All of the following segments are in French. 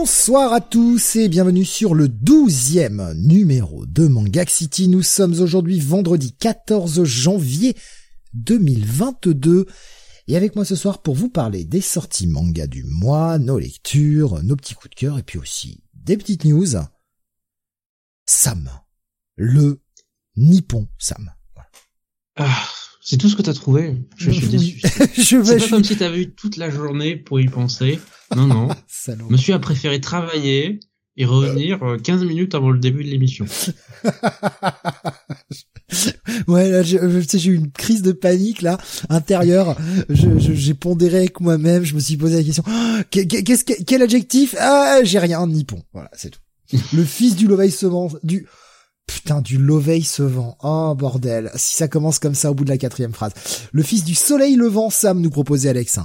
Bonsoir à tous et bienvenue sur le douzième numéro de Manga City. Nous sommes aujourd'hui vendredi 14 janvier 2022 et avec moi ce soir pour vous parler des sorties manga du mois, nos lectures, nos petits coups de cœur et puis aussi des petites news. Sam, le Nippon Sam. Ah, c'est tout ce que t'as trouvé. Je, suis déçu. je vais, c'est pas comme si t'avais eu toute la journée pour y penser. Non, non. Monsieur a préféré travailler et revenir 15 minutes avant le début de l'émission. ouais, là, j'ai eu une crise de panique là intérieure. J'ai pondéré avec moi-même. Je me suis posé la question qu'est-ce que, quel adjectif? Ah, j'ai rien. Nippon. Voilà, c'est tout. Le fils du Loveil Sevant, du Putain, du Loveil se vend. Oh, bordel. Si ça commence comme ça au bout de la quatrième phrase. Le fils du soleil levant, Sam nous proposait Alex.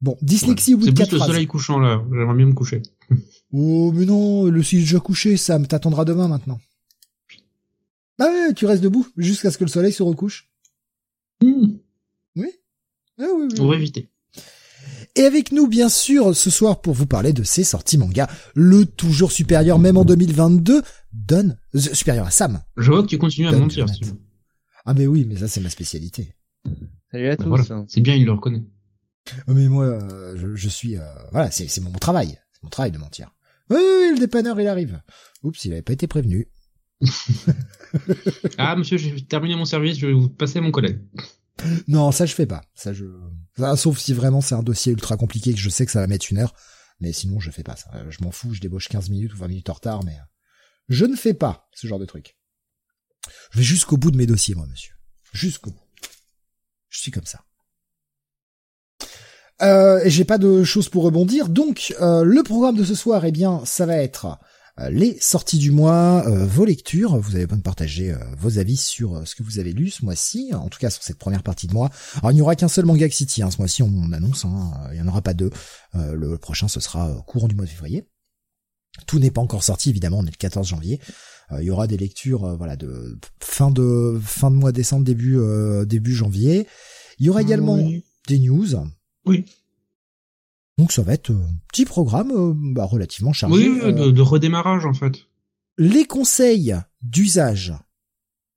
Bon, dyslexie au bout de quatre phrases. C'est le soleil couchant, là. J'aimerais bien me coucher. oh, mais non, le soleil est déjà couché, Sam. T'attendras demain, maintenant. Ah ouais, tu restes debout jusqu'à ce que le soleil se recouche. Hmm. Oui. Ah, oui, oui. On va éviter. Et avec nous, bien sûr, ce soir pour vous parler de ces sorties manga, le toujours supérieur, même en 2022, Don, euh, supérieur à Sam. Je vois que tu continues à mentir. Ah mais oui, mais ça c'est ma spécialité. Salut à tous. C'est bien, il le reconnaît. Oh, mais moi, euh, je, suis, euh, voilà, c'est mon travail, c'est mon travail de mentir. Oui, oui, le dépanneur il arrive. Oups, il avait pas été prévenu. ah monsieur, j'ai terminé mon service, je vais vous passer à mon collègue. Non, ça je fais pas. Ça je, sauf si vraiment c'est un dossier ultra compliqué que je sais que ça va mettre une heure. Mais sinon, je fais pas ça. Je m'en fous, je débauche 15 minutes ou 20 minutes en retard, mais je ne fais pas ce genre de truc. Je vais jusqu'au bout de mes dossiers, moi, monsieur. Jusqu'au bout. Je suis comme ça. Euh, et j'ai pas de choses pour rebondir. Donc, euh, le programme de ce soir, eh bien, ça va être euh, les sorties du mois, euh, vos lectures. Vous avez besoin de partager euh, vos avis sur ce que vous avez lu ce mois-ci, en tout cas sur cette première partie de mois. Alors il n'y aura qu'un seul manga City hein, ce mois-ci, on, annonce, hein, il n'y en aura pas deux. le prochain ce sera courant du mois de février. Tout n'est pas encore sorti évidemment, on est le 14 janvier. il y aura des lectures voilà de fin de fin de mois décembre début début janvier. Il y aura également des news. Oui. Donc ça va être un petit programme euh, bah, relativement chargé. Oui, de, de, redémarrage en fait. Les conseils d'usage.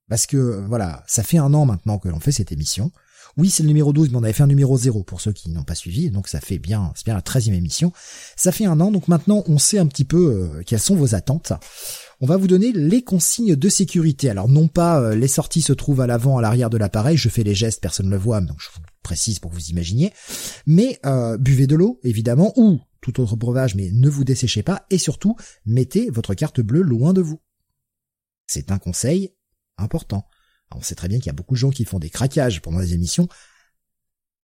Parce que voilà, ça fait un an maintenant que l'on fait cette émission. Oui, c'est le numéro 12, mais on avait fait un numéro 0 pour ceux qui n'ont pas suivi, donc ça fait bien, c'est bien la 13e émission. Ça fait un an, donc maintenant on sait un petit peu euh, quelles sont vos attentes. On va vous donner les consignes de sécurité. Alors non pas euh, les sorties se trouvent à l'avant, à l'arrière de l'appareil, je fais les gestes, personne ne le voit, donc je vous précise pour que vous imaginiez. Mais euh, buvez de l'eau, évidemment, ou tout autre breuvage, mais ne vous desséchez pas, et surtout, mettez votre carte bleue loin de vous. C'est un conseil important. on sait très bien qu'il y a beaucoup de gens qui font des craquages pendant les émissions.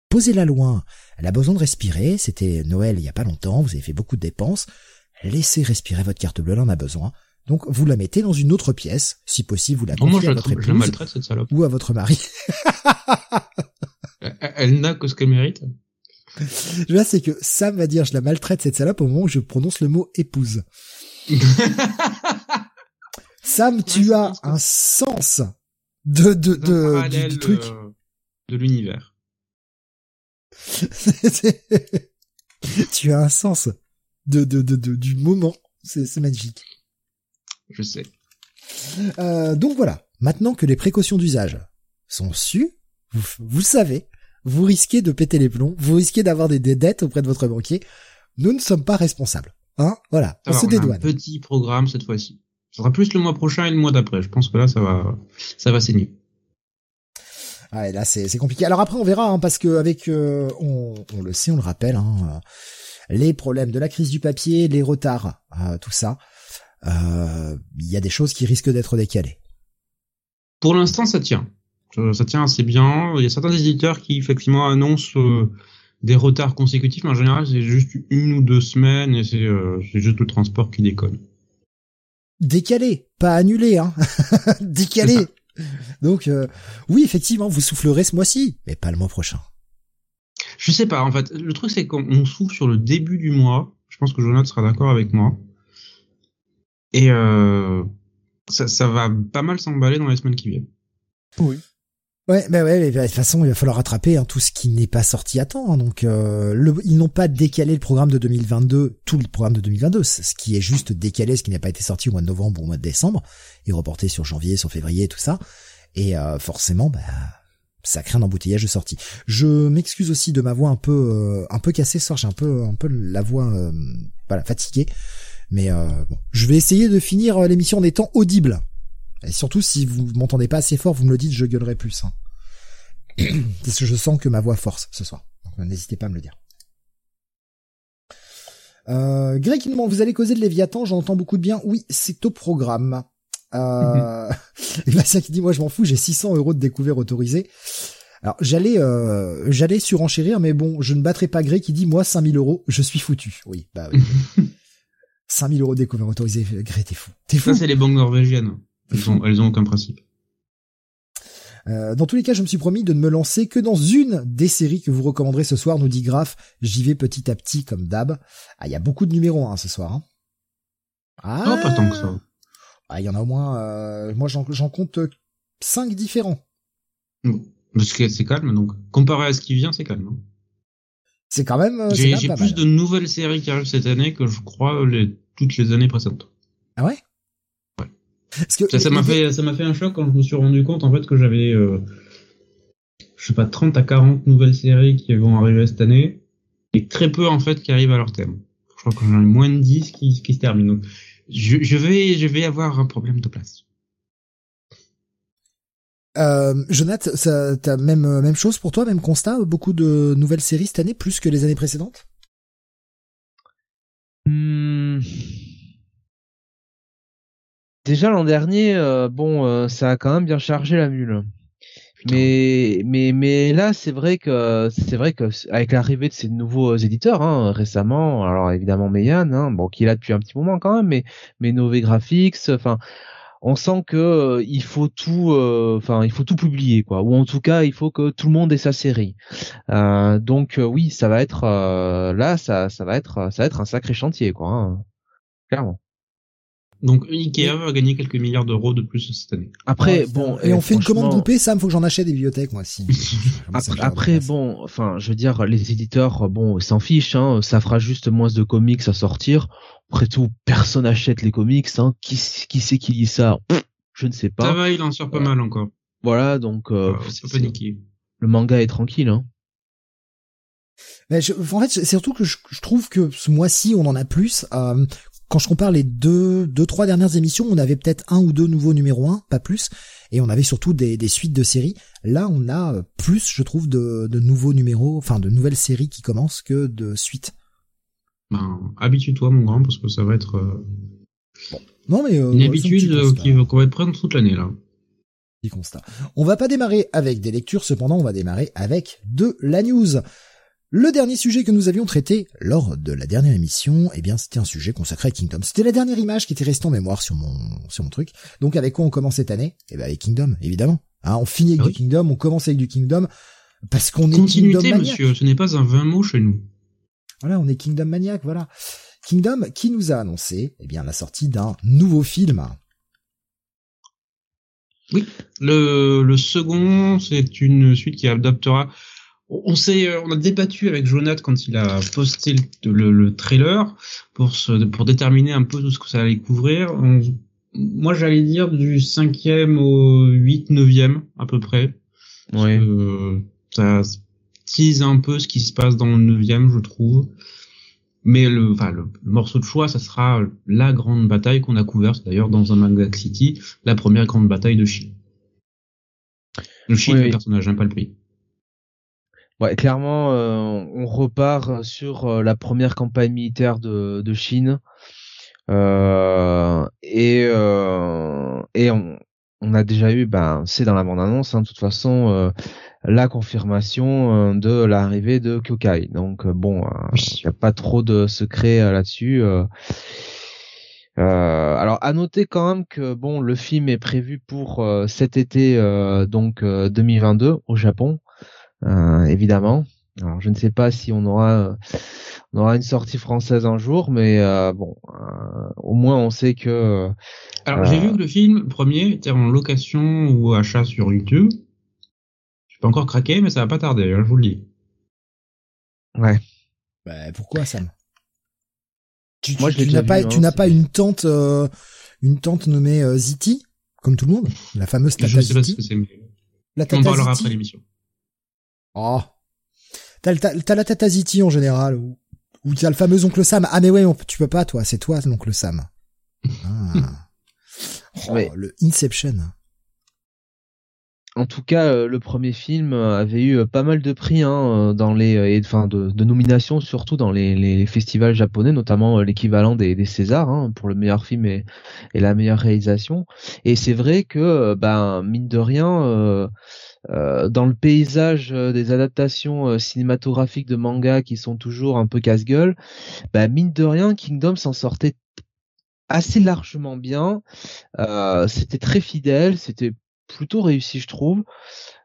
Posez-la loin. Elle a besoin de respirer. C'était Noël il y a pas longtemps. Vous avez fait beaucoup de dépenses. Laissez respirer votre carte bleue. Elle en a besoin. Donc vous la mettez dans une autre pièce, si possible vous la confiez à votre épouse ou à votre mari. elle n'a que ce qu'elle mérite. Là, c'est que Sam va dire je la maltraite cette salope au moment où je prononce le mot épouse. Sam, tu as un sens de de de du, truc euh, de l'univers. tu as un sens de de de, de du moment, c'est magique. Je sais. Euh, donc voilà. Maintenant que les précautions d'usage sont sues, vous, vous savez, vous risquez de péter les plombs, vous risquez d'avoir des, dettes auprès de votre banquier. Nous ne sommes pas responsables. Hein Voilà, on se dédouane. un petit programme cette fois-ci. Ce sera plus le mois prochain et le mois d'après. Je pense que là, ça va, ça va saigner. Ouais, là c'est compliqué. Alors après on verra hein, parce que avec euh, on, on, le sait, on le rappelle, hein, les problèmes de la crise du papier, les retards, euh, tout ça, euh, il y a des choses qui risquent d'être décalées. Pour l'instant, ça tient. Ça tient assez bien. Il y a certains éditeurs qui effectivement annoncent euh, des retards consécutifs, mais en général, c'est juste une ou deux semaines et c'est euh, juste le transport qui déconne. Décalé, pas annulé, hein. décalé. Donc oui, effectivement, vous soufflerez ce mois-ci, mais pas le mois prochain. Je sais pas, en fait, le truc c'est qu'on souffle sur le début du mois. Je pense que Jonathan sera d'accord avec moi. Et euh, ça, ça va pas mal s'emballer dans les semaines qui viennent. Oui. Ouais, bah ouais, de toute façon, il va falloir rattraper hein, tout ce qui n'est pas sorti à temps. Hein. donc, euh, le, ils n'ont pas décalé le programme de 2022, tout le programme de 2022, ce qui est juste décalé, ce qui n'a pas été sorti au mois de novembre ou au mois de décembre, et reporté sur janvier, sur février, tout ça. Et euh, forcément, bah, ça crée un embouteillage de sortie. Je m'excuse aussi de ma voix un peu, euh, un peu cassée ce soir. J'ai un peu, un peu la voix, voilà, fatiguée. Mais bon, je vais essayer de finir l'émission en étant audible. Et surtout, si vous m'entendez pas assez fort, vous me le dites, je gueulerai plus. Hein. Parce que je sens que ma voix force ce soir. Donc n'hésitez pas à me le dire. Euh, Greg qui demande, vous allez causer de Léviathan, j'entends beaucoup de bien. Oui, c'est au programme. Euh, et Bastien qui dit, moi je m'en fous, j'ai 600 euros de découvert autorisé. Alors j'allais euh, j'allais surenchérir, mais bon, je ne battrai pas Greg qui dit, moi 5000 euros, je suis foutu. Oui, bah oui. 5000 euros de découvert autorisé, Greg, t'es fou. T'es fou. Ça c'est les banques norvégiennes. Elles ont, elles ont aucun principe. Euh, dans tous les cas, je me suis promis de ne me lancer que dans une des séries que vous recommanderez ce soir, nous dit Graf. J'y vais petit à petit comme d'hab. Ah, il y a beaucoup de numéros hein, ce soir. Hein. Ah, non, pas tant que ça. Ah, il y en a au moins. Euh, moi, j'en compte cinq différents. Parce que c'est calme, donc comparé à ce qui vient, c'est calme. Hein. C'est quand même. Euh, j'ai plus de nouvelles séries qui arrivent cette année que je crois les, toutes les années précédentes. Ah ouais? Ça m'a fait ça m'a fait un choc quand je me suis rendu compte en fait que j'avais euh, je sais pas 30 à 40 nouvelles séries qui vont arriver cette année et très peu en fait qui arrivent à leur thème. Je crois que j'en ai moins de 10 qui, qui se terminent. je, je, vais je vais avoir un problème de place. Euh, Jonathan, t'as même même chose pour toi, même constat, beaucoup de nouvelles séries cette année, plus que les années précédentes? Hmm. Déjà l'an dernier, euh, bon, euh, ça a quand même bien chargé la mule. Mais mais mais là, c'est vrai que c'est vrai que avec l'arrivée de ces nouveaux éditeurs hein, récemment, alors évidemment Meian, hein, bon, qui est là depuis un petit moment quand même, mais mais Nové Graphics, enfin, on sent que euh, il faut tout, enfin, il faut tout publier quoi, ou en tout cas, il faut que tout le monde ait sa série. donc oui, ça va être là, ça ça va être ça va être un sacré chantier quoi, hein, clairement. Donc Ikea va gagner quelques milliards d'euros de plus cette année. Après, bon, et, on fait une commande groupée, Sam, faut que j'en achète des bibliothèques moi aussi. après, bon, enfin, je veux dire, les éditeurs, bon, s'en fichent, hein, ça fera juste moins de comics à sortir. Après tout, personne achète les comics, hein. Qui, qui sait qui lit ça? Je ne sais pas. Ça va, il en sort pas mal encore. Voilà, donc euh, le manga est tranquille, hein. Mais en fait, c'est surtout que je, trouve que ce mois-ci, on en a plus. Euh, quand je compare les deux, deux, trois dernières émissions, on avait peut-être un ou deux nouveaux numéros 1, pas plus, et on avait surtout des, des suites de séries. Là, on a euh, plus, je trouve, de, de nouveaux numéros, enfin de nouvelles séries qui commencent que de suites. Ben, habitue-toi, mon grand, parce que ça va être euh, bon. non, mais, euh, une habitude qui qu'on va être prendre toute l'année là. Constat. On va pas démarrer avec des lectures, cependant, on va démarrer avec de la news. Le dernier sujet que nous avions traité lors de la dernière émission, eh bien, c'était un sujet consacré à Kingdom. C'était la dernière image qui était restée en mémoire sur mon, sur mon truc. Donc, avec quoi on commence cette année? Eh ben, avec Kingdom, évidemment. Hein, on finit avec ah du Kingdom, on commence avec du Kingdom, parce qu'on est Kingdom monsieur, ce n'est pas un 20 mots chez nous. Voilà, on est Kingdom maniaque, voilà. Kingdom qui nous a annoncé, eh bien, la sortie d'un nouveau film. Oui, le, le second, c'est une suite qui adaptera on s'est, euh, on a débattu avec Jonathan quand il a posté le, le, trailer pour se, pour déterminer un peu tout ce que ça allait couvrir. moi, j'allais dire du cinquième au 8 neuvième à peu près. Oui. ça tease un peu ce qui se passe dans le neuvième, je trouve. Mais le, enfin, le, morceau de choix, ça sera la grande bataille qu'on a couverte d'ailleurs dans un Manga City, la première grande bataille de Chine. Le Chine, le personnage, j'aime pas le prix. Ouais, clairement, euh, on repart sur euh, la première campagne militaire de, de Chine. Euh, et et on, on, a déjà eu, ben, c'est dans la bande-annonce, hein, de toute façon, la confirmation de l'arrivée de Kyokai. Donc bon, il n'y a pas trop de secrets là-dessus. alors à noter quand même que bon, le film est prévu pour cet été donc 2022 au Japon. Euh, évidemment. Alors je ne sais pas si on aura on aura une sortie française un jour, mais euh, bon, euh, au moins on sait que. Alors j'ai vu que le film premier était en location ou achat sur YouTube. J'ai pas encore craqué, mais ça va pas tarder, hein, je vous le dis. Ouais. Bah, pourquoi, Sam? Tu, Moi, tu- je l'ai tu déjà n'as pas, vu, tu hein, n'as pas une tante, euh, une tante nommée euh, Ziti, comme tout le monde, la fameuse Je Tata sais pas ce que Ziti. c'est, mais La on en Tata parlera Ziti. après l'émission. Oh. T'as, t'as, la Tata Ziti en général, ou, ou t'as le fameux oncle Sam. Ah mais ouais, on- tu peux pas, toi, c'est toi l'oncle Sam. Ah. Oh, Ouais. Le Inception. En tout cas, euh, le premier film euh, avait eu euh, pas mal de prix hein, dans les, et, enfin de, de nominations surtout dans les, les festivals japonais, notamment l'équivalent des, des Césars hein, pour le meilleur film et, et la meilleure réalisation. Et c'est vrai que, ben mine de rien, euh, dans le paysage euh, des adaptations euh, cinématographiques de manga qui sont toujours un peu casse-gueule, ben mine de rien, Kingdom s'en sortait assez largement bien. Euh, c'était très fidèle, c'était plutôt réussi, je trouve.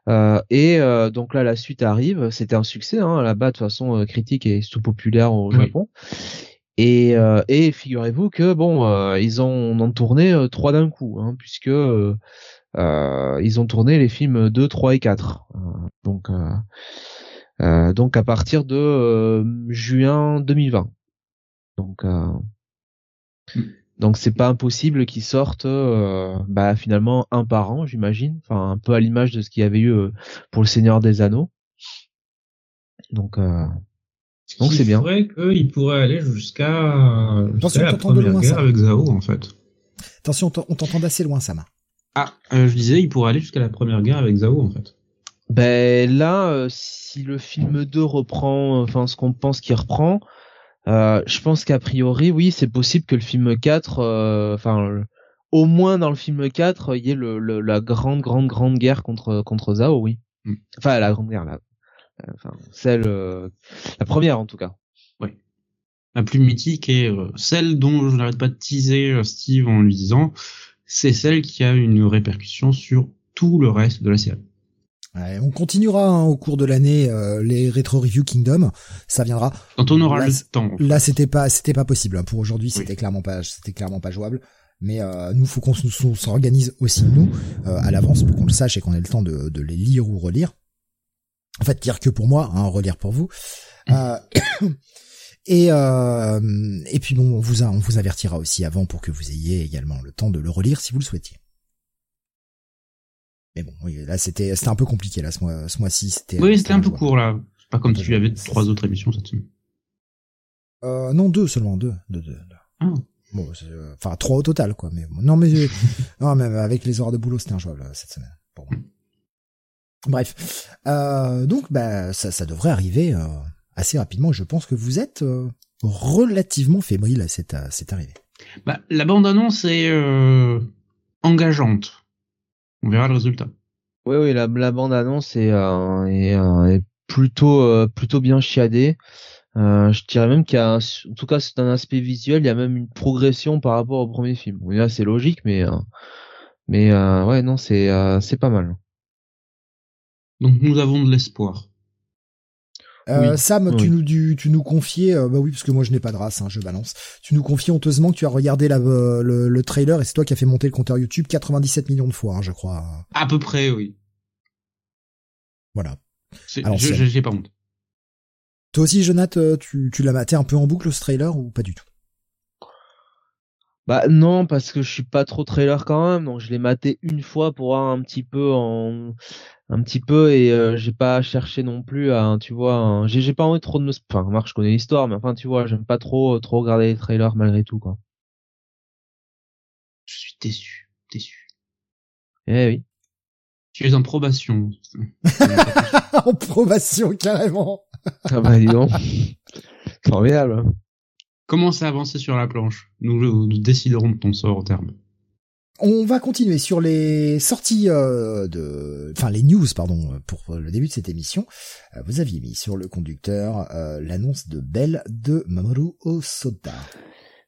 Euh, et euh, donc là, la suite arrive. C'était un succès hein, là-bas, de façon euh, critique et surtout populaire au Oui. Japon. Et, euh, et figurez-vous que bon, euh, ils ont, en ont tourné euh, trois d'un coup, hein, puisque euh, euh, ils ont tourné les films 2, 3 et 4. Euh, donc, euh, euh, donc à partir de euh, juin 2020. Donc, euh, Mm. donc c'est pas impossible qu'ils sortent euh, bah, finalement un par an, j'imagine. Enfin, un peu à l'image de ce qu'il y avait eu euh, pour le Seigneur des Anneaux. Donc, euh, Donc c'est bien. ferait qu'il pourrait aller jusqu'à jusqu'à la première loin, guerre ça. avec Zhao, en fait. Attention, on t'en- on t'entend d'assez loin, Sam. Ah, euh, je disais, il pourrait aller jusqu'à la première guerre avec Zhao, en fait. Ben là, euh, si le film 2 reprend, enfin ce qu'on pense qu'il reprend, euh, je pense qu'a priori, oui, c'est possible que le film 4, euh, enfin au moins dans le film 4, il y ait le, le- la grande, grande, grande guerre contre contre Zhao, oui. Mm. Enfin la grande guerre, là. Enfin celle, euh, la première en tout cas. La plus mythique est euh, celle dont je n'arrête pas de teaser euh, Steve en lui disant, c'est celle qui a une répercussion sur tout le reste de la série. Ouais, on continuera hein, au cours de l'année euh, les rétro review Kingdom, ça viendra. Quand on aura Là, le temps. Là, c'était pas, c'était pas possible. hein. Pour aujourd'hui, Oui. c'était clairement pas, c'était clairement pas jouable. Mais euh, nous, faut qu'on s'organise aussi nous euh, à l'avance pour qu'on le sache et qu'on ait le temps de, de les lire ou relire. En fait, lire que pour moi, hein, relire pour vous. Euh, et euh, et puis bon, on vous a, on vous avertira aussi avant pour que vous ayez également le temps de le relire si vous le souhaitiez. Mais bon, oui, là c'était, c'était un peu compliqué là ce mois, ce mois-ci. C'était. Oui, c'était un peu court, là. C'est pas comme si tu avais trois autres émissions cette semaine. Euh, non, deux seulement, deux. deux, deux, deux. Ah. Bon, euh, enfin trois au total, quoi. Mais bon, non, mais euh, non, même avec les horaires de boulot, c'était injouable euh, cette semaine pour moi. Bref, euh, donc bah ça, ça devrait arriver euh, assez rapidement. Je pense que vous êtes euh, relativement fébrile à cette, à cette arrivée. Bah, la bande-annonce est euh, engageante. On verra le résultat. Oui, oui, la, la bande annonce est, euh, est, euh, est plutôt euh, plutôt bien chiadée. Euh, je dirais même qu'il y a, en tout cas, c'est un aspect visuel, il y a même une progression par rapport au premier film. Oui, là, c'est logique, mais euh, mais euh, ouais, non, c'est euh, c'est pas mal. Donc nous avons de l'espoir. Euh, Oui. Sam, tu nous du, tu nous confiais, euh, bah oui, parce que moi je n'ai pas de race, hein, je balance. Tu nous confies honteusement que tu as regardé la, euh, le, le trailer et c'est toi qui as fait monter le compteur YouTube 97 millions de fois, hein, je crois. À peu près, oui. Voilà. Alors, je- J'ai pas honte. Toi aussi, Jonathan, tu, tu l'as maté un peu en boucle ce trailer ou pas du tout? Bah non, parce que je suis pas trop trailer quand même, donc je l'ai maté une fois pour voir un petit peu en un petit peu et euh, j'ai pas cherché non plus à tu vois un- j'ai j'ai pas envie trop de me enfin Marc je connais l'histoire mais enfin tu vois j'aime pas trop trop regarder les trailers malgré tout quoi. Je suis déçu. Déçu. Eh oui. Tu es en probation. En probation, carrément Ah bah dis donc. Formidable. Hein. Commence à avancer sur la planche? Nous, nous déciderons de ton sort au terme. On va continuer sur les sorties euh, de, enfin les news pardon pour le début de cette émission. Euh, vous aviez mis sur le conducteur euh, l'annonce de Belle de Mamoru Osoda.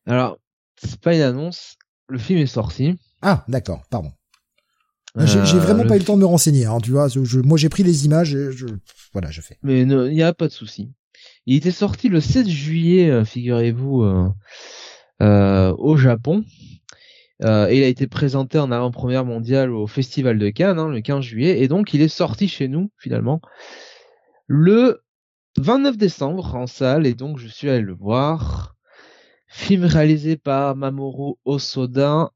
Alors, c'est pas une annonce, le film est sorti. Ah d'accord, pardon. J'ai j'ai vraiment le pas eu le temps de me renseigner. Hein, tu vois, je, moi j'ai pris les images et je, voilà, je fais. Mais il n'y a pas de souci. Il était sorti le 16 juillet, euh, figurez-vous, euh, euh, au Japon. Il a été présenté en avant-première mondiale au Festival de Cannes hein, le 15 juillet. Et donc il est sorti chez nous finalement le 29 décembre en salle. Et donc je suis allé le voir. Film réalisé par Mamoru Osoda,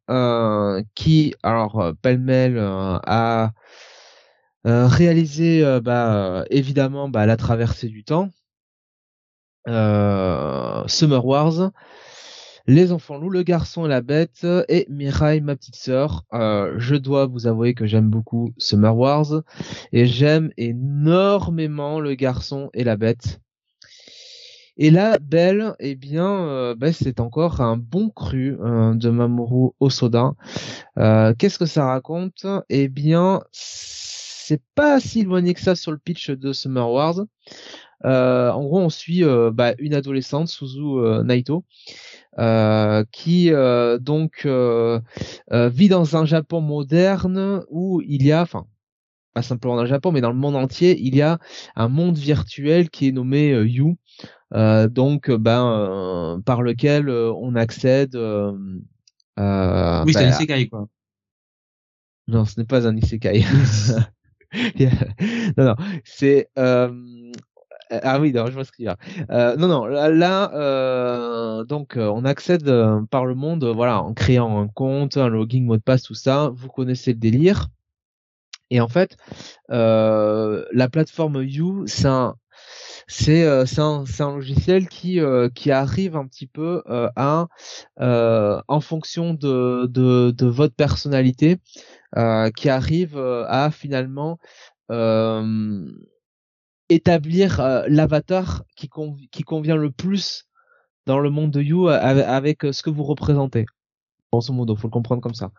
qui, alors, pêle-mêle, a réalisé, bah, évidemment, bah, La Traversée du Temps, Summer Wars, Les Enfants Loups, Le Garçon et la Bête, et Mirai, ma petite sœur. je dois vous avouer que j'aime beaucoup Summer Wars, et j'aime énormément Le Garçon et la Bête. Et là, Belle, eh bien, euh, ben, c'est encore un bon cru euh, de Mamoru Osoda. Euh, Qu'est-ce que ça raconte? Eh bien, c'est pas si éloigné que ça sur le pitch de Summer Wars. Euh, en gros, on suit bah, une adolescente, Suzu Naito, qui donc vit dans un Japon moderne où il y a, enfin, pas simplement dans le Japon, mais dans le monde entier, il y a un monde virtuel qui est nommé You, euh, donc ben euh, par lequel euh, on accède. oui, c'est un ben, isekai quoi. Non, ce n'est pas un isekai. non, non, c'est ah oui, non, je vois ce qu'il y a. Euh, non, non, là, euh, donc on accède par le monde, voilà, en créant un compte, un login, mot de passe, tout ça. Vous connaissez le délire. Et en fait, euh, la plateforme You, c'est un, euh, un, logiciel qui euh, arrive un petit peu euh, à en fonction de votre personnalité qui arrive à finalement établir l'avatar qui, convient le plus dans le monde de You avec, ce que vous représentez. ce modo, faut le comprendre comme ça.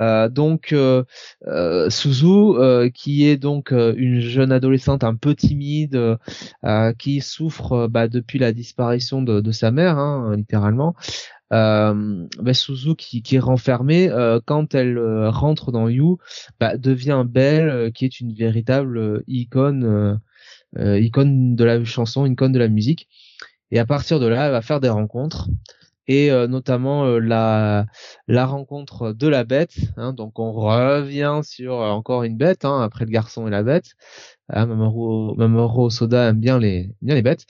Euh, donc euh, euh, Suzu, qui est donc une jeune adolescente un peu timide, qui souffre bah, depuis la disparition de, sa mère, hein, littéralement. Euh, bah, Suzu qui, qui est renfermée quand elle rentre dans You bah, devient Belle qui est une véritable icône icône de la chanson icône de la musique et à partir de là elle va faire des rencontres et euh, notamment euh, la la rencontre de la bête. Hein, donc on revient sur euh, encore une bête hein, après le garçon et la bête. Hein, Mamoru, Soda aime bien les bien les bêtes.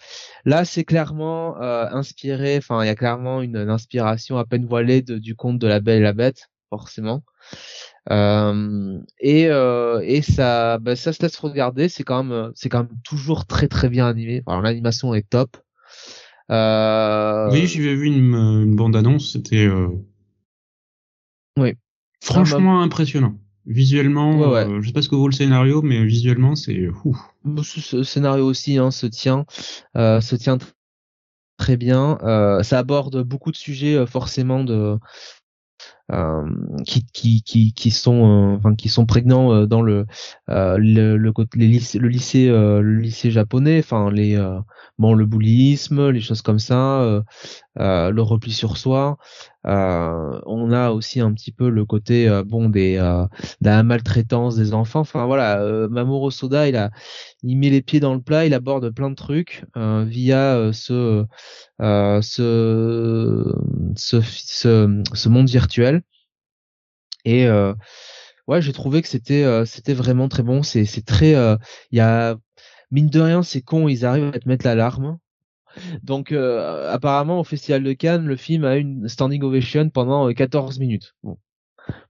Là c'est clairement inspiré. Enfin il y a clairement une, inspiration à peine voilée du conte de la belle et la bête forcément. Euh, et et ça bah, ça se laisse regarder c'est quand même c'est quand même toujours très très bien animé alors l'animation est top euh... Oui, j'avais vu une, une bande-annonce, c'était euh... oui. franchement impressionnant. Visuellement, ouais, ouais. Euh, je sais pas ce que vaut le scénario, mais visuellement, c'est Ce scénario aussi hein, se tient, euh, se tient très bien. Euh, ça aborde beaucoup de sujets euh, forcément de euh, qui, qui, qui, qui sont euh, enfin qui sont prégnants euh, dans le le, le, le lycée le lycée japonais enfin les bon le boulisme les choses comme ça le repli sur soi on a aussi un petit peu le côté bon des de la maltraitance des enfants enfin voilà Mamoru Soda il a il met les pieds dans le plat il aborde plein de trucs via ce euh, ce, ce, ce, monde virtuel. Et euh, ouais, j'ai trouvé que c'était euh, c'était vraiment très bon. C'est c'est très il y a mine de rien, c'est con, ils arrivent à te mettre l'alarme. Donc apparemment au festival de Cannes, le film a une standing ovation pendant 14 minutes. Bon.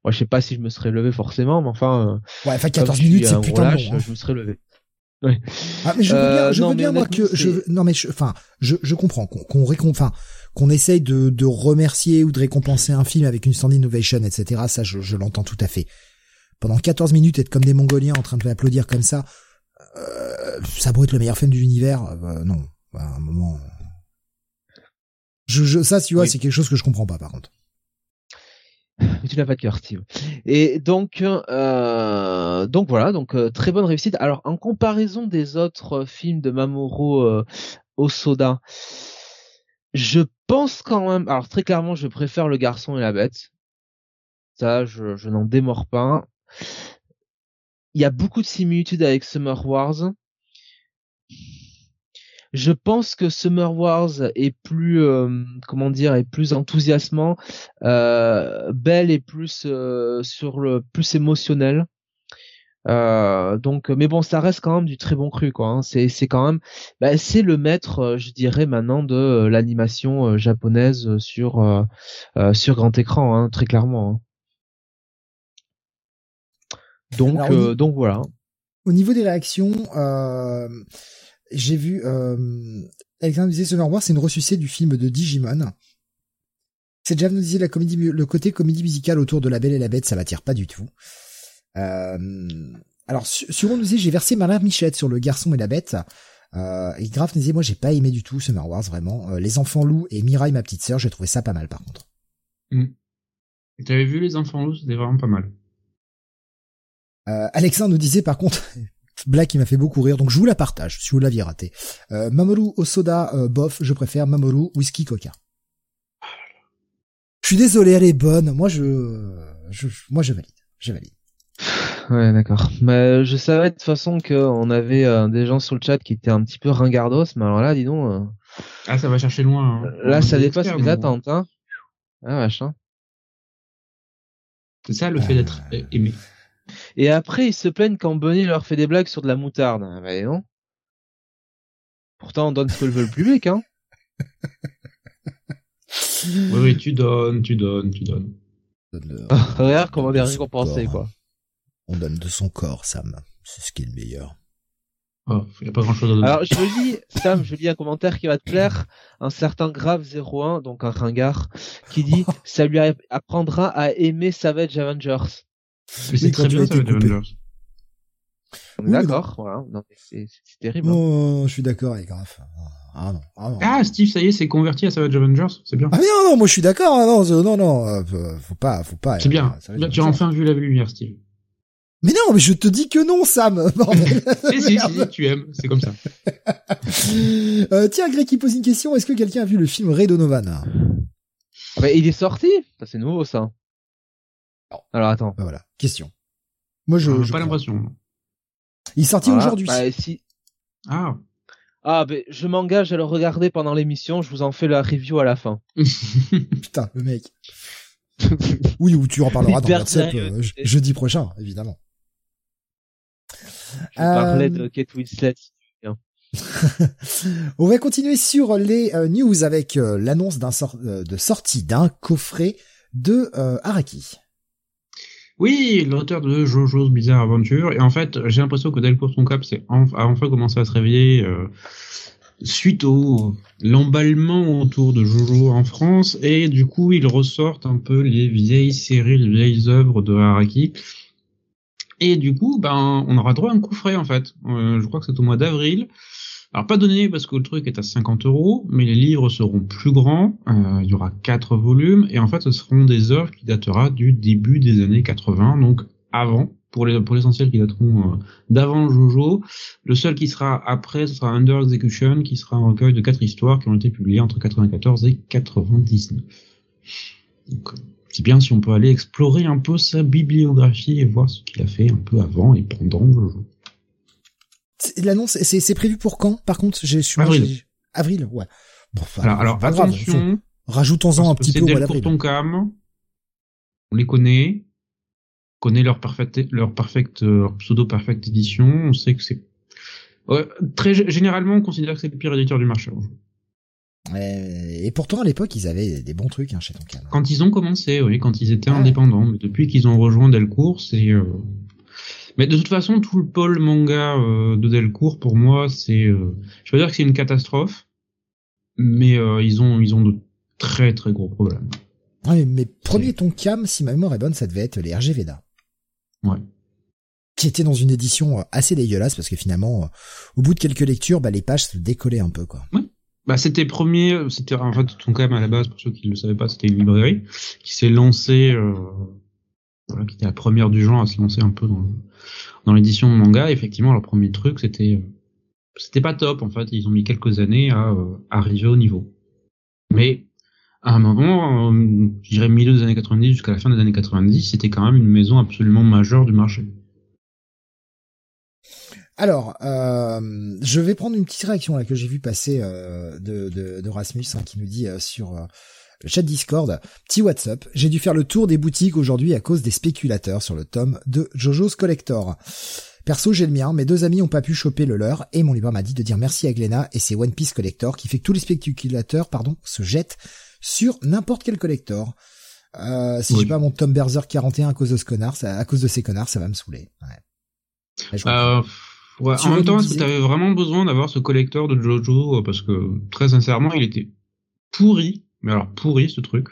Moi, je sais pas si je me serais levé forcément, mais enfin. ouais, enfin 14 minutes, c'est putain bon, hein. Je me serais levé. Ah, mais je veux bien, je veux bien moi que je non mais enfin je, je comprends qu'on qu'on enfin qu'on essaye de, de remercier ou de récompenser un film avec une standing innovation etc ça je, je l'entends tout à fait pendant 14 minutes être comme des mongoliens en train de l'applaudir comme ça euh, ça pourrait être le meilleur film de l'univers euh, non à un moment je, je ça tu vois c'est quelque chose que je comprends pas par contre tu n'as pas de cœur, Steve. Et donc, euh, donc voilà, donc très bonne réussite. Alors, en comparaison des autres films de Mamoru Osoda, je pense quand même. Alors très clairement, je préfère Le Garçon et la Bête. Ça, je, je n'en démords pas. Il y a beaucoup de similitudes avec Summer Wars. je pense que Summer Wars est plus euh, comment dire est plus enthousiasmant euh, Belle est plus euh, sur le plus émotionnel euh, donc mais bon ça reste quand même du très bon cru quoi hein. c'est c'est quand même bah, c'est le maître je dirais maintenant de l'animation japonaise sur sur grand écran hein, très clairement hein. donc Alors, donc voilà Au niveau des réactions, euh, j'ai vu euh, Alexandre disait Summer Wars, c'est une ressucée du film de Digimon. C'est déjà nous disait la comédie, le côté comédie musicale autour de La Belle et la Bête, ça m'attire pas du tout. Euh, alors sur nous disait j'ai versé ma michette sur le garçon et la bête. Euh, et Graf nous disait moi j'ai pas aimé du tout Summer Wars vraiment. Euh, les enfants loups et Mirai ma petite sœur j'ai trouvé ça pas mal par contre. Mm. T'avais vu les enfants loups? C'était vraiment pas mal. Euh, Alexandre nous disait par contre blague qui m'a fait beaucoup rire, donc je vous la partage si vous l'aviez raté. Euh, Mamoru au soda, euh, bof, je préfère Mamoru whisky coca. Je suis désolé, elle est bonne. Moi je, je moi je valide, je valide. Ouais, d'accord. Mais je savais de toute façon qu'on avait euh, des gens sur le chat qui étaient un petit peu ringardos, mais alors là, dis donc. euh, Ah ça va chercher loin. hein. là, On ça dépasse mes attentes, hein. Ah, machin. C'est ça le fait d'être Euh. aimé. Et après, ils se plaignent quand Bunny leur fait des blagues sur de la moutarde. Ah, bah, non. Pourtant, on donne ce que veut le public, hein. Oui, oui, tu donnes, tu donnes, tu donnes. Regarde comment on est récompensé, quoi. On donne de son corps, Sam. C'est ce qui est le meilleur. Oh, y a pas grand chose à donner. Alors, je lis, Sam, je lis un commentaire qui va te plaire. Un certain Grave 01, donc un ringard, qui dit, ça lui apprendra à aimer Savage Avengers. Mais c'est très bien coupé. Avengers. On est Oui, D'accord, voilà. C'est terrible. Non, je suis d'accord avec Graf. Ah non, ah non. Ah, Steve, ça y est, c'est converti à Savage Avengers, c'est bien. Ah mais non, non, moi je suis d'accord. hein, non, non, non, non, euh, faut pas, faut pas. C'est bien. être tu as enfin vu la lumière, Steve. Mais non, mais je te dis que non, Sam. Bordel. si, si, si, tu aimes, c'est comme ça. Euh, tiens, Greg qui pose une question. Est-ce que quelqu'un a vu le film Ray Donovan Ah bah, il est sorti Ça, C'est nouveau, ça. Non. Alors, attends. Bah, Voilà, question. Moi, je. J'ai pas l'impression. Il est sorti Voilà. aujourd'hui. Bah, si... Ah. Ah, ben, je m'engage à le regarder pendant l'émission. Je vous en fais la review à la fin. Putain, le mec. Oui, ou tu en parleras dans euh, sais. jeudi prochain, évidemment. Je parlais Euh, de Kate Winslet. On va continuer sur les euh, news avec euh, l'annonce d'un sort- euh, de sortie d'un coffret de euh, Araki. Oui, l'auteur de Jojo's Bizarre Adventure. Et en fait, j'ai l'impression que Delcourt Son Cap c'est enf- a enfin commencé à se réveiller euh, suite au l'emballement autour de Jojo en France. Et du coup, ils ressortent un peu les vieilles séries, les vieilles œuvres de Araki. Et du coup, ben, on aura droit à un coffret en fait. Euh, je crois que c'est au mois d'avril. Alors pas donné parce que le truc est à 50 euros, mais les livres seront plus grands. Euh, il y aura quatre volumes et en fait ce seront des œuvres qui datera du début des années 80, donc avant pour les pour l'essentiel qui dateront euh, d'avant Jojo. Le seul qui sera après ce sera Under Execution qui sera un recueil de quatre histoires qui ont été publiées entre 94 et 99. Donc, c'est bien si on peut aller explorer un peu sa bibliographie et voir ce qu'il a fait un peu avant et pendant Jojo. C'est- L'annonce, c'est c'est prévu pour quand? Par contre, j'ai suis- Avril. Avril, ouais. Bon, enfin, Alors, alors attention. Rajoutons-en un petit c'est peu Delcourt d'avril. Tonkam. On les connaît. On connaît leur leur pseudo perfect édition. On sait que c'est, Ouais, très généralement, on considère que c'est le pire éditeur du marché. Et, et pourtant, à l'époque, ils avaient des bons trucs hein, chez Tonkam. Quand ils ont commencé, oui, quand ils étaient Ouais. indépendants, mais depuis qu'ils ont rejoint Delcourt, c'est. euh, Mais de toute façon, tout le pôle manga euh, de Delcourt, pour moi, c'est. euh, Je veux dire que c'est une catastrophe, mais euh, ils ont ils ont de très très gros problèmes. Ouais, mais premier Tonkam, si ma mémoire est bonne, ça devait être les RG Veda. Ouais. Qui était dans une édition euh, assez dégueulasse parce que finalement, euh, au bout de quelques lectures, bah, les pages se décollaient un peu, quoi. Bah, c'était premier, c'était en fait Tonkam à la base, pour ceux qui ne le savaient pas, c'était une librairie qui s'est lancée, euh, voilà, qui était la première du genre à se lancer un peu dans, dans l'édition manga. Effectivement, leur premier truc, c'était, euh, c'était pas top en fait. Ils ont mis quelques années à euh, arriver au niveau. Mais à un moment, euh, je dirais milieu des années 90 jusqu'à la fin des années 90, c'était quand même une maison absolument majeure du marché. Alors, euh, je vais prendre une petite réaction là que j'ai vu passer euh, de, de, de, Rasmus hein, qui nous dit euh, sur le chat Discord, petit WhatsApp, j'ai dû faire le tour des boutiques aujourd'hui à cause des spéculateurs sur le tome de Jojo's Collector. Perso, j'ai le mien, mes deux amis ont pas pu choper le leur et mon libraire m'a dit de dire merci à Glenna et ses One Piece Collector qui fait que tous les spéculateurs, pardon, se jettent sur n'importe quel collector. Euh, si j'ai pas mon Tom Berserk 41 à cause de ce connard, ça, à cause de ces connards, ça va me saouler. Ouais. Euh, ouais, en même temps, est-ce que t'avais vraiment besoin d'avoir ce collector de Jojo Parce que, très sincèrement, il était pourri. Mais alors, pourri, ce truc.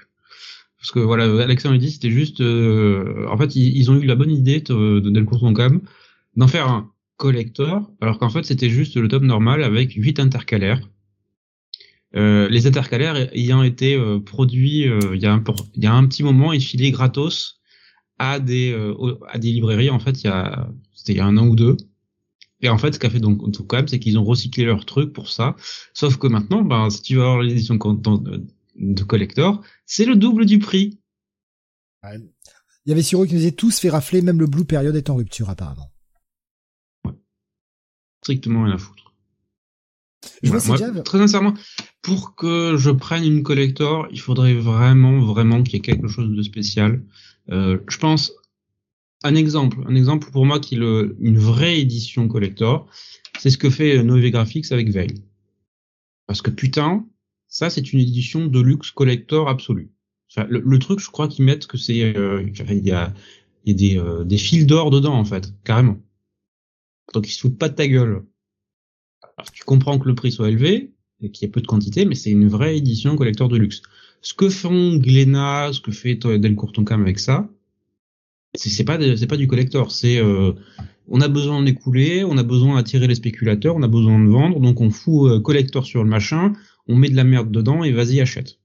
Parce que, voilà, Alexandre dit, c'était juste... Euh, en fait, ils, ont eu la bonne idée de, de Delcourt Cam d'en faire un collector, alors qu'en fait, c'était juste le top normal avec 8 intercalaires. Euh, les intercalaires ayant été euh, produits euh, il, y a un, il y a un petit moment et filés gratos à des à des librairies en fait il y a c'était il y a un an ou deux et en fait ce qu'a fait donc même c'est qu'ils ont recyclé leur truc pour ça. Sauf que maintenant ben si tu veux avoir l'édition de collector c'est le double du prix. Il y avait eux qui nous disaient tous fait rafler même le blue period est en rupture apparemment. Ouais. strictement rien à foutre. Je moi, très sincèrement, pour que je prenne une collector, il faudrait vraiment, vraiment qu'il y ait quelque chose de spécial. Euh, je pense, un exemple, un exemple pour moi qui le, une vraie édition collector, c'est ce que fait Nové Graphics avec Veil. Parce que putain, ça c'est une édition de luxe collector absolue. Enfin, le, truc, je crois qu'ils mettent que c'est, euh, il y a, a euh, des fils d'or dedans en fait, carrément. Donc ils se foutent pas de ta gueule. Alors, tu comprends que le prix soit élevé et qu'il y ait peu de quantité, mais c'est une vraie édition collector de luxe. Ce que font Glénat, ce que fait Delcourt Toncam avec ça, c'est pas c'est pas du collector, c'est euh, on a besoin d'écouler, on a besoin d'attirer les spéculateurs, on a besoin de vendre, donc on fout euh, collector sur le machin, on met de la merde dedans et vas-y achète.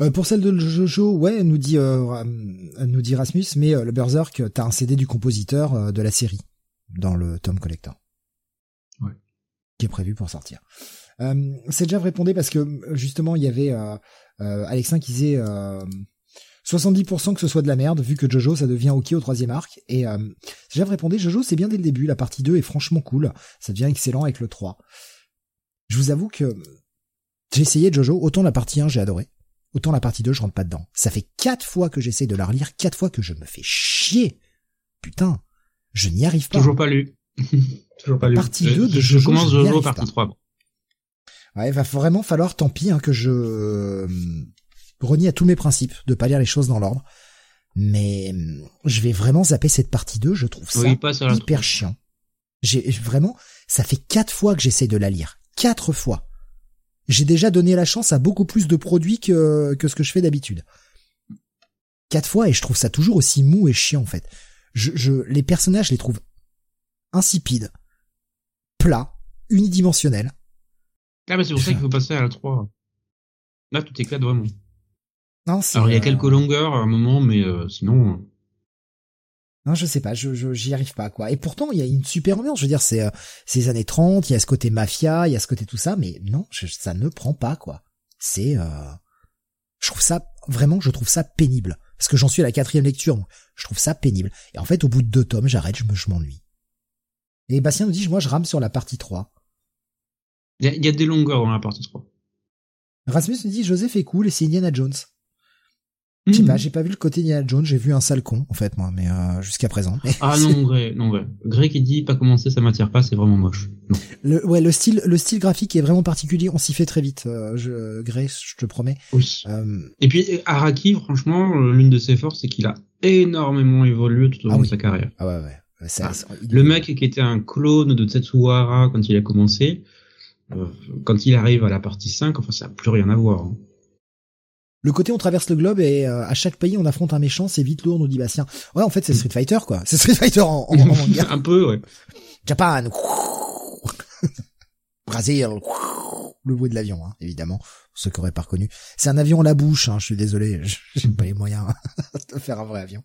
Euh, pour celle de Jojo, ouais, nous dit nous dit Rasmus, mais le Berserk, t'as un CD du compositeur de la série dans le tome collector qui est prévu pour sortir. Euh, c'est déjà répondait parce que justement il y avait euh, euh, Alexin qui disait 70% que ce soit de la merde vu que Jojo ça devient ok au troisième arc. Et euh, déjà répondait Jojo c'est bien dès le début la partie 2 est franchement cool. Ça devient excellent avec le 3 je vous avoue que j'ai essayé Jojo autant la partie 1 j'ai adoré. Autant la partie 2 je rentre pas dedans. Ça fait quatre fois que j'essaie de la relire quatre fois que je me fais chier. Putain je n'y arrive pas. Toujours pas lu. Toujours pas Partie 2 de je, commence Jojo partie 3. Ouais, il va vraiment falloir, tant pis, hein, que je euh, renie à tous mes principes de pas lire les choses dans l'ordre. Mais je vais vraiment zapper cette partie 2, je trouve ça hyper chiant. J'ai vraiment, ça fait quatre fois que j'essaie de la lire. Quatre fois. J'ai déjà donné la chance à beaucoup plus de produits que, que ce que je fais d'habitude. Quatre fois et je trouve ça toujours aussi mou et chiant en fait. Je, je, les personnages, je les trouve insipides, plat, unidimensionnel. Ah bah c'est pour ça qu'il faut passer à la 3. Là tout éclate vraiment. Non, Alors il y a quelques euh, longueurs à un moment, mais euh, sinon. Euh, non, je sais pas, je j'y arrive pas quoi. Et pourtant il y a une super ambiance. Je veux dire, c'est ces années 30, il y a ce côté mafia, il y a ce côté tout ça, mais non, ça ne prend pas quoi. C'est, je trouve ça vraiment, je trouve ça pénible parce que j'en suis à la quatrième lecture. je trouve ça pénible. Et en fait, au bout de deux tomes, j'arrête, je me, je m'ennuie. Et Bastien nous dit, moi je rame sur la partie 3. Il y, a des longueurs dans la partie 3. Rasmus nous dit, Joseph est cool et c'est Indiana Jones. Je sais hmm. pas, j'ai pas vu le côté Indiana Jones, j'ai vu un sale con, en fait, moi, mais euh, jusqu'à présent. ah non, vrai, non, vrai. Grey qui dit pas commencer, ça m'attire pas, c'est vraiment moche. Le, ouais, le style, le style graphique est vraiment particulier, on s'y fait très vite, euh, je, Grey, je te promets. Oui. Euh... Et puis, Araki, franchement, l'une de ses forces, c'est qu'il a énormément évolué tout au long ah de sa carrière. Ah ouais, ouais. Ah. Le mec qui était un clone de Tetsuhara quand il a commencé, euh, quand il arrive à la partie 5, enfin ça n'a plus rien à voir. Hein. Le côté on traverse le globe et euh, à chaque pays on affronte un méchant, c'est vite lourd, nous dit Bastien. Ouais, en fait c'est Street Fighter quoi. C'est Street Fighter en, en, un peu, ouais. Japan. Brésil. Le bruit de l'avion, hein, évidemment. Ceux qui auraient pas reconnu. C'est un avion à la bouche, hein, je suis désolé. J'ai pas les moyens de faire un vrai avion.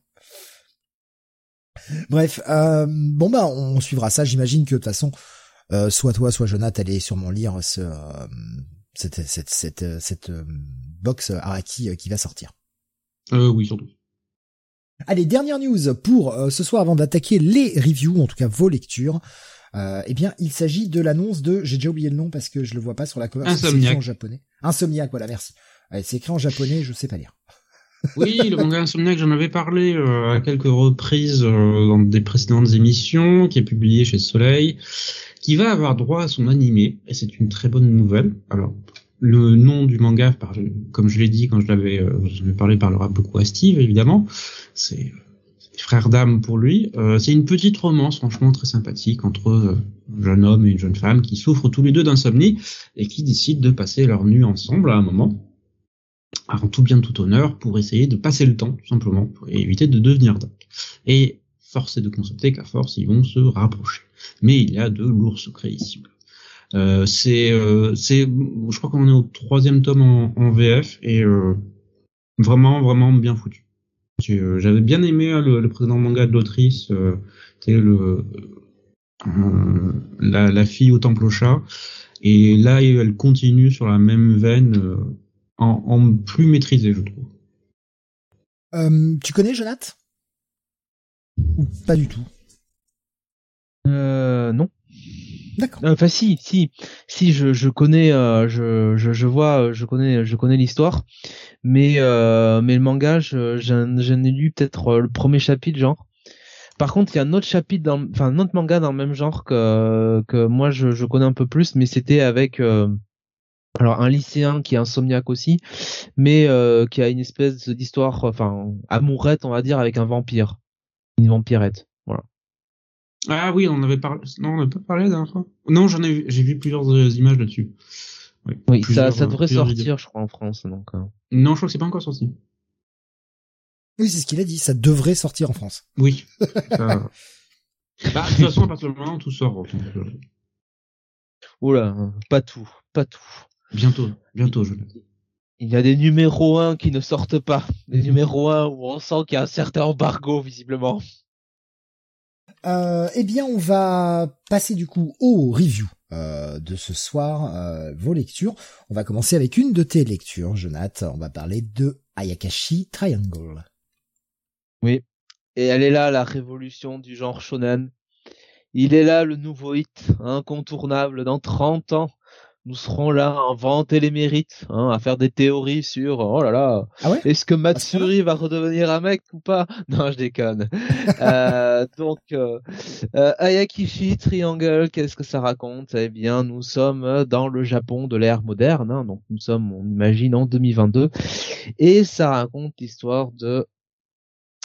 Bref, euh, bon bah on suivra ça. J'imagine que de toute façon, euh, soit toi, soit Jonathan, allez sûrement lire ce, cette, cette, cette, cette box Araki qui va sortir. Euh, oui, surtout. Allez, dernière news pour ce soir avant d'attaquer les reviews, en tout cas vos lectures. Euh, eh bien, il s'agit de l'annonce de, j'ai déjà oublié le nom parce que je le vois pas sur la cover, Insomniac. en japonais. Insomniac, voilà, merci. C'est écrit en japonais, je sais pas lire. Oui, le manga Insomniac, j'en avais parlé euh, à quelques reprises euh, dans des précédentes émissions, qui est publié chez Soleil, qui va avoir droit à son animé, et c'est une très bonne nouvelle. Alors, le nom du manga, par- comme je l'ai dit quand je l'avais euh, parlé, parlera beaucoup à Steve, évidemment. C'est frère d'âme pour lui. Euh, c'est une petite romance, franchement très sympathique, entre euh, un jeune homme et une jeune femme qui souffrent tous les deux d'insomnie et qui décident de passer leur nuit ensemble à un moment en tout bien tout honneur pour essayer de passer le temps tout simplement pour éviter de devenir dingue. Et force est de constater qu'à force ils vont se rapprocher. Mais il y a de lourds secrets ici. Euh, c'est euh, c'est je crois qu'on est au troisième tome en, en VF et euh, vraiment vraiment bien foutu. J'avais bien aimé le, le précédent manga de l'autrice, euh, c'était le euh, la, la fille au temple au chat. Et là, elle continue sur la même veine, euh, en, en plus maîtrisé, je trouve. Euh, tu connais Jonathan? Ou pas du tout? Euh, non. D'accord. Enfin si, si, si je, je connais, euh, je, je, vois, euh, je connais, je connais l'histoire, mais euh, mais le manga, je, j'en, ai lu peut-être euh, le premier chapitre genre. Par contre, il y a un autre chapitre, dans, enfin un autre manga dans le même genre que que moi je, je connais un peu plus, mais c'était avec euh, alors un lycéen qui est insomniaque aussi, mais euh, qui a une espèce d'histoire, enfin amourette on va dire avec un vampire, une vampirette. Ah oui, on avait parlé. Non, on n'a pas parlé la dernière fois. Non, j'en ai vu, j'ai vu plusieurs euh, images là-dessus. Ouais, Oui, ça, euh, devrait sortir, vidéos. je crois, en France, donc. euh. Non, je crois que c'est pas encore sorti. Oui, c'est ce qu'il a dit, ça devrait sortir en France. Oui. Ça- bah, de toute façon, à partir du moment où tout sort, donc, euh, Oula, pas tout, pas tout. bientôt, bientôt, je. Il y a des numéros 1 qui ne sortent pas. Des numéros 1 où on sent qu'il y a un certain embargo, visiblement. Euh, eh bien, on va passer du coup au review euh, de ce soir, euh, vos lectures. On va commencer avec une de tes lectures, Jonathan. On va parler de Ayakashi Triangle. Oui. Et elle est là, la révolution du genre shonen. Il est là, le nouveau hit, incontournable. Dans 30 ans, nous serons là à inventer les mérites, hein, à faire des théories sur, oh là là, Ah ouais? est-ce que Matsuri va redevenir un mec ou pas? Non, je déconne. Euh, donc, euh, euh, Ayakishi Triangle, qu'est-ce que ça raconte? Eh bien, nous sommes dans le Japon de l'ère moderne, hein, donc nous sommes, on imagine, en 2022, et ça raconte l'histoire de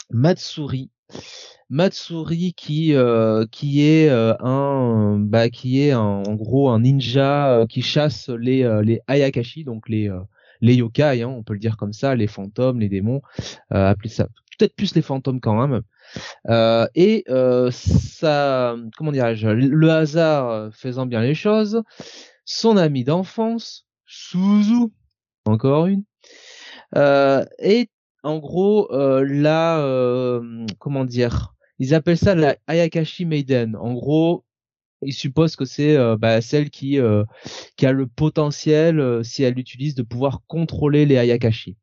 Matsuri. Matsuri qui euh, qui est euh, un bah qui est en gros un ninja euh, qui chasse les les Ayakashi donc les les yokai hein, on peut le dire comme ça les fantômes les démons appelez ça peut-être plus les fantômes quand même. Et ça comment dirais-je le hasard faisant bien les choses son ami d'enfance Suzu encore une euh, est en gros euh, la euh, comment dire ils appellent ça la Ayakashi Maiden. En gros ils supposent que c'est euh, bah, celle qui euh, qui a le potentiel euh, si elle l'utilise de pouvoir contrôler les Ayakashi.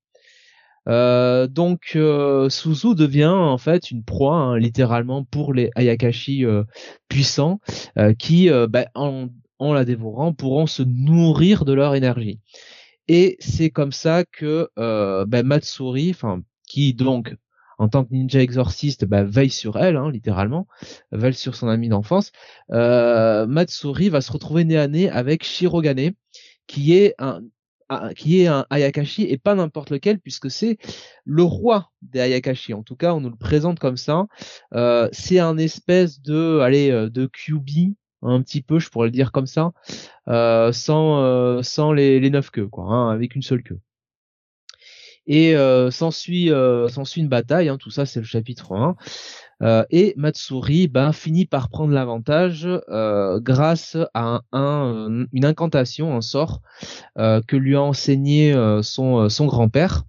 Donc Suzu devient en fait une proie hein, littéralement pour les Ayakashi puissants qui bah, en la dévorant pourront se nourrir de leur énergie et c'est comme ça que euh, bah, Matsuri, enfin qui donc en tant que ninja exorciste bah, veille sur elle, hein, littéralement, veille sur son ami d'enfance, euh, Matsuri va se retrouver nez à nez avec Shirogane, qui est un qui est un Ayakashi et pas n'importe lequel puisque c'est le roi des Ayakashi. En tout cas, on nous le présente comme ça. Euh, c'est un espèce de, allez, euh, de QB un petit peu, je pourrais le dire comme ça, euh, sans euh, sans les, neuf queues, quoi, hein, avec une seule queue. Et euh, s'ensuit euh, s'ensuit une bataille, hein, tout ça c'est le chapitre 1. Euh, et Matsuri ben, finit par prendre l'avantage grâce à un, un- une incantation, un sort que lui a enseigné son, son grand-père.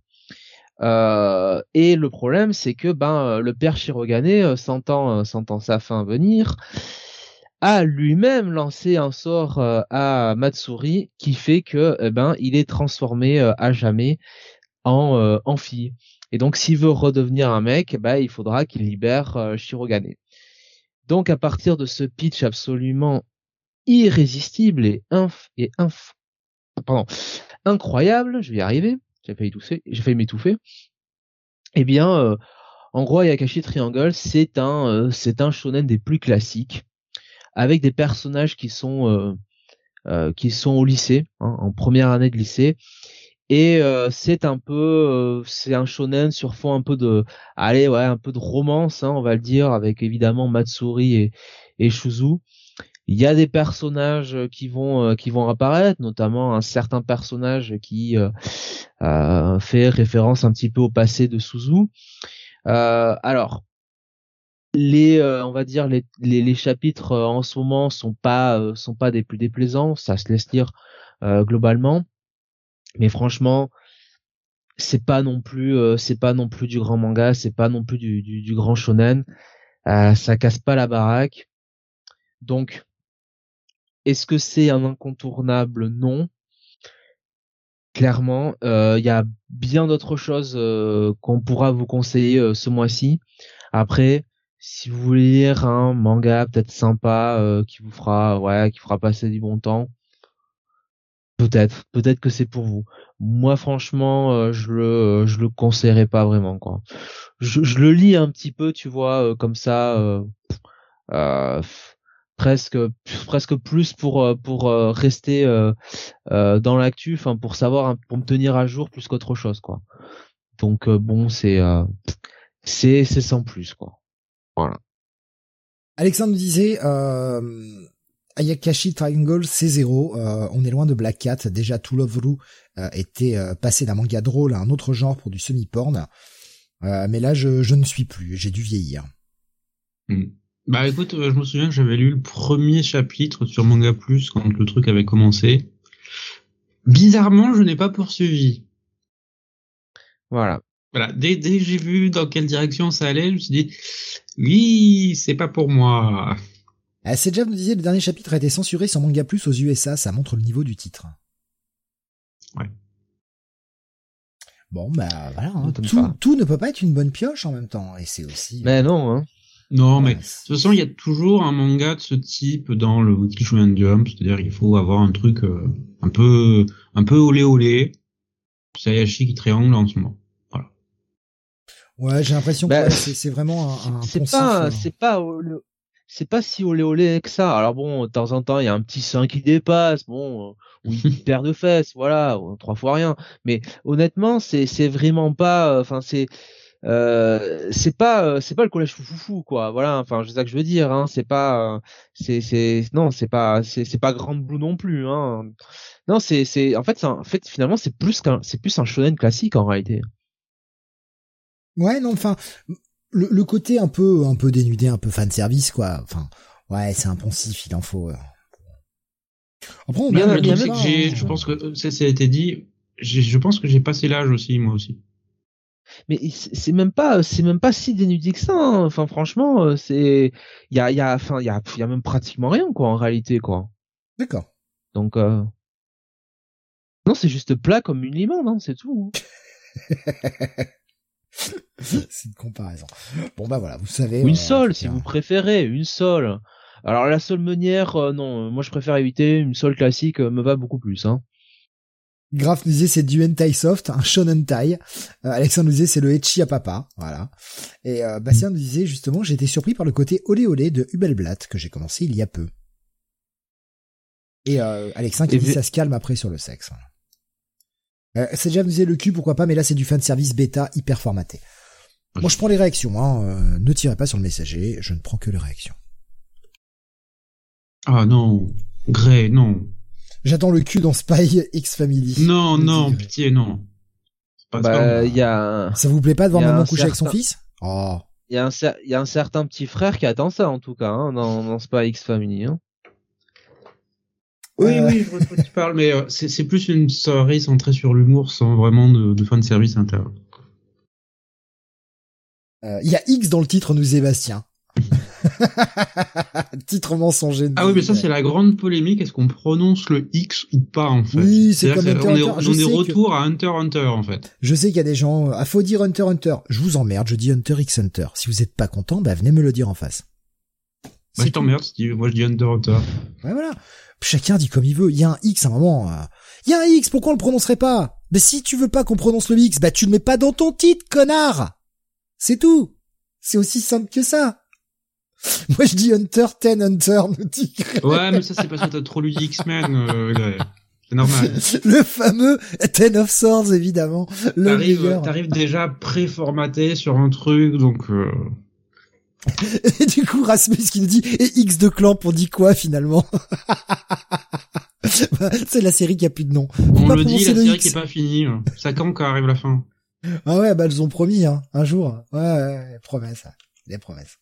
Et le problème, c'est que ben le père Shirogane, euh, sentant, sentant sa fin venir, a lui-même lancé un sort euh, à Matsuri qui fait que eh ben il est transformé euh, à jamais en, euh, en fille. Et donc s'il veut redevenir un mec, ben il faudra qu'il libère Shirogane. Donc à partir de ce pitch absolument irrésistible et inf et inf pardon, incroyable, je vais y arriver, j'ai failli tousser, j'ai failli m'étouffer. Eh bien, en gros, Yakashi Triangle, c'est un, c'est un shonen des plus classiques, avec des personnages qui sont, euh, euh qui sont au lycée, hein, en première année de lycée, et c'est un peu, c'est un shonen sur fond un peu de, allez, ouais, un peu de romance, hein, on va le dire, avec évidemment Matsuri et, et Shuzu. Il y a des personnages qui vont qui vont apparaître, notamment un certain personnage qui euh, fait référence un petit peu au passé de Suzu. Euh, alors, les, euh, on va dire les, les, les chapitres euh, en ce moment sont pas euh, sont pas des plus déplaisants, ça se laisse dire globalement. Mais franchement, c'est pas non plus c'est pas non plus du grand manga, c'est pas non plus du, du, du grand shonen. ça casse pas la baraque. Donc, est-ce que c'est un incontournable? Non clairement. Euh, il y a bien d'autres choses euh, qu'on pourra vous conseiller euh, ce mois-ci. Après, si vous voulez lire un manga peut-être sympa qui vous fera, ouais, qui fera passer du bon temps, peut-être, peut-être que c'est pour vous. Moi, franchement, je le, je le conseillerais pas vraiment, quoi. Je, je le lis un petit peu, tu vois, comme ça. Euh, presque presque plus pour euh, pour euh, rester euh, dans l'actu enfin pour savoir pour me tenir à jour plus qu'autre chose quoi donc bon c'est c'est c'est sans plus quoi voilà Alexandre disait Ayakashi Triangle c'est zéro on est loin de Black Cat déjà To Love Ru était passé d'un manga drôle à un autre genre pour du semi-porn mais là je, je ne suis plus j'ai dû vieillir hmm. Bah écoute, euh, je me souviens que j'avais lu le premier chapitre sur Manga Plus quand le truc avait commencé. Bizarrement, je n'ai pas poursuivi. Voilà. Voilà. Dès, dès que j'ai vu dans quelle direction ça allait, je me suis dit, oui, c'est pas pour moi. Ah, c'est déjà, me disait, le dernier chapitre a été censuré sur Manga Plus aux USA, ça montre le niveau du titre. Ouais. Bon, bah voilà, hein. tout, tout, ne peut pas être une bonne pioche en même temps, et c'est aussi... Mais non, hein. Non, mais de toute façon, il y a toujours un manga de ce type dans le Weekly Shonen Jump, c'est-à-dire qu'il faut avoir un truc euh, un peu un peu olé olé. C'est Ayashi qui triangle en ce moment. Ouais, j'ai l'impression que bah, c'est vraiment un, un C'est pas euh. c'est pas c'est pas si olé olé que ça. Alors bon, de temps en temps, il y a un petit sein qui dépasse, bon, ou une paire de fesses, voilà, trois fois rien. Mais honnêtement, c'est c'est vraiment pas, enfin c'est euh, c'est pas euh, c'est pas le collège foufoufou quoi voilà enfin c'est ça que je veux dire hein c'est pas euh, c'est c'est non c'est pas c'est c'est pas grande blue non plus hein non c'est c'est en fait en fait finalement c'est plus qu'un c'est plus un shonen classique en réalité ouais non enfin le, le côté un peu un peu dénudé un peu fan service quoi. Enfin ouais c'est un poncif il en faut après on bien, bien, que j'ai je pense que ça, ça a été dit je pense que j'ai passé l'âge aussi moi aussi. Mais c'est même pas c'est même pas si dénudé que ça hein. enfin franchement euh, c'est il y a il y a enfin il y a il y a même pratiquement rien quoi en réalité quoi. D'accord. Donc euh... non c'est juste plat comme une limande hein, c'est tout hein. c'est une comparaison bon bah voilà vous savez une euh, sole si vous préférez une sole alors la seule meunière euh, non moi je préfère éviter une sole classique me va beaucoup plus hein Graf nous disait c'est du hentai soft, un shonen tai. Euh, Alexandre nous disait c'est le etchi à papa, voilà. Et euh, Bastien nous disait justement j'ai été surpris par le côté olé olé de Hubelblatt que j'ai commencé il y a peu. Et euh, Alexandre qui dit ça se calme après sur le sexe. Euh, c'est déjà nous disait le cul pourquoi pas mais là c'est du fan service bêta hyper formaté. Moi je prends les réactions, hein. Euh, ne tirez pas sur le messager, je ne prends que les réactions. Ah non, Grey, non. J'attends le cul dans Spy X Family. Non, non, pitié, non. Bah, il y a. Ça vous plaît pas de voir maman coucher avec son fils? Oh. Il y a un, il y a un certain petit frère qui attend ça en tout cas hein, dans, dans Spy X Family. Hein. Oui, oui, je vois de quoi tu parles, mais euh, c'est plus une soirée centrée sur l'humour sans vraiment de, de fan service interne. Euh, il y a X dans le titre, nous Sébastien. Titre mensonger. Ah oui, mais ça c'est la grande polémique. Est-ce qu'on prononce le X ou pas en fait? Oui, c'est comme Hunter, on est, on est retour à Hunter Hunter en fait. Je sais qu'il y a des gens. Ah, faut dire Hunter Hunter. Je vous emmerde. Je dis Hunter X Hunter. Si vous êtes pas content, bah venez me le dire en face. Bah, je t'emmerde, moi je dis Hunter Hunter. Ouais, voilà. Chacun dit comme il veut. Il y a un X à un moment. Euh. Il y a un X, pourquoi on le prononcerait pas? Mais si tu veux pas qu'on prononce le X, bah tu le mets pas dans ton titre, connard C'est tout. C'est aussi simple que ça. Moi je dis Hunter, Ten Hunter, nous dit. Ouais, mais ça c'est parce que t'as trop lu X-Men. Euh, c'est normal. le fameux Ten of Swords, évidemment. T'arrives déjà préformaté sur un truc, donc... Euh... Et du coup, Rasmus qui nous dit, et X de clan pour dit quoi finalement? C'est la série qui a plus de nom. On le dit, la série qui est pas finie. Ça quand qu'arrive la fin Ah ouais, bah elles ont promis, hein, un jour. Ouais, ouais, promesses, des promesses.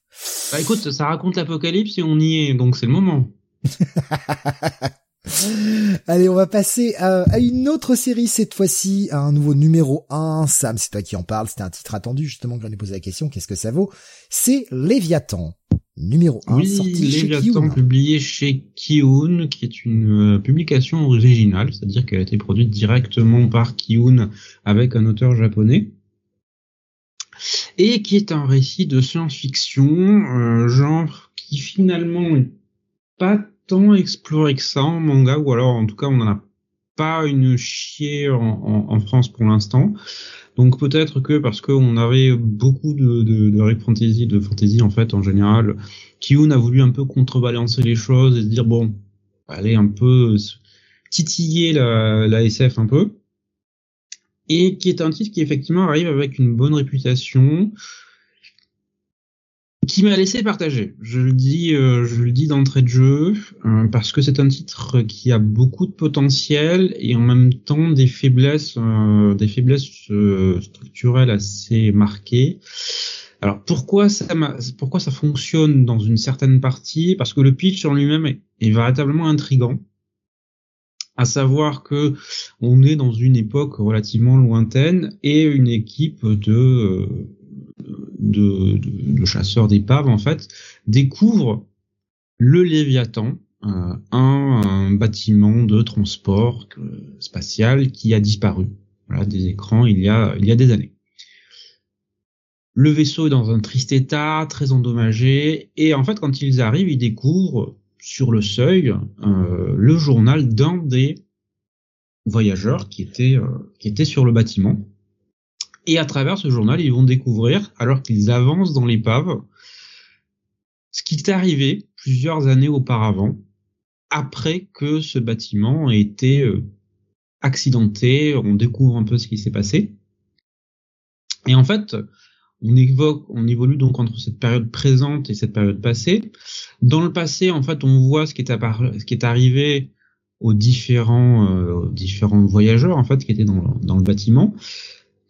Bah écoute, ça raconte l'apocalypse et on y est, donc c'est le moment. Allez, on va passer à, une autre série cette fois-ci, à un nouveau numéro 1. Sam, c'est toi qui en parle, c'était un titre attendu justement que j'en ai posé la question, qu'est-ce que ça vaut? C'est Léviathan, numéro 1, oui, sorti Léviathan, publié chez Kiun, qui est une euh, publication originale, c'est-à-dire qu'elle a été produite directement par Kiun avec un auteur japonais. Et qui est un récit de science-fiction, euh, genre qui finalement est pas tant exploré que ça en manga, ou alors en tout cas on n'en a pas une chier en, France pour l'instant. Donc peut-être que parce qu'on avait beaucoup de, de, de fantasy, de fantasy en fait en général, Kiyun a voulu un peu contrebalancer les choses et se dire bon, allez un peu titiller la, la SF un peu. Et qui est un titre qui effectivement arrive avec une bonne réputation, qui m'a laissé partager. Je le dis, euh, je le dis d'entrée de jeu euh, parce que c'est un titre qui a beaucoup de potentiel et en même temps des faiblesses, euh, des faiblesses structurelles assez marquées. Alors pourquoi ça, pourquoi ça fonctionne dans une certaine partie? Parce que le pitch en lui-même est, est, véritablement intrigant. À savoir que on est dans une époque relativement lointaine et une équipe de de, chasseurs d'épaves en fait découvre le Léviathan, euh, un, bâtiment de transport euh, spatial qui a disparu voilà, des écrans il y a il y a des années. Le vaisseau est dans un triste état, très endommagé, et en fait quand ils arrivent, ils découvrent sur le seuil euh, le journal d'un des voyageurs qui était sur le bâtiment et à travers ce journal, ils vont découvrir, alors qu'ils avancent dans l'épave, ce qui est arrivé plusieurs années auparavant, après que ce bâtiment ait été euh, accidenté. On découvre un peu ce qui s'est passé. Et en fait, on évolue donc entre cette période présente et cette période passée. Dans le passé, en fait, on voit ce qui est, arrivé aux différents, euh, aux différents voyageurs en fait qui étaient dans le bâtiment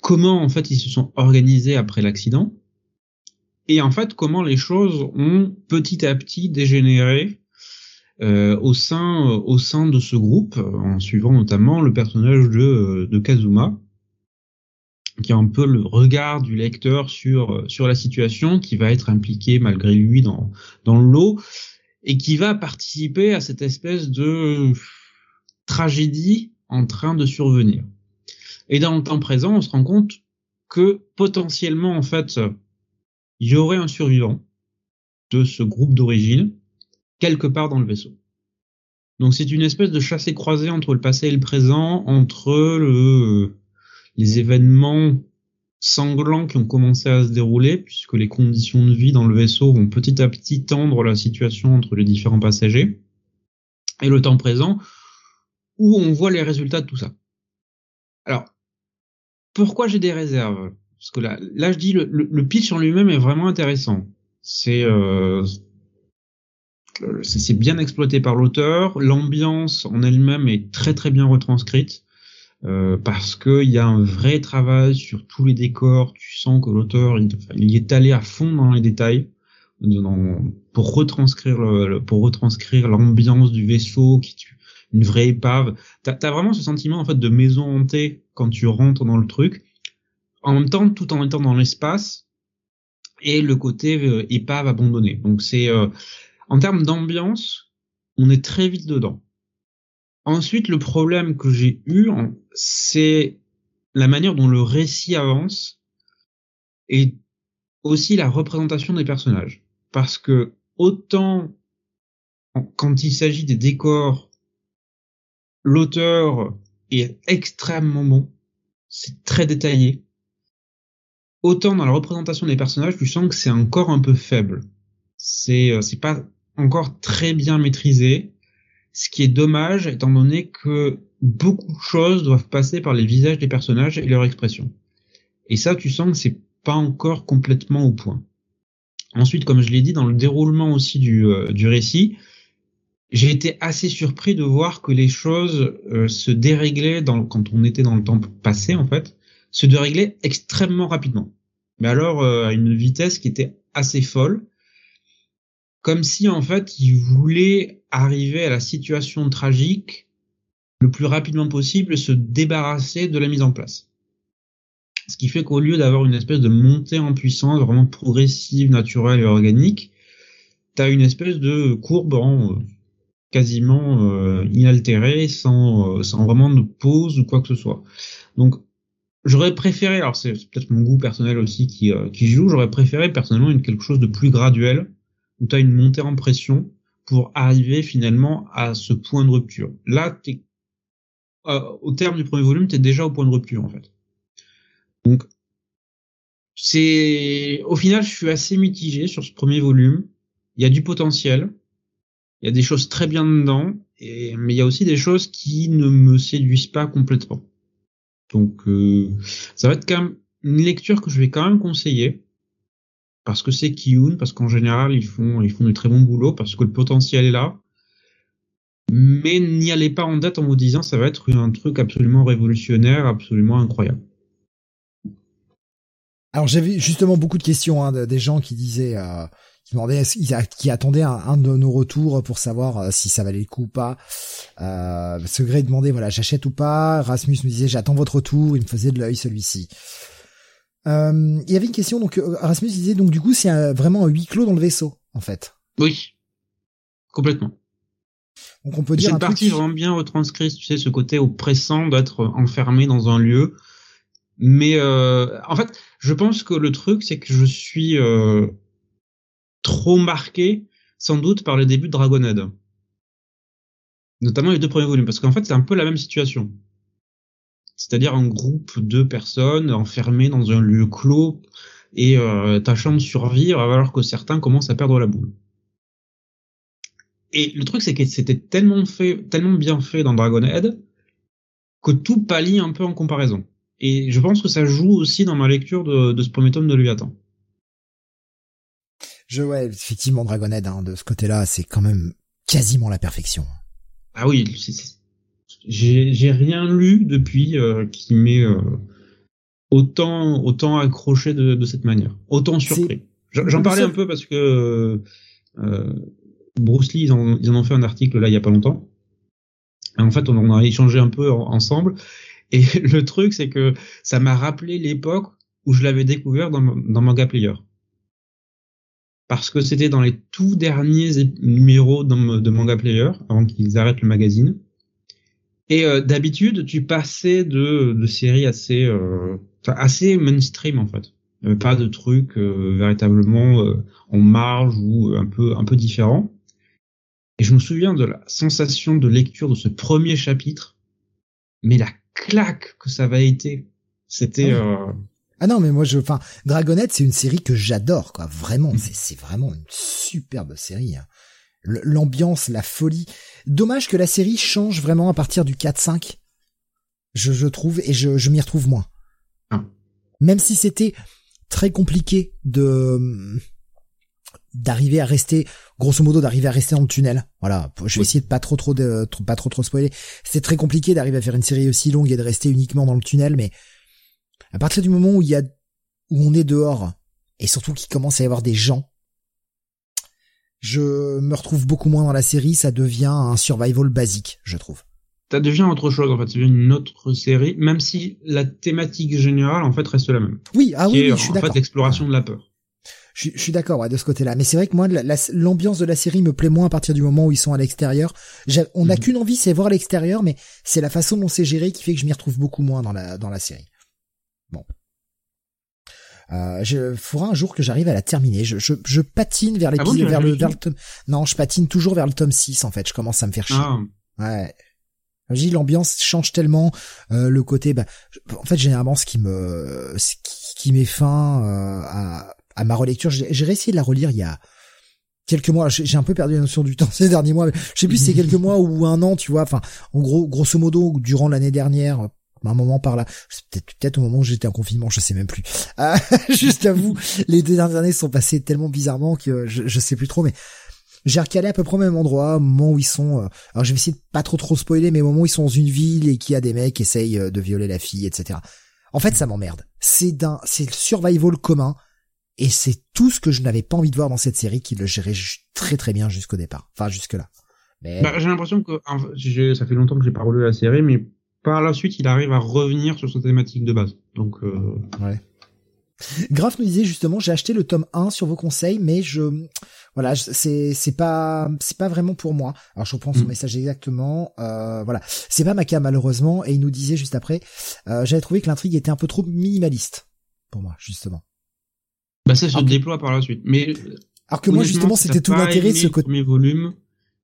comment en fait ils se sont organisés après l'accident et en fait comment les choses ont petit à petit dégénéré euh, au sein au sein de ce groupe en suivant notamment le personnage de, de Kazuma qui a un peu le regard du lecteur sur sur la situation qui va être impliqué malgré lui dans dans et qui va participer à cette espèce de tragédie en train de survenir. Et dans le temps présent, on se rend compte que potentiellement, en fait, il y aurait un survivant de ce groupe d'origine quelque part dans le vaisseau. Donc c'est une espèce de chassé-croisé entre le passé et le présent, entre le, les événements sanglants qui ont commencé à se dérouler, puisque les conditions de vie dans le vaisseau vont petit à petit tendre la situation entre les différents passagers, et le temps présent, où on voit les résultats de tout ça. Alors, pourquoi j'ai des réserves? Parce que là, là je dis le, le, pitch en lui-même est vraiment intéressant. C'est euh, c'est bien exploité par l'auteur. L'ambiance en elle-même est très très bien retranscrite euh, parce qu'il y a un vrai travail sur tous les décors. Tu sens que l'auteur il, il, est allé à fond dans les détails pour retranscrire le, pour retranscrire l'ambiance du vaisseau qui une vraie épave. T'as as vraiment ce sentiment en fait de maison hantée quand tu rentres dans le truc. En même temps, tout en étant dans l'espace et le côté euh, épave abandonnée. Donc c'est euh, en termes d'ambiance, on est très vite dedans. Ensuite, le problème que j'ai eu, c'est la manière dont le récit avance et aussi la représentation des personnages. Parce que autant quand il s'agit des décors, l'auteur est extrêmement bon. C'est très détaillé. Autant dans la représentation des personnages, tu sens que c'est encore un peu faible. C'est euh, c'est pas encore très bien maîtrisé. Ce qui est dommage, étant donné que beaucoup de choses doivent passer par les visages des personnages et leurs expressions. Et ça, tu sens que c'est pas encore complètement au point. Ensuite, comme je l'ai dit, dans le déroulement aussi du, euh, du récit, j'ai été assez surpris de voir que les choses euh, se déréglaient dans, quand on était dans le temps passé, en fait, se déréglaient extrêmement rapidement. Mais alors, euh, à une vitesse qui était assez folle. Comme si, en fait, ils voulaient arriver à la situation tragique le plus rapidement possible et se débarrasser de la mise en place. Ce qui fait qu'au lieu d'avoir une espèce de montée en puissance vraiment progressive, naturelle et organique, tu as une espèce de courbe en, quasiment euh, inaltérée, sans, euh, sans vraiment de pause ou quoi que ce soit. Donc j'aurais préféré, alors c'est peut-être mon goût personnel aussi qui, euh, qui joue, j'aurais préféré personnellement une, quelque chose de plus graduel, où tu as une montée en pression pour arriver finalement à ce point de rupture. Là, es, au terme du premier volume, tu es déjà au point de rupture en fait. Donc, c'est au final, je suis assez mitigé sur ce premier volume. Il y a du potentiel, il y a des choses très bien dedans, mais il y a aussi des choses qui ne me séduisent pas complètement. Donc, euh, ça va être quand même une lecture que je vais quand même conseiller parce que c'est Kiyun, parce qu'en général ils font ils du très bon boulot, parce que le potentiel est là. Mais n'y allez pas en date en vous disant ça va être un truc absolument révolutionnaire, absolument incroyable. Alors j'avais justement beaucoup de questions hein, des gens qui disaient, euh, qui demandaient, qui attendaient un, de nos retours pour savoir euh, si ça valait le coup ou pas. Euh, demandait voilà j'achète ou pas. Rasmus me disait j'attends votre retour. Il me faisait de l'œil celui-ci. Euh, il y avait une question donc euh, Rasmus disait donc du coup c'est vraiment un huis clos dans le vaisseau en fait. Oui, complètement. Donc on peut dire. Cette partie vraiment bien retranscrit, tu sais, ce côté oppressant d'être enfermé dans un lieu. Mais euh, en fait, je pense que le truc, c'est que je suis euh, trop marqué, sans doute, par le début de Dragonhead. Notamment les deux premiers volumes, parce qu'en fait, c'est un peu la même situation. C'est-à-dire un groupe de personnes enfermées dans un lieu clos et euh, tâchant de survivre alors que certains commencent à perdre la boule. Et le truc, c'est que c'était tellement fait, tellement bien fait dans Dragonhead que tout pâlit un peu en comparaison. Et je pense que ça joue aussi dans ma lecture de, de ce premier tome de Léviathan. Je ouais, effectivement Dragonhead hein, de ce côté-là, c'est quand même quasiment la perfection. Ah oui, j'ai rien lu depuis euh, qui m'ait euh, autant autant accroché de, de cette manière, autant surpris. J'en parlais un peu parce que euh, Bruce Lee ils en, ils en, ont fait un article là il y a pas longtemps. Et en fait, on en a échangé un peu ensemble et le truc, c'est que ça m'a rappelé l'époque où je l'avais découvert dans, dans Manga Player. Parce que c'était dans les tout derniers numéros de Manga Player, avant qu'ils arrêtent le magazine. Et euh, d'habitude, tu passais de, de séries assez, euh, assez mainstream en fait. pas de trucs euh, véritablement euh, en marge ou un peu, un peu différents. Et je me souviens de la sensation de lecture de ce premier chapitre, mais la claque que ça va été. C'était. Ah, euh... ah, non, mais moi je, enfin, Dragonette, c'est une série que j'adore, quoi. Vraiment, mm. c'est vraiment une superbe série. Hein. L'ambiance, la folie. Dommage que la série change vraiment à partir du 4-5. Je, je trouve et je, je m'y retrouve moins. Ah. Même si c'était très compliqué de d'arriver à rester grosso modo d'arriver à rester dans le tunnel. Voilà, je vais essayer de pas trop trop de pas trop trop spoiler. C'est très compliqué d'arriver à faire une série aussi longue et de rester uniquement dans le tunnel mais à partir du moment où il y a où on est dehors et surtout qu'il commence à y avoir des gens je me retrouve beaucoup moins dans la série, ça devient un survival basique, je trouve. Ça devient autre chose en fait, ça devient une autre série, même si la thématique générale en fait reste la même. Oui, ah oui, je suis d'accord. En fait, l'exploration de la peur. Je, suis d'accord ouais, de ce côté-là. Mais c'est vrai que moi, l'ambiance de la série me plaît moins à partir du moment où ils sont à l'extérieur. On n'a mhm. qu'une envie, c'est voir l'extérieur, mais c'est la façon dont c'est géré qui fait que je m'y retrouve beaucoup moins dans la dans la série. Euh, je faudra un jour que j'arrive à la terminer. Je, je, je patine vers Ah bon, tu l'as vers le, vers le tome. Non, je patine toujours vers le tome 6 en fait. Je commence à me faire chier. Ah, Ouais. L'ambiance change tellement, euh, le côté, bah, je- en fait généralement ce qui me, ce qui, qui met fin euh, à, à ma relecture, j'ai réessayé de la relire il y a quelques mois. J'ai un peu perdu la notion du temps ces derniers mois. mais Je sais plus si c'est quelques mois ou un an, tu vois. Enfin, en gros, grosso modo, durant l'année dernière, un moment par là, peut-être peut-être au moment où j'étais en confinement, je sais même plus. Ah, juste à vous, les deux dernières années sont passées tellement bizarrement que je, je sais plus trop, mais j'ai recalé à peu près au même endroit, au moment où ils sont. euh, alors je vais essayer de pas trop trop spoiler, mais au moment où ils sont dans une ville et qu'il y a des mecs qui essayent euh, de violer la fille, etc. En fait, ça m'emmerde. C'est d'un, c'est le survival commun, et c'est tout ce que je n'avais pas envie de voir dans cette série qui le gérait très très bien jusqu'au départ. Enfin jusque là. Mais Bah, j'ai l'impression que ça fait longtemps que j'ai pas relu la série, mais par la suite, il arrive à revenir sur sa thématique de base. Donc, euh, Graf nous disait justement, j'ai acheté le tome 1 sur vos conseils, mais je, voilà, c'est c'est pas c'est pas vraiment pour moi. Alors je reprends son Mm. message exactement. Euh, voilà, c'est pas ma cas malheureusement. Et il nous disait juste après, euh, j'avais trouvé que l'intrigue était un peu trop minimaliste pour moi justement. bah, ça se déploie par la suite. Mais Alors que moi justement c'était tout l'intérêt de ce côté. premier volume,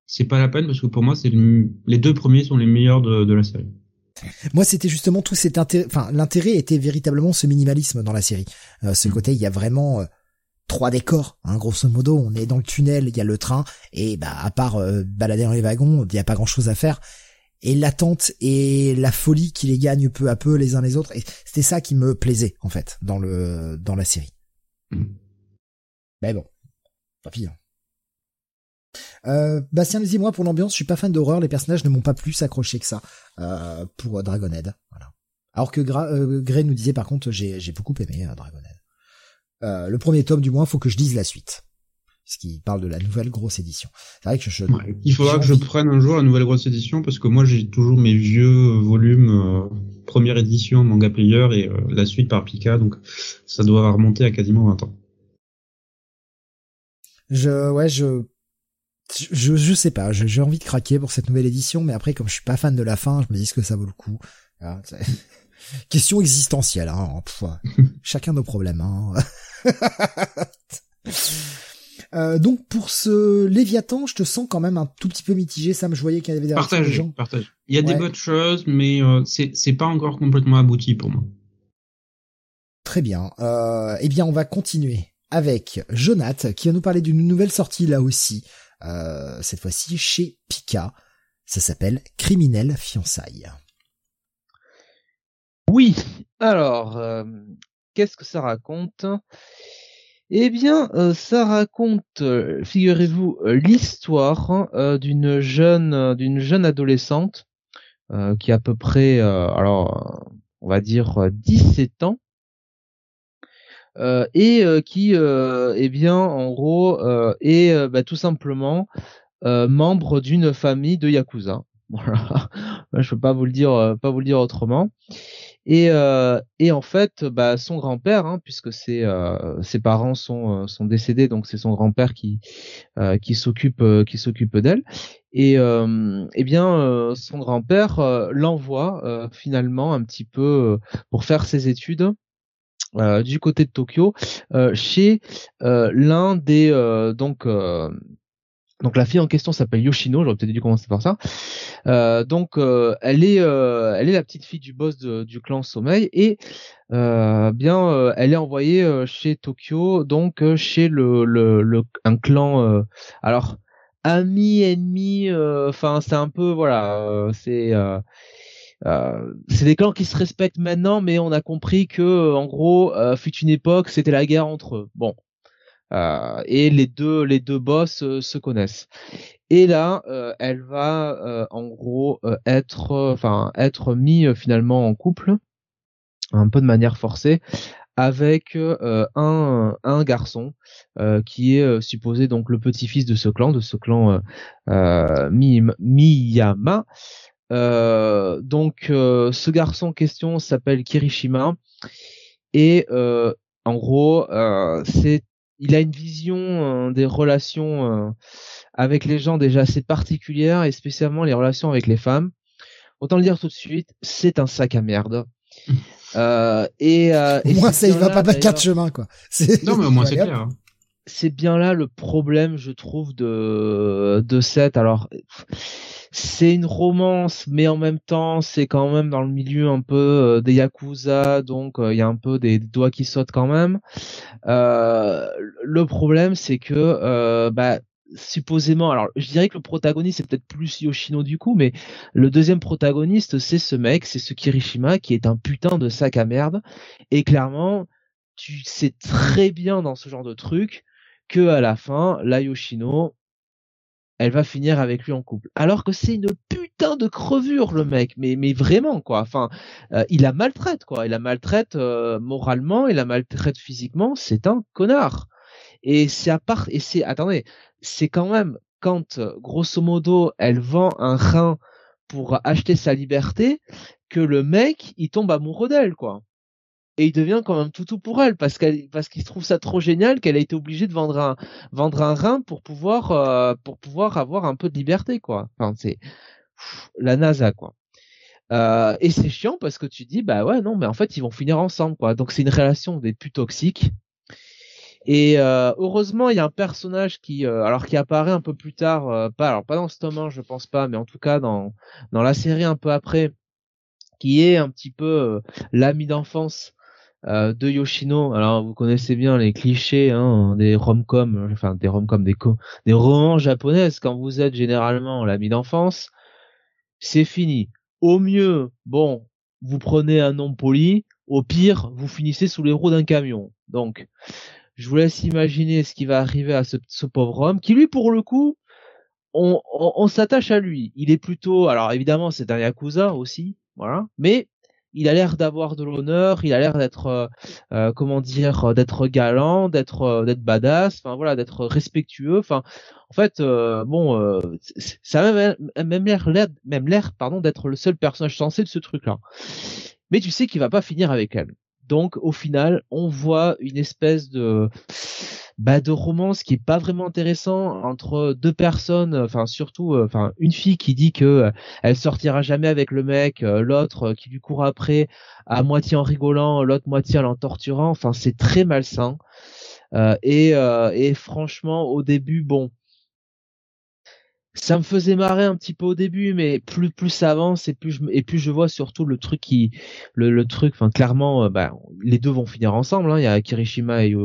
c'est pas la peine parce que pour moi, c'est le- les deux premiers sont les meilleurs de, de la série. Moi c'était justement tout cet intérêt. Enfin l'intérêt était véritablement ce minimalisme dans la série. Euh, ce Mm. côté il y a vraiment euh, trois décors, hein, grosso modo. On est dans le tunnel, il y a le train, et bah à part euh, balader dans les wagons, il y a pas grand chose à faire. Et l'attente et la folie qui les gagne peu à peu les uns les autres. Et c'était ça qui me plaisait en fait dans le dans la série. Mm. Mais bon, tant pis. hein. Euh, Bastien nous dit moi pour l'ambiance je suis pas fan d'horreur les personnages ne m'ont pas plus accroché que ça euh, pour Dragonhead voilà alors que Gra euh, Gray nous disait par contre j'ai beaucoup aimé Dragonhead le premier tome du moins faut que je lise la suite ce qui parle de la nouvelle grosse édition c'est vrai que je Ouais. Il faudra que je prenne un jour la nouvelle grosse édition parce que moi, j'ai toujours mes vieux volumes première édition manga player et la suite par Pika, donc ça doit remonter à quasiment 20 ans. Je, ouais, je, je, je sais pas. J'ai envie de craquer pour cette nouvelle édition, mais après, comme je suis pas fan de la fin, je me dis que ça vaut le coup. C'est- Question existentielle, hein. Pff. Chacun nos problèmes, hein. Euh, donc pour ce Léviathan, je te sens quand même un tout petit peu mitigé. Sam, je voyais qu'il y avait des Partage, gens. partage. Il y a des bonnes choses, mais euh, c'est c'est pas encore complètement abouti pour moi. Très bien. Euh, eh bien, on va continuer avec Jonath, qui va nous parler d'une nouvelle sortie là aussi. Euh, cette fois-ci chez Pika. Ça s'appelle Criminel Fiançailles. Oui. Alors, euh, qu'est-ce que ça raconte? Eh bien, euh, ça raconte, figurez-vous, l'histoire euh, d'une jeune, d'une jeune adolescente qui a à peu près, alors, on va dire euh, 17 ans. Euh, et euh, qui, euh, eh bien, en gros, est bah, tout simplement membre d'une famille de yakuza. Voilà, je peux pas vous le dire, pas vous le dire autrement. Et, euh, et en fait, bah, son grand-père, hein, puisque ses, euh, ses parents sont, sont décédés, donc c'est son grand-père qui, euh, qui s'occupe, qui s'occupe d'elle. Et eh bien, son grand-père l'envoie finalement un petit peu pour faire ses études euh, du côté de Tokyo, euh, chez euh, l'un des euh, donc donc la fille en question s'appelle Yoshino, j'aurais peut-être dû commencer par ça. Donc elle est elle est la petite fille du boss du clan Sommeil et bien elle est envoyée chez Tokyo donc chez le, le, le un clan alors ami ennemi enfin c'est un peu voilà c'est euh, c'est des clans qui se respectent maintenant, mais on a compris que, euh, en gros, euh, fut une époque, c'était la guerre entre eux. Bon, Euh, et les deux, les deux boss se connaissent. Et là, elle va, en gros, être, enfin, être finalement en couple, un peu de manière forcée, avec un, un garçon qui est supposé donc le petit-fils de ce clan, de ce clan Mi- Miyama. Euh, donc euh, ce garçon en question s'appelle Kirishima et euh, en gros euh, c'est il a une vision euh, des relations euh, avec les gens déjà assez particulière et spécialement les relations avec les femmes. Autant le dire tout de suite, c'est un sac à merde. Euh, et, euh, Au et moins, ça, il va pas battre quatre chemins, quoi. Non, mais au moins c'est Allez, hop. C'est bien là le problème, je trouve, de de cette. Alors, c'est une romance, mais en même temps, c'est quand même dans le milieu un peu euh, des yakuza, donc euh, il y a un peu des, des doigts qui sautent quand même. Euh, le problème, c'est que, euh, bah, supposément, alors je dirais que le protagoniste c'est peut-être plus Yoshino du coup, mais le deuxième protagoniste c'est ce mec, c'est ce Kirishima qui est un putain de sac à merde, et clairement, tu sais très bien dans ce genre de truc que à la fin, la Yoshino, elle va finir avec lui en couple. Alors que c'est une putain de crevure le mec, mais vraiment quoi. Enfin, euh, il la maltraite quoi. Il la maltraite euh, moralement, il la maltraite physiquement. C'est un connard. Et c'est à part et c'est attendez, c'est quand même quand grosso modo elle vend un rein pour acheter sa liberté que le mec il tombe amoureux d'elle quoi et il devient quand même toutou pour elle parce qu'elle parce qu'il trouve ça trop génial qu'elle a été obligée de vendre un vendre un rein pour pouvoir euh, pour pouvoir avoir un peu de liberté quoi. Enfin c'est la NASA quoi. Euh, et c'est chiant parce que tu dis bah ouais non mais en fait ils vont finir ensemble quoi. Donc c'est une relation des plus toxiques. Et euh, heureusement il y a un personnage qui alors qui apparaît un peu plus tard pas alors pas dans ce tome 1 je pense pas mais en tout cas dans dans la série un peu après qui est un petit peu l'ami d'enfance euh, de Yoshino. Alors vous connaissez bien les clichés hein, des rom-com, enfin des rom-com, des, romans japonaises. Quand vous êtes généralement l'ami d'enfance, c'est fini. Au mieux, bon, vous prenez un nom poli. Au pire, vous finissez sous les roues d'un camion. Donc, je vous laisse imaginer ce qui va arriver à ce, ce pauvre homme, qui lui, pour le coup, on, on, on s'attache à lui. Il est plutôt, alors évidemment, c'est un yakuza aussi, voilà, mais il a l'air d'avoir de l'honneur, il a l'air d'être, euh, euh, comment dire, euh, d'être galant, d'être, euh, d'être badass, enfin voilà, d'être respectueux. Enfin, en fait, euh, bon, euh, ça a même, l'air, même l'air, pardon, d'être le seul personnage sensé de ce truc-là. Mais tu sais qu'il va pas finir avec elle. Donc, au final, on voit une espèce de bah, de romance qui est pas vraiment intéressant entre deux personnes, enfin surtout, euh, enfin une fille qui dit que euh, elle sortira jamais avec le mec, euh, l'autre qui lui court après à moitié en rigolant, l'autre moitié en l'en torturant. Enfin, c'est très malsain. Et, et franchement, au début, bon, ça me faisait marrer un petit peu au début, mais plus plus ça avance et plus je et plus je vois surtout le truc qui le, le truc, enfin clairement, euh, bah, les deux vont finir ensemble. Hein, il y a Kirishima et,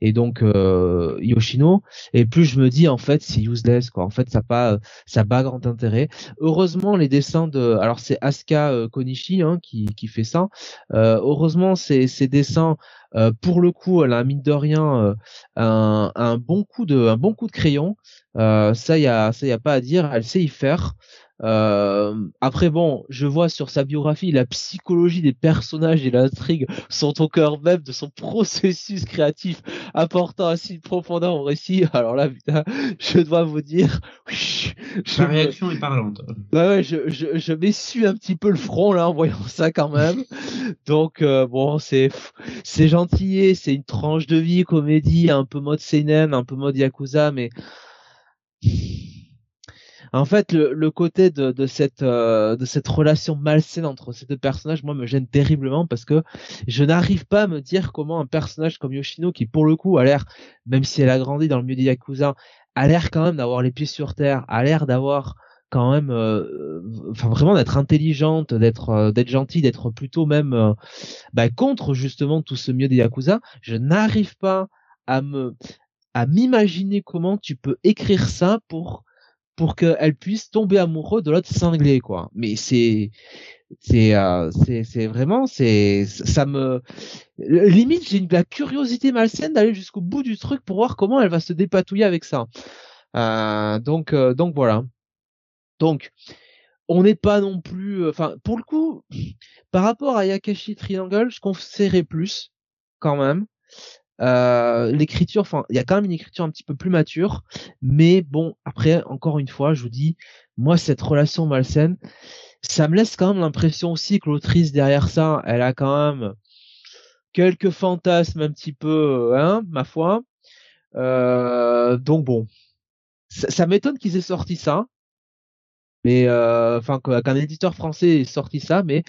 et donc euh, Yoshino. Et plus je me dis en fait c'est useless quoi. En fait ça pas ça pas grand intérêt. Heureusement les dessins de alors c'est Asuka euh, Konishi hein, qui qui fait ça. Euh, heureusement ces ces dessins euh, pour le coup elle a mine de rien euh, un, un bon coup de un bon coup de crayon. Euh, ça y a ça y a pas à dire. Elle sait y faire. Euh, après bon, je vois sur sa biographie la psychologie des personnages et l'intrigue sont au cœur même de son processus créatif apportant ainsi une profondeur au récit. Alors là, putain, je dois vous dire, je, La me- réaction est parlante. Ouais, ouais, je, je, je m'essuie un petit peu le front là en voyant ça quand même. Donc euh, bon, c'est c'est gentil, c'est une tranche de vie, comédie, un peu mode seinen, un peu mode yakuza, mais en fait le, côté de, cette euh, de cette relation malsaine entre ces deux personnages, moi me gêne terriblement parce que je n'arrive pas à me dire comment un personnage comme Yoshino, qui pour le coup a l'air, même si elle a grandi dans le milieu des yakuza, a l'air quand même d'avoir les pieds sur terre, a l'air d'avoir quand même euh, enfin vraiment d'être intelligente d'être euh, d'être gentille d'être plutôt même bah, contre justement tout ce milieu des yakuza. Je n'arrive pas à me à m'imaginer comment tu peux écrire ça pour pour qu'elle puisse tomber amoureux de l'autre cinglé quoi. Mais c'est c'est euh, c'est c'est vraiment c'est ça me limite j'ai la curiosité malsaine d'aller jusqu'au bout du truc pour voir comment elle va se dépatouiller avec ça. Euh, donc euh, donc voilà. Donc, on n'est pas non plus, enfin, pour le coup, par rapport à Yakashi Triangle, je conseillerais plus, quand même. Euh, l'écriture, enfin, il y a quand même une écriture un petit peu plus mature, mais bon, après, encore une fois, je vous dis, moi, cette relation malsaine, ça me laisse quand même l'impression aussi que l'autrice derrière ça, elle a quand même quelques fantasmes un petit peu, hein, ma foi. Euh, donc bon, ça, ça m'étonne qu'ils aient sorti ça Mais euh, enfin qu'un éditeur français ait sorti ça, mais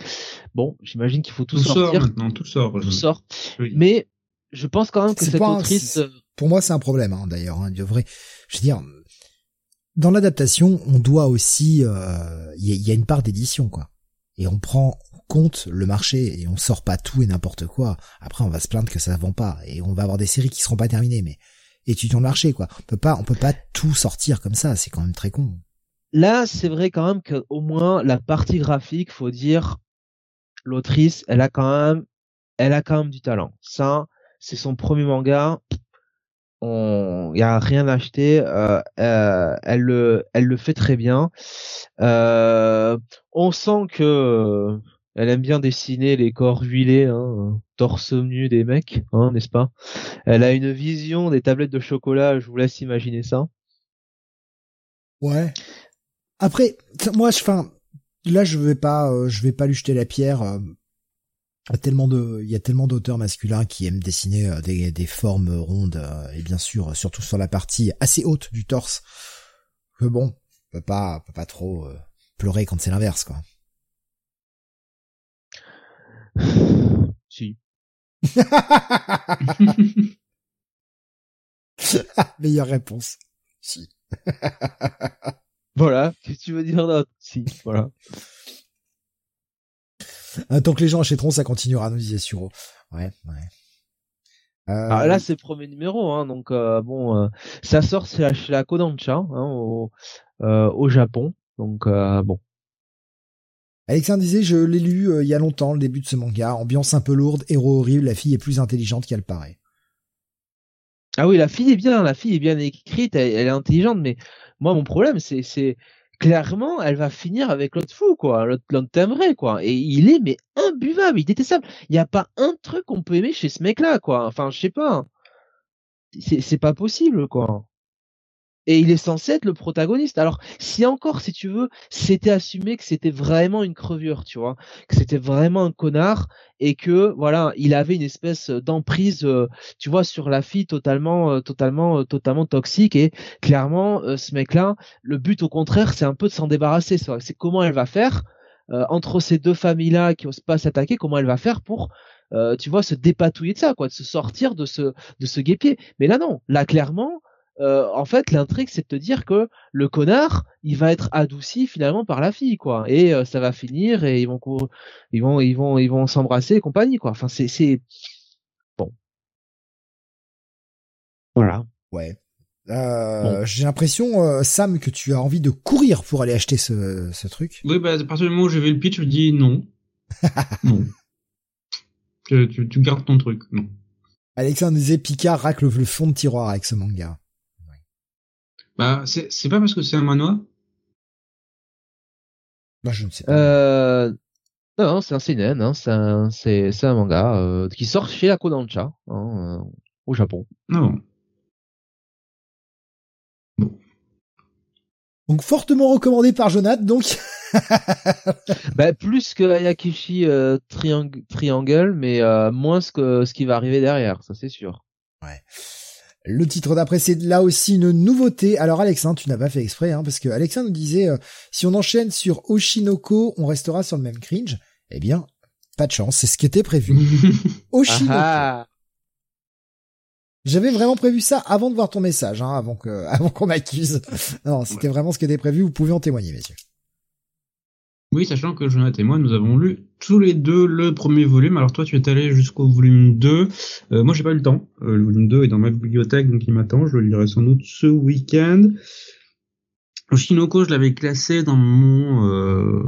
bon, j'imagine qu'il faut tout, tout sortir. Sort maintenant, tout sort. Tout sort. Mais je pense quand même que cette autrice. pour moi, c'est un problème hein, d'ailleurs. Hein, de vrai. Je veux dire, dans l'adaptation, on doit aussi, il euh, y, y, a une part d'édition quoi. Et on prend compte le marché et on sort pas tout et n'importe quoi. Après, on va se plaindre que ça vend pas et on va avoir des séries qui seront pas terminées. Mais étudions le marché quoi. On peut pas, on peut pas tout sortir comme ça. C'est quand même très con là, c'est vrai quand même qu'au moins la partie graphique, faut dire, l'autrice, elle a quand même, elle a quand même du talent. Ça, c'est son premier manga. On, y a rien à acheter. Euh, euh, elle le, elle le fait très bien. Euh, on sent que elle aime bien dessiner les corps huilés, hein, torse nu des mecs, hein, n'est-ce pas? Elle a une vision des tablettes de chocolat. Je vous laisse imaginer ça. Ouais. Après, moi, je, enfin, là, je vais pas, je vais pas lui jeter la pierre. Euh, il y a tellement de, il y a tellement d'auteurs masculins qui aiment dessiner euh, des, des formes rondes et bien sûr, surtout sur la partie assez haute du torse. Que bon, on peut pas, peut pas trop pleurer quand c'est l'inverse, quoi. Si. Meilleure réponse. Si. Voilà, qu'est-ce que tu veux dire d'autre? Si, voilà. Euh, tant que les gens achèteront, ça continuera, nous disait Suro. Ouais, ouais. Euh... Ah, là, c'est le premier numéro, hein, donc euh, bon, euh, ça sort chez la, chez la Kodansha, hein, au, au Japon, donc bon. Alexandre disait, je l'ai lu il y a longtemps, le début de ce manga, ambiance un peu lourde, héros horrible, la fille est plus intelligente qu'elle paraît. Ah oui, la fille est bien, la fille est bien écrite, elle est intelligente, mais moi, mon problème, c'est, c'est clairement, elle va finir avec l'autre fou, quoi, l'autre, l'autre quoi. Et il est mais imbuvable, il est détestable. Il n'y a pas un truc qu'on peut aimer chez ce mec-là, quoi. Enfin, je sais pas. C'est, c'est pas possible, quoi et il est censé être le protagoniste. Alors, si encore, si tu veux, c'était assumé que c'était vraiment une crevure, tu vois, que c'était vraiment un connard et que voilà, il avait une espèce d'emprise, euh, tu vois, sur la fille totalement, euh, totalement, euh, totalement toxique et clairement, ce mec-là, le but au contraire, c'est un peu de s'en débarrasser. C'est comment elle va faire entre ces deux familles-là qui osent pas s'attaquer, comment elle va faire pour tu vois, se dépatouiller de ça, quoi, de se sortir de ce, de ce guépier. Mais là, non. Là, clairement, euh, en fait, l'intrigue, c'est de te dire que le connard, il va être adouci finalement par la fille, quoi. Et euh, ça va finir et ils vont, ils vont, ils vont, ils vont s'embrasser et compagnie, quoi. Enfin, c'est, c'est bon. Voilà. Ouais. Euh, J'ai l'impression, euh, Sam, que tu as envie de courir pour aller acheter ce, ce truc. Oui, bah, à partir du moment où j'ai vu le pitch, je me dis non. non. Tu, tu, tu, gardes ton truc, non. Alexandre disait Picard racle le fond de tiroir avec ce manga. Bah, c'est pas parce que c'est un manoir? Bah, je ne sais pas. Euh... Non, c'est un seinen, hein, c'est un, un manga euh, qui sort chez la Kodansha, hein, euh, au Japon. Non. Bon? Donc fortement recommandé par Jonathan, donc. bah, plus que Ayakishi euh, Triangle, mais euh, moins que ce qui va arriver derrière, ça c'est sûr. Ouais. Le titre d'après, c'est là aussi une nouveauté. Alors Alexandre, tu n'as pas fait exprès, hein, parce que Alexandre nous disait, euh, si on enchaîne sur Oshinoko, on restera sur le même cringe. Eh bien, pas de chance, c'est ce qui était prévu. Oshinoko. Ah ah. J'avais vraiment prévu ça avant de voir ton message, hein, avant que, avant qu'on m'accuse. non, c'était vraiment ce qui était prévu. Vous pouvez en témoigner, messieurs. Oui, sachant que Jonathan et moi, nous avons lu tous les deux le premier volume. Alors toi, tu es allé jusqu'au volume 2. Euh, moi, j'ai pas eu le temps. Euh, le volume 2 est dans ma bibliothèque, donc il m'attend. Je le lirai sans doute ce week-end. Oshinoko, je l'avais classé dans mon euh,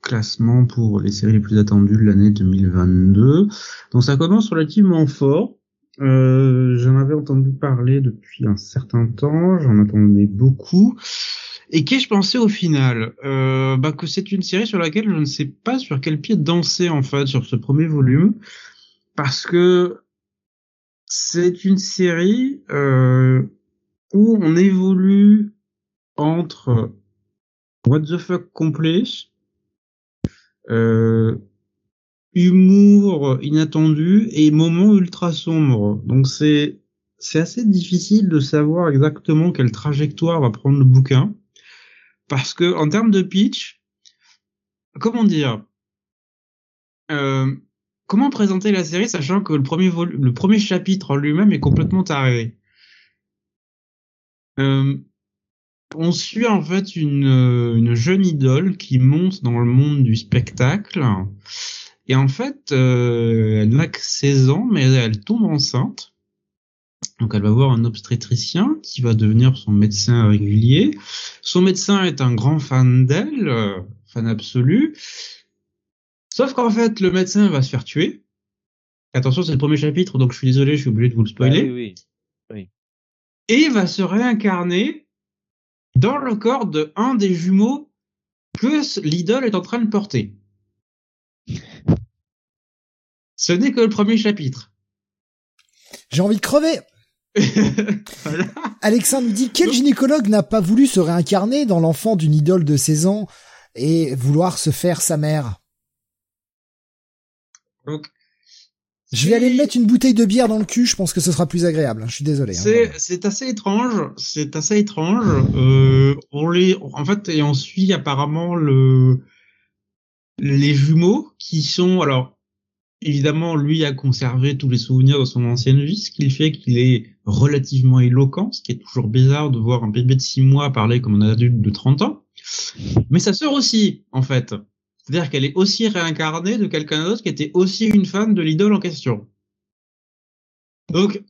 classement pour les séries les plus attendues de l'année 2022. Donc ça commence relativement fort. Euh, j'en avais entendu parler depuis un certain temps. J'en attendais beaucoup. Et qu'ai-je pensé au final? Euh, bah, Que c'est une série sur laquelle je ne sais pas sur quel pied danser en fait sur ce premier volume, parce que c'est une série euh, où on évolue entre what the fuck complet, euh, humour inattendu et moments ultra sombres. Donc c'est c'est assez difficile de savoir exactement quelle trajectoire va prendre le bouquin. Parce que en termes de pitch, comment dire, euh, comment présenter la série sachant que le premier le premier chapitre en lui-même est complètement taré? Euh, on suit en fait une, une jeune idole qui monte dans le monde du spectacle et en fait euh, elle n'a que 16 ans mais elle tombe enceinte donc elle va voir un obstétricien qui va devenir son médecin régulier. Son médecin est un grand fan d'elle, euh, fan absolu. Sauf qu'en fait, le médecin va se faire tuer. Attention, c'est le premier chapitre, donc je suis désolé, je suis obligé de vous le spoiler. Ah oui, oui. Et il va se réincarner dans le corps de un des jumeaux que l'idole est en train de porter. Ce n'est que le premier chapitre. J'ai envie de crever. Voilà. Alexandre nous dit quel gynécologue n'a pas voulu se réincarner dans l'enfant d'une idole de 16 ans et vouloir se faire sa mère? Donc, je vais aller me mettre une bouteille de bière dans le cul, je pense que ce sera plus agréable. Je suis désolé. C'est c'est assez étrange, c'est assez étrange. Euh, on les, en fait, et on suit apparemment le les jumeaux qui sont alors évidemment, lui a conservé tous les souvenirs de son ancienne vie, ce qui fait qu'il est relativement éloquent, ce qui est toujours bizarre de voir un bébé de 6 mois parler comme un adulte de 30 ans. Mais sa sœur aussi, en fait. C'est-à-dire qu'elle est aussi réincarnée de quelqu'un d'autre qui était aussi une fan de l'idole en question. Donc,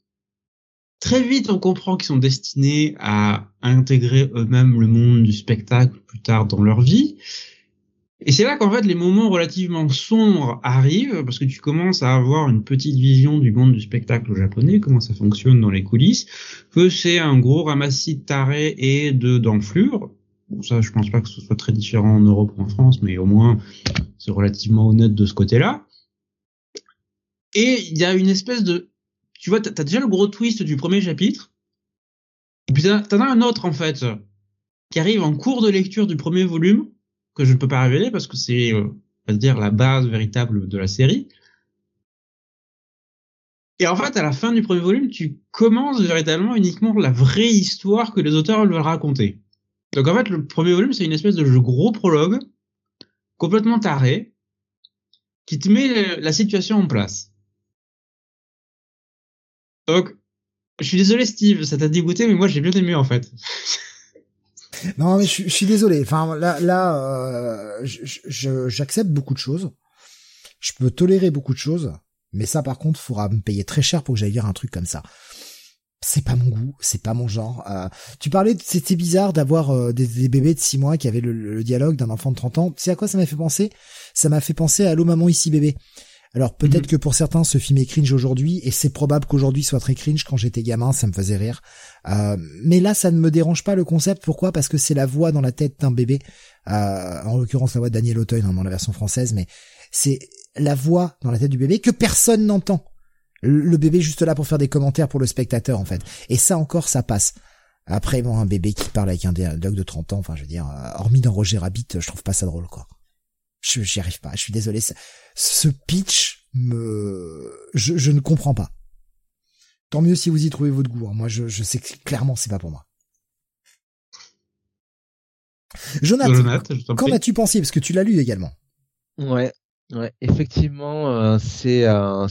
très vite, on comprend qu'ils sont destinés à intégrer eux-mêmes le monde du spectacle plus tard dans leur vie. Et c'est là qu'en fait les moments relativement sombres arrivent parce que tu commences à avoir une petite vision du monde du spectacle japonais, comment ça fonctionne dans les coulisses, que c'est un gros ramassis de tarés et de d'enflures. Bon ça je pense pas que ce soit très différent en Europe ou en France, mais au moins c'est relativement honnête de ce côté-là. Et il y a une espèce de, tu vois, t'as déjà le gros twist du premier chapitre, et puis t'en as un autre en fait qui arrive en cours de lecture du premier volume que je ne peux pas révéler parce que c'est, euh, on dire, la base véritable de la série. Et en fait, à la fin du premier volume, tu commences véritablement uniquement la vraie histoire que les auteurs veulent raconter. Donc en fait, le premier volume, c'est une espèce de gros prologue, complètement taré, qui te met la situation en place. Donc, je suis désolé Steve, ça t'a dégoûté, mais moi j'ai bien aimé en fait. Non, mais je, suis désolé. Enfin, là, là, euh, j'accepte beaucoup de choses. Je peux tolérer beaucoup de choses, mais ça, par contre, faudra me payer très cher pour que j'aille lire un truc comme ça. C'est pas mon goût, c'est pas mon genre. Euh, tu parlais, c'était bizarre d'avoir euh, des, bébés de 6 mois qui avaient le, le dialogue d'un enfant de 30 ans. C'est à quoi ça m'a fait penser? Ça m'a fait penser à Allô maman ici bébé. Alors peut-être mhm. que pour certains ce film est cringe aujourd'hui et c'est probable qu'aujourd'hui soit très cringe. Quand j'étais gamin, ça me faisait rire. Euh, mais là, ça ne me dérange pas le concept. Pourquoi? Parce que c'est la voix dans la tête d'un bébé. Euh, en l'occurrence, la voix de Daniel Auteuil dans la version française, mais c'est la voix dans la tête du bébé que personne n'entend. Le bébé juste là pour faire des commentaires pour le spectateur en fait. Et ça encore, ça passe. Après, bon, un bébé qui parle avec un dialogue de 30 ans, enfin je veux dire, euh, hormis dans Roger Rabbit, je trouve pas ça drôle quoi. Je j'y arrive pas. Je suis désolé. Ce pitch me, je, je ne comprends pas. Tant mieux si vous y trouvez votre goût. Hein. Moi, je, je sais que clairement, c'est pas pour moi. Jonathan, qu'en as-tu pensé? Parce que tu l'as lu également. Ouais, ouais, effectivement, euh, c'est euh,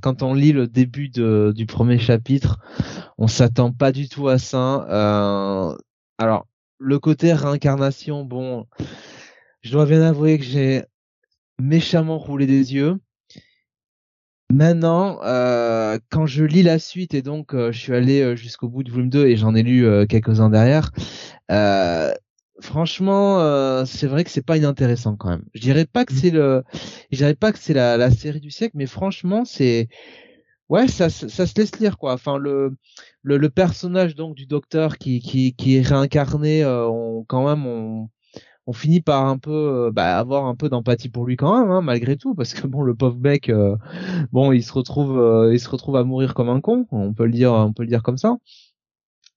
quand on lit le début de, du premier chapitre, on s'attend pas du tout à ça. Euh, alors, le côté réincarnation, bon, je dois bien avouer que j'ai méchamment roulé des yeux. Maintenant, euh, quand je lis la suite et donc euh, je suis allé euh, jusqu'au bout du volume 2 et j'en ai lu quelques-uns derrière, franchement, c'est vrai que c'est pas inintéressant quand même. Je dirais pas que mmh. c'est le, je dirais pas que c'est la, la, série du siècle, mais franchement, c'est, ouais, ça, ça, se laisse lire quoi. Enfin le, le, le personnage donc du docteur qui qui, qui est réincarné, on, quand même on on finit par un peu euh, bah, avoir un peu d'empathie pour lui quand même hein, malgré tout parce que bon le pauvre mec euh, bon il se retrouve euh, il se retrouve à mourir comme un con on peut le dire on peut le dire comme ça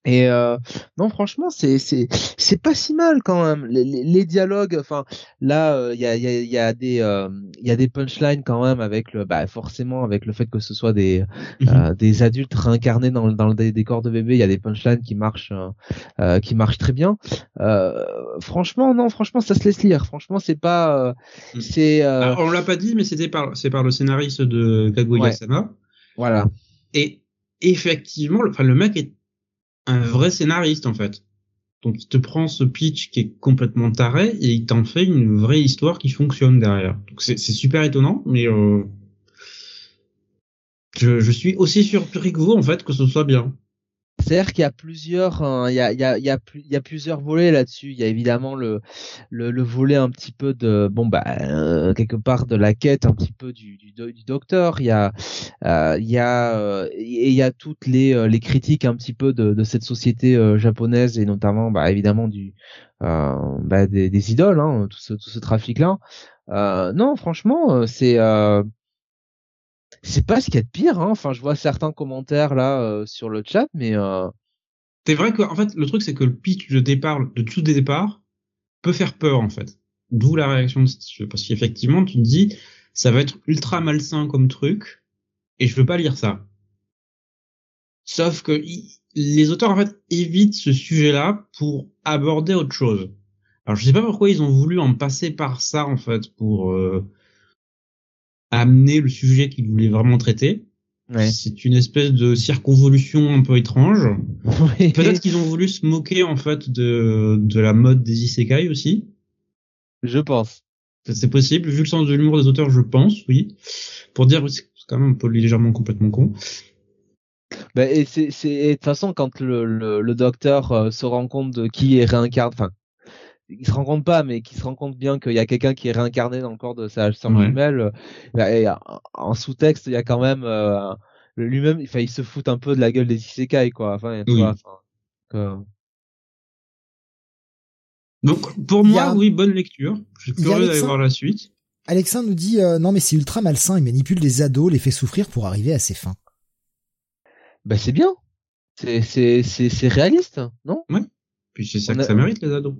Et euh, non, franchement, c'est c'est c'est pas si mal quand même. Les, les, les dialogues, enfin là, il y, a, y, a, y a des il y a des punchlines quand même avec le bah forcément avec le fait que ce soit des Mhm. des adultes réincarnés dans dans le décor de bébé, il y a des punchlines qui marchent euh, qui marchent très bien. franchement, non, franchement, ça se laisse lire. Franchement, c'est pas Mhm. c'est Alors, on l'a pas dit, mais c'était par c'est par le scénariste de Kaguya-sama. Voilà. Et effectivement, le, enfin, le mec est un vrai scénariste en fait. Donc il te prend ce pitch qui est complètement taré et il t'en fait une vraie histoire qui fonctionne derrière. Donc c'est super étonnant, mais euh, je, je suis aussi surpris que vous en fait que ce soit bien. C'est-à-dire qu'il y a plusieurs, hein, il y a, il y a, il y a, il y a plusieurs volets là-dessus. Il y a évidemment le, le, le volet un petit peu de, bon bah euh, quelque part de la quête un petit peu du, du, du docteur. Il y a, euh, il y a, euh, et il y a toutes les, euh, les critiques un petit peu de, de cette société euh, japonaise et notamment, bah évidemment du, bah, des, des idoles, hein, tout ce, tout ce trafic-là. non, franchement, c'est c'est pas ce qu'il y a de pire. Hein. Enfin, je vois certains commentaires là euh, sur le chat, mais euh... c'est vrai que en fait le truc c'est que le pitch de départ, de tout départ, peut faire peur en fait. D'où la réaction de Steve, parce qu'effectivement tu te dis ça va être ultra malsain comme truc et je veux pas lire ça. Sauf que les auteurs en fait évitent ce sujet-là pour aborder autre chose. Alors je sais pas pourquoi ils ont voulu en passer par ça en fait pour euh, amener le sujet qu'ils voulaient vraiment traiter. Ouais. C'est une espèce de circonvolution un peu étrange. Oui. Peut-être qu'ils ont voulu se moquer en fait de, de la mode des isekai aussi. Je pense. C'est possible, vu le sens de l'humour des auteurs, je pense, oui. Pour dire, c'est quand même un peu légèrement complètement con. Bah, et c'est, c'est, de toute façon, quand le, le, le docteur euh, se rend compte de qui est réincarné, enfin, il se rend compte pas, mais qui se rend compte bien qu'il y a quelqu'un qui est réincarné dans le corps de sa sœur Ouais. jumelle. bah, et, en sous-texte, il y a quand même euh, lui-même, enfin, il se fout un peu de la gueule des isekai, quoi. Enfin, Oui. vois, enfin, que- Donc, pour moi, a- oui, bonne lecture. Je suis curieux d'aller voir la suite. Alexandre nous dit euh, non mais c'est ultra malsain, il manipule des ados, les fait souffrir pour arriver à ses fins. bah, c'est bien. C'est, c'est, c'est, c'est réaliste, non? Puis c'est ça On que a- ça mérite, les ados.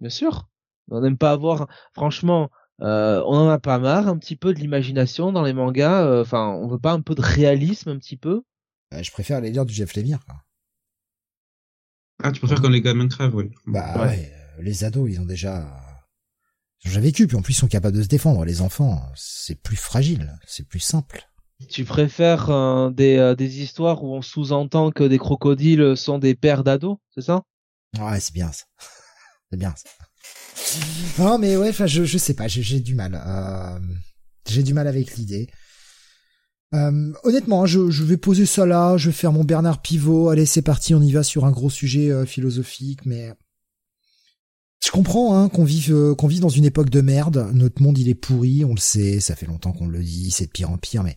Bien sûr. On n'aime pas avoir, franchement, euh, on en a pas marre un petit peu de l'imagination dans les mangas. euh, Enfin, on veut pas un peu de réalisme un petit peu. Euh, je préfère les lire du Jeff Lemire. quoi. Ah, tu préfères quand les gamins crèvent, oui. Bah Ouais. ouais, euh, les ados ils ont déjà ils ont déjà vécu, puis en plus ils sont capables de se défendre. Les enfants c'est plus fragile, c'est plus simple. Tu préfères euh, des, euh, des histoires où on sous-entend que des crocodiles sont des pères d'ados, c'est ça? Ouais c'est bien ça, c'est bien ça. Non mais ouais, enfin je je sais pas, j'ai du mal. Euh, j'ai du mal avec l'idée. Euh, honnêtement, je, je vais poser ça là, je vais faire mon Bernard Pivot. Allez, c'est parti, on y va sur un gros sujet euh, philosophique, mais je comprends hein, qu'on vive qu'on vit dans une époque de merde. Notre monde il est pourri, on le sait, ça fait longtemps qu'on le dit, c'est de pire en pire, mais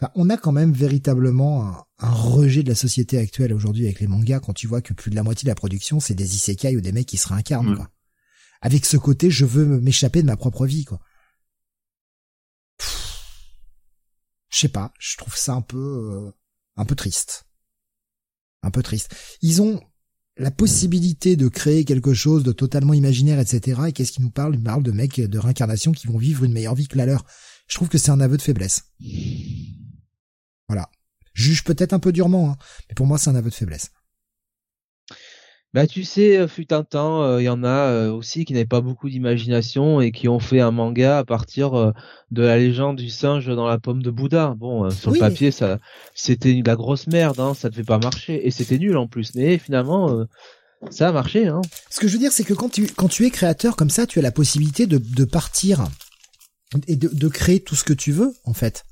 enfin, on a quand même véritablement un, un rejet de la société actuelle aujourd'hui avec les mangas quand tu vois que plus de la moitié de la production c'est des isekai ou des mecs qui se réincarnent quoi. Avec ce côté, je veux m'échapper de ma propre vie quoi. Je sais pas, je trouve ça un peu euh, un peu triste. Un peu triste. Ils ont la possibilité de créer quelque chose de totalement imaginaire, etc. Et qu'est-ce qu'ils nous parlent Ils nous parlent de mecs de réincarnation qui vont vivre une meilleure vie que la leur. Je trouve que c'est un aveu de faiblesse. Voilà. Juge peut-être un peu durement, hein, mais pour moi c'est un aveu de faiblesse. Bah tu sais, euh, fut un temps, il y en a euh, aussi qui n'avaient pas beaucoup d'imagination et qui ont fait un manga à partir euh, de la légende du singe dans la pomme de Bouddha. Bon, euh, sur Oui, le papier, ça, c'était de la grosse merde, hein, ça devait pas marcher et c'était nul en plus. Mais finalement, euh, ça a marché. Hein. Ce que je veux dire, c'est que quand tu, quand tu es créateur comme ça, tu as la possibilité de, de partir et de, de créer tout ce que tu veux, en fait.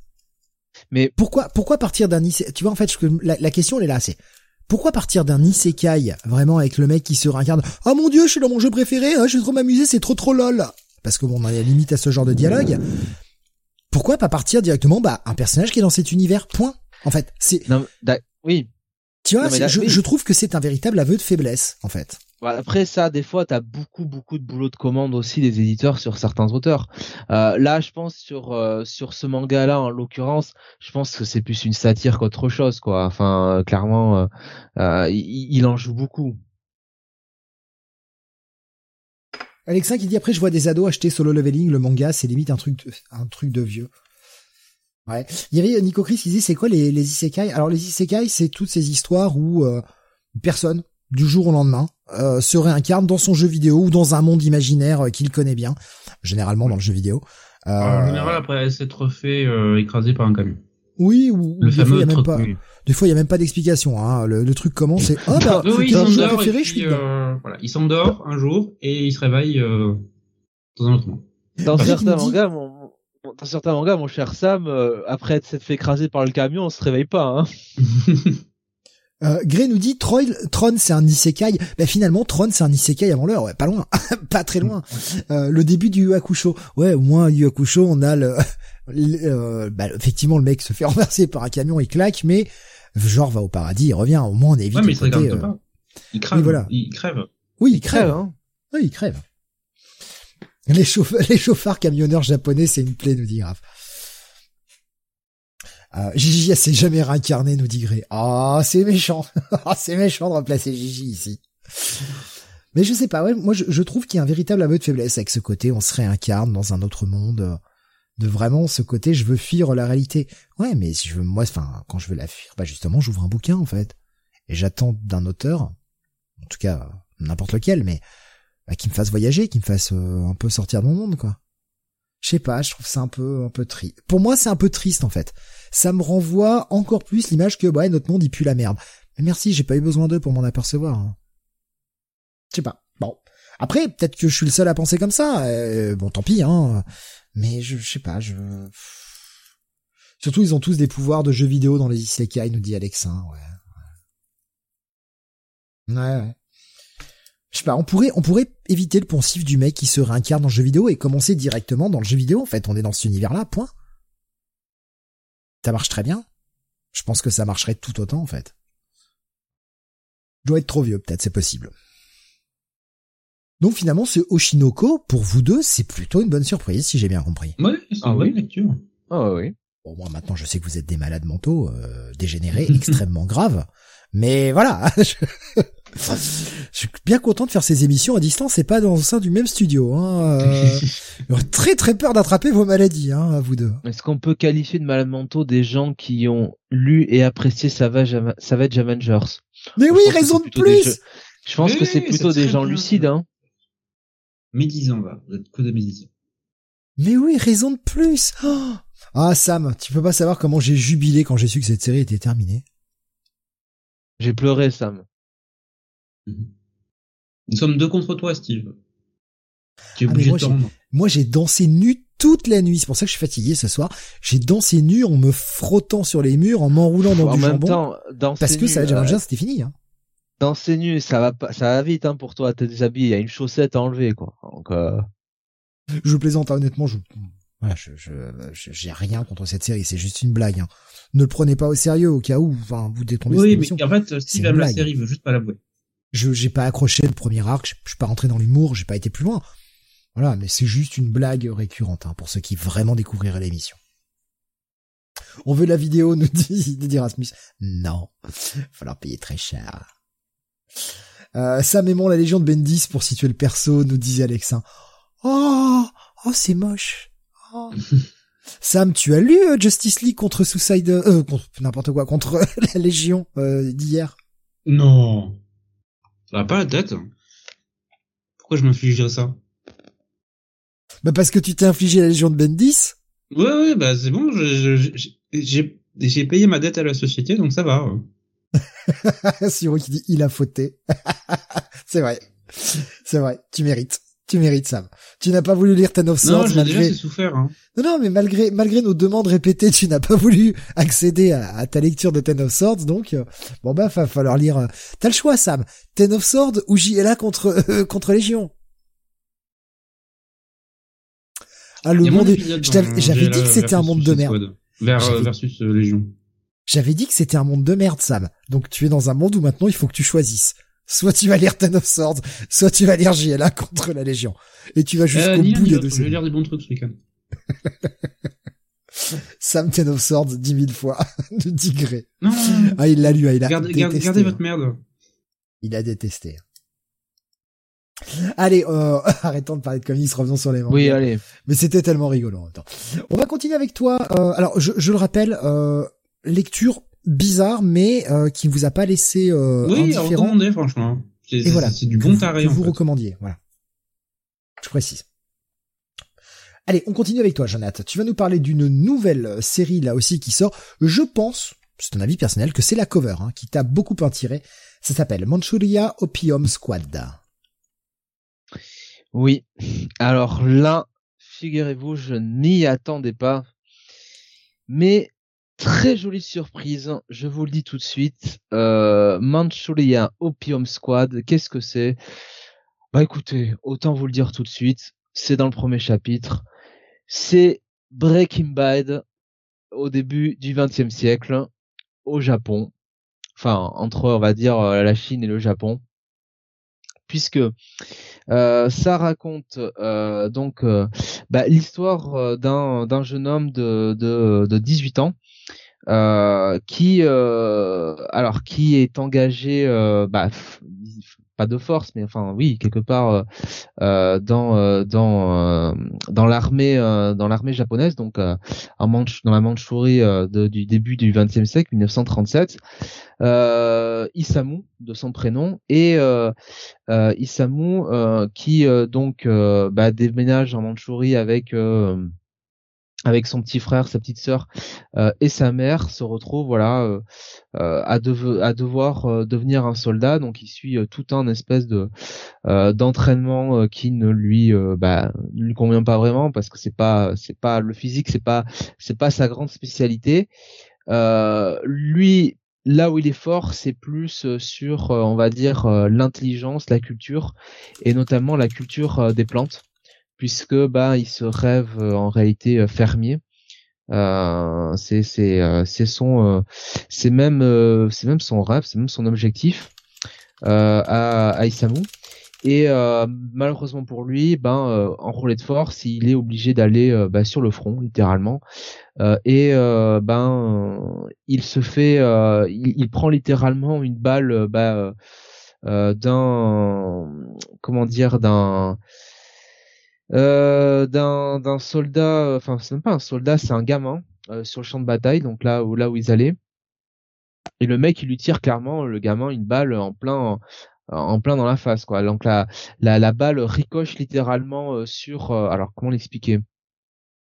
Mais Pourquoi, pourquoi partir d'un isekai Tu vois, en fait, la, la question elle est là, c'est pourquoi partir d'un isekai vraiment avec le mec qui se réincarne? Oh mon dieu, je suis dans mon jeu préféré, hein, je vais trop m'amuser, c'est trop trop lol. Parce que bon, on a la limite à ce genre de dialogue. Pourquoi pas partir directement, bah, un personnage qui est dans cet univers, point. En fait, c'est, oui, tu vois, Non, mais c'est- là, je, oui. je trouve que c'est un véritable aveu de faiblesse, en fait. Après ça, des fois, t'as beaucoup beaucoup de boulot de commande aussi des éditeurs sur certains auteurs. Euh, là, je pense sur euh, sur ce manga-là, en l'occurrence, je pense que c'est plus une satire qu'autre chose, quoi. Enfin, euh, clairement, il, en joue beaucoup. Alexa qui dit après, je vois des ados acheter Solo Leveling, le manga, c'est limite un truc de, un truc de vieux. Ouais. Il y avait Nico Chris qui disait c'est quoi les, les isekai? Alors les isekai, c'est toutes ces histoires où personne du jour au lendemain euh, se réincarne dans son jeu vidéo ou dans un monde imaginaire euh, qu'il connaît bien, généralement dans le jeu vidéo. Euh, en général, après s'être fait euh, écraser par un camion. Oui, ou, le des, fois, y a même pas, des fois il y a même pas d'explication. Hein. Le, le, truc commence et oh bah, oui, il s'endort, euh, voilà, un jour et il se réveille euh, dans un autre monde. Dans certains mangas, mon, dans certains mangas, mon cher Sam, après être fait écraser par le camion, on se réveille pas. Hein. Euh, Gray nous dit Troy, Tron c'est un isekai. Ben finalement Tron c'est un isekai avant l'heure, ouais, pas loin, pas très loin. Euh, le début du Yu Hakusho. Ouais, au moins Yu Hakusho, on a le, euh, bah, effectivement le mec se fait renverser par un camion, il claque, mais genre va au paradis, il revient. Au moins on évite. Ouais, mais il, côté, euh, pas. il crève. Oui, voilà. Il crève. Oui, il, crève. Hein. Oui, il crève. Les, les chauffards camionneurs japonais, c'est une plaie, nous dit Raph. Euh, Gigi, elle s'est jamais réincarnée, nous dit Gray. Ah, oh, c'est méchant. Ah, c'est méchant de remplacer Gigi ici. Mais je sais pas, ouais, moi je, trouve qu'il y a un véritable aveu de faiblesse avec ce côté, on se réincarne dans un autre monde, de vraiment ce côté, je veux fuir la réalité. Ouais, mais si je veux, moi, enfin, quand je veux la fuir, bah justement, j'ouvre un bouquin en fait, et j'attends d'un auteur, en tout cas n'importe lequel, mais bah, qui me fasse voyager, qui me fasse euh, un peu sortir de mon monde, quoi. Je sais pas, je trouve ça un peu un peu triste. Pour moi, c'est un peu triste en fait. Ça me renvoie encore plus l'image que ouais, notre monde il pue la merde. Mais merci, j'ai pas eu besoin d'eux pour m'en apercevoir. Hein. Je sais pas. Bon. Après, peut-être que je suis le seul à penser comme ça. Euh, bon, tant pis, hein. Mais je, je sais pas, je. Surtout, ils ont tous des pouvoirs de jeux vidéo dans les isekai, nous dit Alexin. Ouais. Ouais, ouais je sais pas, on pourrait, on pourrait éviter le poncif du mec qui se réincarne dans le jeu vidéo et commencer directement dans le jeu vidéo. En fait, on est dans cet univers-là, point. Ça marche très bien. Je pense que ça marcherait tout autant, en fait. Je dois être trop vieux, peut-être, c'est possible. Donc finalement, ce Oshinoko, pour vous deux, c'est plutôt une bonne surprise, si j'ai bien compris. Ouais, c'est ah, oui. lecture. Ah oui. Bon, moi maintenant, je sais que vous êtes des malades mentaux, euh, dégénérés, extrêmement graves. Mais voilà, je, suis bien content de faire ces émissions à distance et pas dans le sein du même studio. Hein. Euh, très très peur d'attraper vos maladies, hein, à vous deux. Est-ce qu'on peut qualifier de malades mentaux des gens qui ont lu et apprécié Savage, Savage Avengers? Mais oui, raison de plus Je pense que c'est plutôt des gens lucides. Hein. Médisant, va. Vous êtes que des médisants. Mais oui, raison de plus oh Ah Sam, tu peux pas savoir comment j'ai jubilé quand j'ai su que cette série était terminée. J'ai pleuré, Sam. Mhm. Nous sommes deux contre toi, Steve. Tu es ah, moi, moi, j'ai dansé nu toute la nuit. C'est pour ça que je suis fatigué ce soir. J'ai dansé nu en me frottant sur les murs, en m'enroulant dans en du même jambon. Temps, parce que ça déjà c'était fini. Hein. Danser nu, ça va pas, ça va vite hein, pour toi. T'es déshabillé, il y a une chaussette à enlever quoi. Donc. Euh... Je plaisante hein, honnêtement. Je, voilà, je, je, j'ai rien contre cette série. C'est juste une blague. Hein ne le prenez pas au sérieux au cas où, enfin, vous détournez Oui, mais en fait, Steve aime la série, veut juste pas l'avouer. Je, j'ai pas accroché le premier arc, je, suis pas rentré dans l'humour, j'ai pas été plus loin. Voilà, mais c'est juste une blague récurrente, hein, pour ceux qui vraiment découvriraient l'émission. On veut la vidéo, nous dit, dit Rasmus. Non. Falloir payer très cher. Euh, Sam aimant la Légion de Bendis pour situer le perso, nous disait Alexin. Oh, oh, c'est moche. Oh. Sam, tu as lu euh, Justice League contre Suicide, euh, contre n'importe quoi, contre la Légion euh, d'hier? Non, ça va pas la tête. Pourquoi je m'infligerais ça? Bah parce que tu t'es infligé la Légion de Bendis. Ouais, ouais, bah c'est bon, j'ai payé ma dette à la société, donc ça va. Siro qui dit il a fauté. c'est vrai, c'est vrai, tu mérites. Tu mérites ça. Tu n'as pas voulu lire Ten of Swords non, malgré. Déjà souffert. Hein. Non, non, mais malgré malgré nos demandes répétées, tu n'as pas voulu accéder à, ta lecture de Ten of Swords, donc euh, bon bah va falloir lire. Euh, t'as le choix, Sam. Ten of Swords ou JLA contre euh, contre Légion. Ah le monde. J'avais dit que c'était un monde de merde. versus Légion. J'avais dit que c'était un monde de merde, Sam. Donc tu es dans un monde où maintenant il faut que tu choisisses soit tu vas lire Ten of Swords, soit tu vas lire JLA contre la Légion. Et tu vas jusqu'au Euh, bout des deux Je vais lire des bons trucs ce week-end. Sam Ten of Swords, dix mille fois, de Digré. Non, non, non. Ah, il l'a lu, ah, il a Gardez, détesté. gardez, gardez hein. votre merde. Il a détesté. Allez, euh, arrêtons de parler de comics, revenons sur les mangas. Oui, allez. Mais c'était tellement rigolo en même temps. On va continuer avec toi. euh, alors, je, je le rappelle, euh, lecture bizarre, mais euh, qui vous a pas laissé euh, Oui, indifférent. recommander, franchement. C'est Et voilà. c'est du bon taré, que en vous fait. recommandiez. Voilà. Je précise. Allez, on continue avec toi, Jonathan. Tu vas nous parler d'une nouvelle série là aussi qui sort. Je pense, c'est un avis personnel, que c'est la cover hein, qui t'a beaucoup attiré. Ça s'appelle Manchuria Opium Squad. Oui. Alors là, figurez-vous, je n'y attendais pas. Mais très jolie surprise, je vous le dis tout de suite. Euh, Manchuria Opium Squad, qu'est-ce que c'est? Bah écoutez, autant vous le dire tout de suite, c'est dans le premier chapitre. C'est Breaking Bad au début du XXe siècle au Japon. Enfin, entre, on va dire, euh, la Chine et le Japon. Puisque euh, ça raconte euh, donc bah, l'histoire d'un d'un jeune homme de, de, de 18 ans euh, qui euh, alors qui est engagé euh, bah, pas de force mais enfin oui quelque part euh, euh, dans dans dans l'armée dans l'armée japonaise donc en Manch dans la Mandchourie de- du début du XXe siècle 1937 euh, Isamu de son prénom et Isamu qui donc bah, déménage en Mandchourie avec avec son petit frère, sa petite sœur euh, et sa mère se retrouve voilà euh, euh, à, à devoir euh, devenir un soldat. Donc il suit euh, tout un espèce de d'entraînement qui ne lui bah, ne lui convient pas vraiment parce que c'est pas c'est pas le physique c'est pas c'est pas sa grande spécialité. Lui là où il est fort c'est plus sur on va dire l'intelligence la culture et notamment la culture des plantes puisque bah il se rêve euh, en réalité euh, fermier. Euh, c'est c'est c'est son c'est même c'est même son rêve c'est même son objectif à, à Isamu et euh, malheureusement pour lui ben euh, en relais de force il est obligé d'aller bah, sur le front littéralement. Et ben il se fait il, prend littéralement une balle bah, d'un comment dire d'un euh, d'un soldat enfin c'est même pas un soldat c'est un gamin euh, sur le champ de bataille donc là où là où ils allaient. Et le mec il lui tire clairement le gamin une balle en plein en plein dans la face quoi. Donc la la, la balle ricoche littéralement euh, sur euh, alors comment l'expliquer?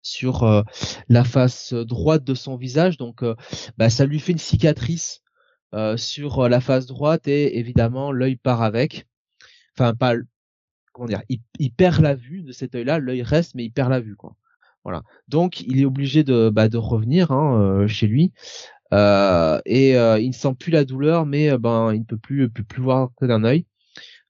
Sur euh, la face droite de son visage. Donc euh, bah, ça lui fait une cicatrice euh, sur euh, la face droite et évidemment l'œil part avec. Enfin pas comment dire il, il perd la vue de cet œil là l'œil reste mais il perd la vue quoi. Voilà. Donc il est obligé de bah, de revenir hein, euh, chez lui. Euh, et euh, il ne sent plus la douleur mais euh, ben il ne peut plus plus voir que d'un œil.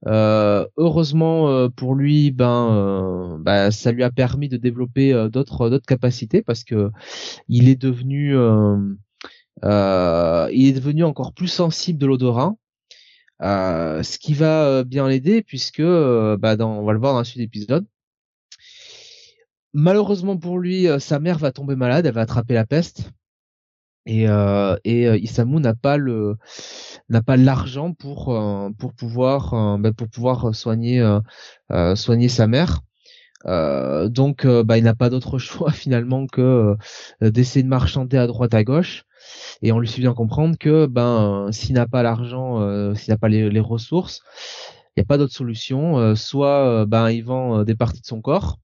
Euh, heureusement euh, pour lui, ben, bah, ça lui a permis de développer d'autres d'autres capacités parce que il est devenu il est devenu encore plus sensible de l'odorat, euh, ce qui va euh, bien l'aider puisque euh, bah, dans, on va le voir dans la suite de l'épisode. Malheureusement pour lui, sa mère va tomber malade, elle va attraper la peste. Et euh, et euh, Isamu n'a pas le n'a pas l'argent pour pour pouvoir bah, pour pouvoir soigner soigner sa mère. Donc bah, il n'a pas d'autre choix finalement que d'essayer de marchander à droite à gauche et on lui fait bien comprendre que ben s'il n'a pas l'argent euh, s'il n'a pas les, les ressources il n'y a pas d'autre solution euh, soit euh, ben il vend des parties de son corps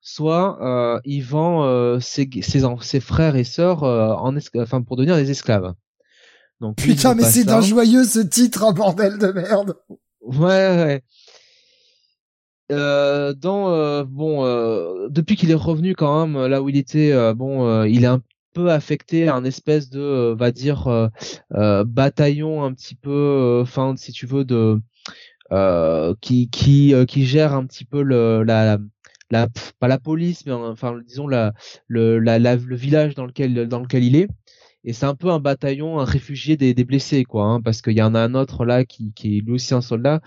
soit il vend ses, ses, en- ses frères et sœurs en enfin pour devenir des esclaves. Donc Putain, mais c'est d'un joyeux ce titre, un bordel de merde. Ouais, ouais. Euh, dans euh, bon, euh, depuis qu'il est revenu quand même là où il était, bon, il est un peu affecté à un espèce de, euh, va dire, euh, euh, bataillon un petit peu, enfin, si tu veux, de qui qui qui gère un petit peu la pas la police mais enfin disons la le le village dans lequel dans lequel il est et c'est un peu un bataillon, un réfugié des, blessés, quoi, hein, parce qu'il y en a un autre là qui, qui est lui aussi un soldat,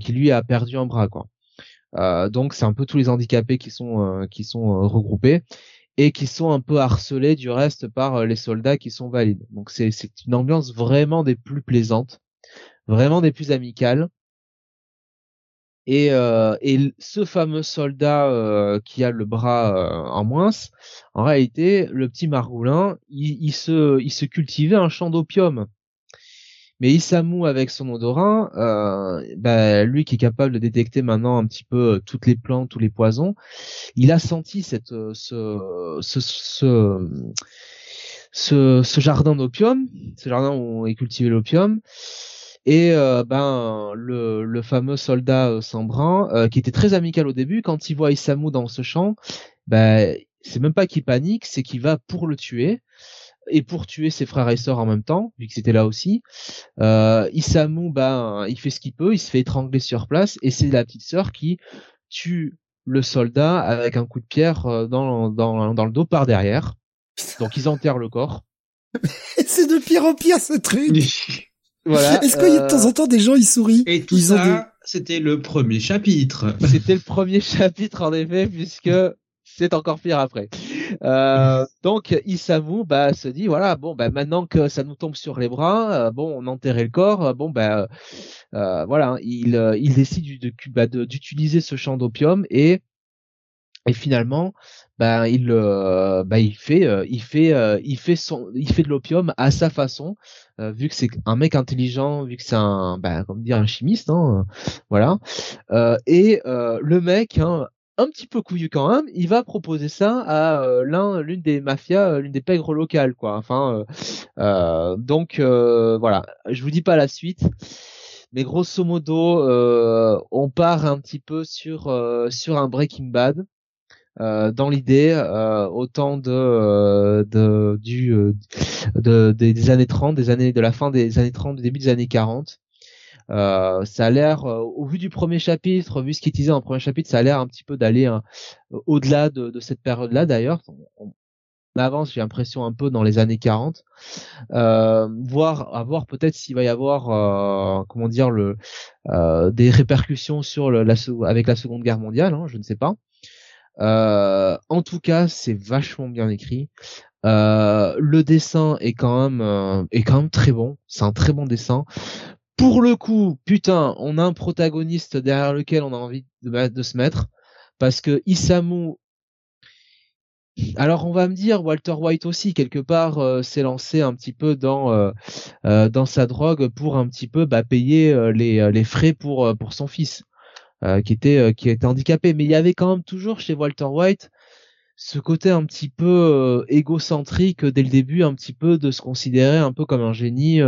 qui lui a perdu un bras, quoi. Donc c'est un peu tous les handicapés qui sont qui sont regroupés et qui sont un peu harcelés du reste par les soldats qui sont valides. Donc c'est une ambiance vraiment des plus plaisantes, vraiment des plus amicales. Et, euh, ce fameux soldat euh, qui a le bras euh, en moins, en réalité, le petit Margoulin, il se cultivait un champ d'opium. Mais Isamu, avec son odorin, euh, bah, lui qui est capable de détecter maintenant un petit peu toutes les plantes, tous les poisons, il a senti cette, ce, ce, ce, ce jardin d'opium, ce jardin où est cultivé l'opium, et euh, ben le, le, fameux soldat euh, Sambrin, euh, qui était très amical au début, quand il voit Isamu dans ce champ, ben c'est même pas qu'il panique, c'est qu'il va pour le tuer et pour tuer ses frères et sœurs en même temps, vu que c'était là aussi. Euh, Isamu, ben, il fait ce qu'il peut, il se fait étrangler sur place, et c'est la petite sœur qui tue le soldat avec un coup de pierre dans, dans, dans le dos par derrière. Donc ils enterrent le corps. c'est de pire en pire ce truc. Voilà. Est-ce qu'il y a de temps en temps des gens ils sourient Et tout ça, c'était le premier chapitre. C'était le premier chapitre en effet, puisque c'est encore pire après. Euh, donc Isamu bah se dit voilà bon bah maintenant que ça nous tombe sur les bras, euh, bon on enterrait le corps, euh, bon bah euh, voilà il il décide bah, d'utiliser de, ce champ d'opium et et finalement bah il bah il fait il fait il fait son il fait de l'opium à sa façon euh, vu que c'est un mec intelligent, vu que c'est un, bah, comme dire un chimiste, hein, voilà. Euh, et euh, le mec, hein, un petit peu couillu quand même, il va proposer ça à l'un, l'une des mafias, l'une des pègres locales, quoi. Enfin, donc voilà, je vous dis pas la suite. Mais grosso modo, on part un petit peu sur sur un Breaking Bad. Euh, dans l'idée euh, autant de, euh, de du de, des, années 30, des années de la fin des années 30, du début des années 40. Euh, ça a l'air, au vu du premier chapitre, vu ce qu'il disait en premier chapitre, ça a l'air un petit peu d'aller hein, au-delà de, de, cette période-là. D'ailleurs, on, avance, j'ai l'impression un peu dans les années 40, euh, voir, à voir peut-être s'il va y avoir, comment dire, le, des répercussions sur le, la, avec la Seconde Guerre mondiale. Hein, je ne sais pas. Euh, en tout cas, c'est vachement bien écrit. Euh, le dessin est quand même euh, est quand même très bon. C'est un très bon dessin. Pour le coup, putain, on a un protagoniste derrière lequel on a envie de, se mettre parce que Isamu. Alors on va me dire Walter White aussi quelque part s'est lancé un petit peu dans dans sa drogue pour un petit peu bah, payer les frais pour pour son fils. Euh, qui était euh, qui était handicapé, mais il y avait quand même toujours chez Walter White ce côté un petit peu euh, égocentrique dès le début, un petit peu de se considérer un peu comme un génie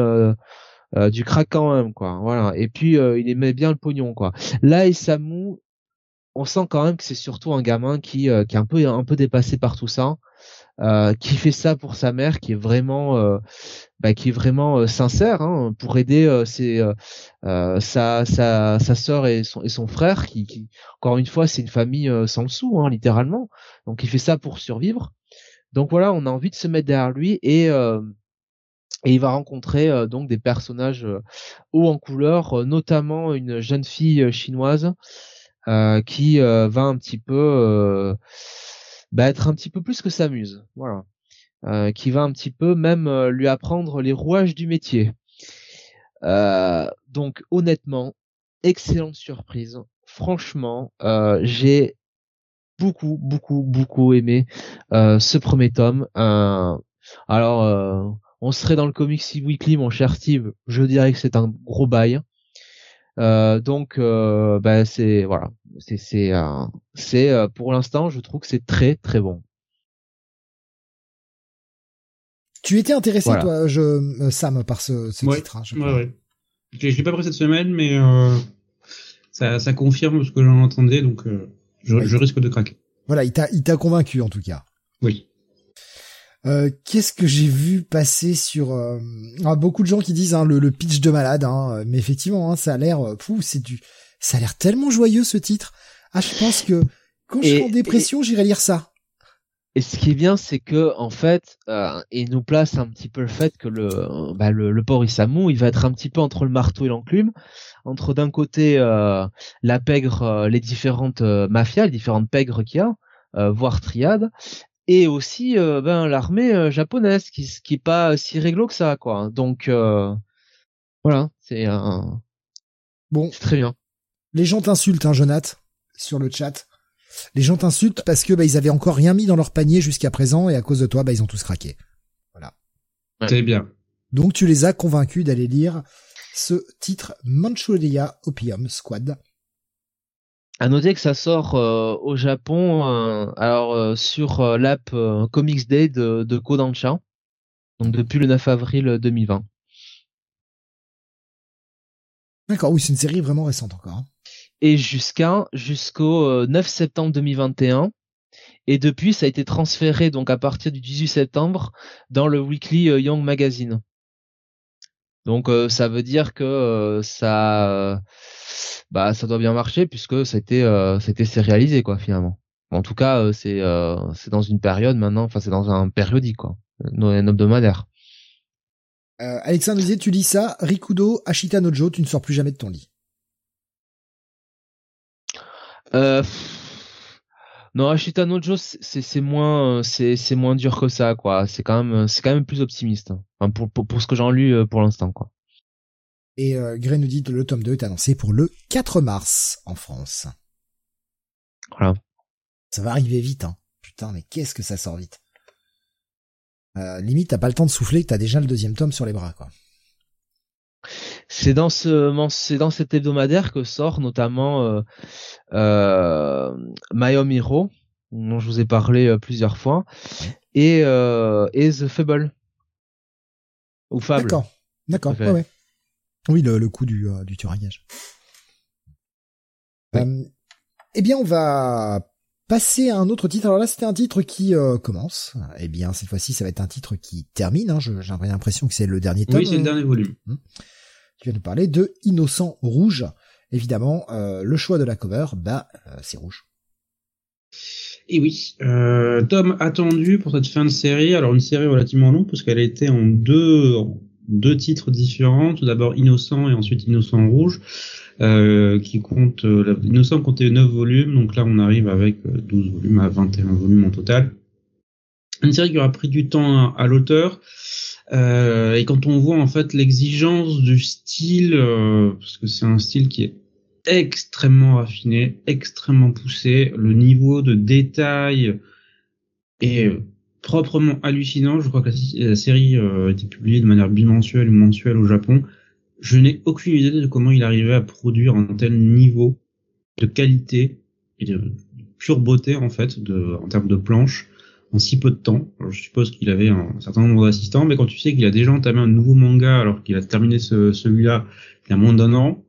du crack quand même, quoi. Voilà. Et puis il aimait bien le pognon, quoi. Là, Isamu, on sent quand même que c'est surtout un gamin qui qui est un peu un peu dépassé par tout ça. Euh, qui fait ça pour sa mère, qui est vraiment, euh, bah, qui est vraiment euh, sincère hein, pour aider ses, sa, sa, sa sœur et son, et son frère, qui, qui encore une fois, c'est une famille sans le sou, hein, littéralement. Donc il fait ça pour survivre. Donc voilà, on a envie de se mettre derrière lui et et il va rencontrer donc des personnages hauts en couleur, notamment une jeune fille chinoise qui va un petit peu bah, être un petit peu plus que s'amuse, voilà, euh, qui va un petit peu même euh, lui apprendre les rouages du métier. Euh, donc honnêtement, excellente surprise. Franchement, euh, j'ai beaucoup, beaucoup, beaucoup aimé euh, ce premier tome. alors, on serait dans le Comics Weekly, mon cher Steve. Je dirais que c'est un gros bail. Euh, donc, euh, bah, c'est voilà, c'est c'est euh, c'est euh, pour l'instant, je trouve que c'est très très bon. Tu étais intéressé, toi, je, Sam, par ce, ce titre. Hein, je ouais, ouais. Pas pris cette semaine, mais ça, ça confirme ce que j'en entendais, donc je, je risque de craquer. Voilà, il t'a il t'a convaincu en tout cas. Oui. Euh, qu'est-ce que j'ai vu passer sur euh, ah, beaucoup de gens qui disent hein, le, pitch de malade, hein, mais effectivement, hein, ça a l'air, euh, c'est du, ça a l'air tellement joyeux ce titre. Ah, je pense que quand je suis en dépression, j'irai lire ça. Et ce qui est bien, c'est que en fait, euh, il nous place un petit peu le fait que le, bah, le, le port Isamu, il va être un petit peu entre le marteau et l'enclume, entre d'un côté euh, la pègre, euh, les différentes euh, mafias, les différentes pègres qu'il y a, euh, voire triades, et aussi ben l'armée japonaise, qui qui est pas si réglo que ça, quoi. Donc voilà, c'est un bon, très bien. Les gens t'insultent, hein, Jonath, sur le chat. Les gens t'insultent parce que bah, ils avaient encore rien mis dans leur panier jusqu'à présent et à cause de toi, bah, ils ont tous craqué. Voilà. C'est bien. Donc tu les as convaincus d'aller lire ce titre Manchuria Opium Squad. À noter que ça sort euh, au Japon, euh, alors euh, sur l'app Comics Day de, de Kodansha, donc depuis le 9 avril 2020. D'accord, oui, c'est une série vraiment récente encore. Hein et jusqu'à jusqu'au 9 euh, septembre 2021. Et depuis, ça a été transféré donc à partir du 18 septembre dans le Weekly Young Magazine. Donc euh, ça veut dire que ça, bah ça doit bien marcher puisque c'était c'était sérialisé quoi finalement. En tout cas, c'est c'est dans une période maintenant, enfin c'est dans un périodique quoi, un hebdomadaire. Alexandre disait, tu lis ça, Rikudo, Ashita Nojo, tu ne sors plus jamais de ton lit. Euh, non, Ashita Nojo, c'est c'est moins euh, c'est c'est moins dur que ça quoi. C'est quand même c'est quand même plus optimiste. Hein. Enfin, pour, pour, pour ce que j'en lu euh, pour l'instant quoi. Et euh, Gray nous dit que le tome 2 est annoncé pour le 4 mars en France. Voilà. Ça va arriver vite hein. Putain, mais qu'est-ce que ça sort vite. Euh, limite, t'as pas le temps de souffler t'as déjà le deuxième tome sur les bras quoi. C'est dans ce c'est dans cet hebdomadaire que sort notamment euh, euh, My Home Hero, dont je vous ai parlé euh, plusieurs fois, et, euh, et The Fable. Ou Fable. D'accord, d'accord, ouais, ouais. Oui, le, le coup du, euh, du tueur à gage. Euh, eh bien, on va passer à un autre titre. Alors là, c'était un titre qui euh, commence. Eh bien, cette fois-ci, ça va être un titre qui termine. Hein. J'ai l'impression que c'est le dernier tome. Oui, c'est le dernier volume. Tu viens nous parler de Innocent Rouge. Évidemment, euh, le choix de la cover, bah, euh, c'est rouge. Et oui, euh, tome attendu pour cette fin de série. Alors une série relativement longue parce qu'elle a été en deux, deux titres différents. Tout d'abord Innocent et ensuite Innocent Rouge. Euh, qui compte Innocent comptait 9 volumes, donc là on arrive avec 12 volumes à 21 volumes en total. Une série qui aura pris du temps à l'auteur. Euh, et quand on voit en fait l'exigence du style, euh, parce que c'est un style qui est extrêmement raffiné, extrêmement poussé, le niveau de détail est proprement hallucinant. Je crois que la, série euh, a été publiée de manière bimensuelle ou mensuelle au Japon. Je n'ai aucune idée de comment il arrivait à produire un tel niveau de qualité et de pure beauté en fait, en termes de planches en si peu de temps. Alors, je suppose qu'il avait un certain nombre d'assistants, mais quand tu sais qu'il a déjà entamé un nouveau manga alors qu'il a terminé ce, celui-là il y a moins d'un an,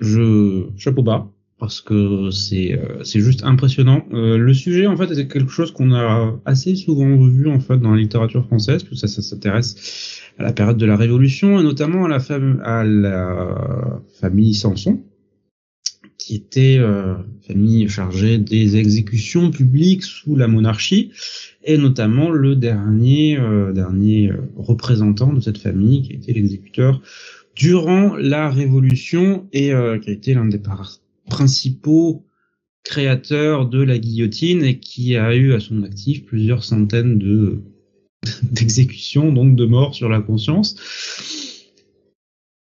je chapeau bas parce que c'est euh, c'est juste impressionnant. Euh, le sujet en fait c'est quelque chose qu'on a assez souvent vu en fait dans la littérature française, tout ça ça s'intéresse à la période de la Révolution et notamment à la, fam à la famille Samson qui était euh, famille chargée des exécutions publiques sous la monarchie, et notamment le dernier euh, dernier euh, représentant de cette famille qui été l'exécuteur durant la Révolution et euh, qui a été l'un des principaux créateurs de la guillotine et qui a eu à son actif plusieurs centaines de d'exécutions, donc de morts sur la conscience.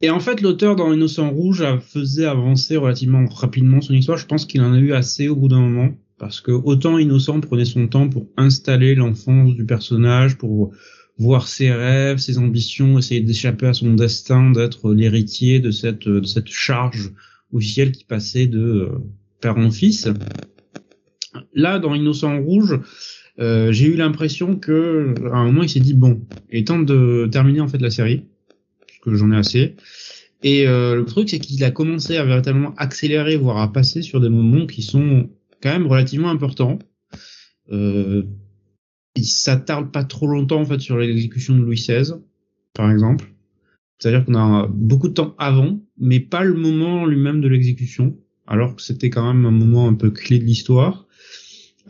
Et en fait, l'auteur dans Innocent Rouge faisait avancer relativement rapidement son histoire. Je pense qu'il en a eu assez au bout d'un moment. Parce que autant Innocent prenait son temps pour installer l'enfance du personnage, pour voir ses rêves, ses ambitions, essayer d'échapper à son destin, d'être l'héritier de cette, de cette charge officielle qui passait de euh, père en fils. Là, dans Innocent Rouge, euh, j'ai eu l'impression que à un moment il s'est dit bon, il est temps de terminer en fait la série que j'en ai assez. Et euh, le truc, c'est qu'il a commencé à véritablement accélérer, voire à passer sur des moments qui sont quand même relativement importants. Euh, il s'attarde pas trop longtemps en fait sur l'exécution de Louis XVI, par exemple. C'est-à-dire qu'on a beaucoup de temps avant, mais pas le moment lui-même de l'exécution, alors que c'était quand même un moment un peu clé de l'histoire.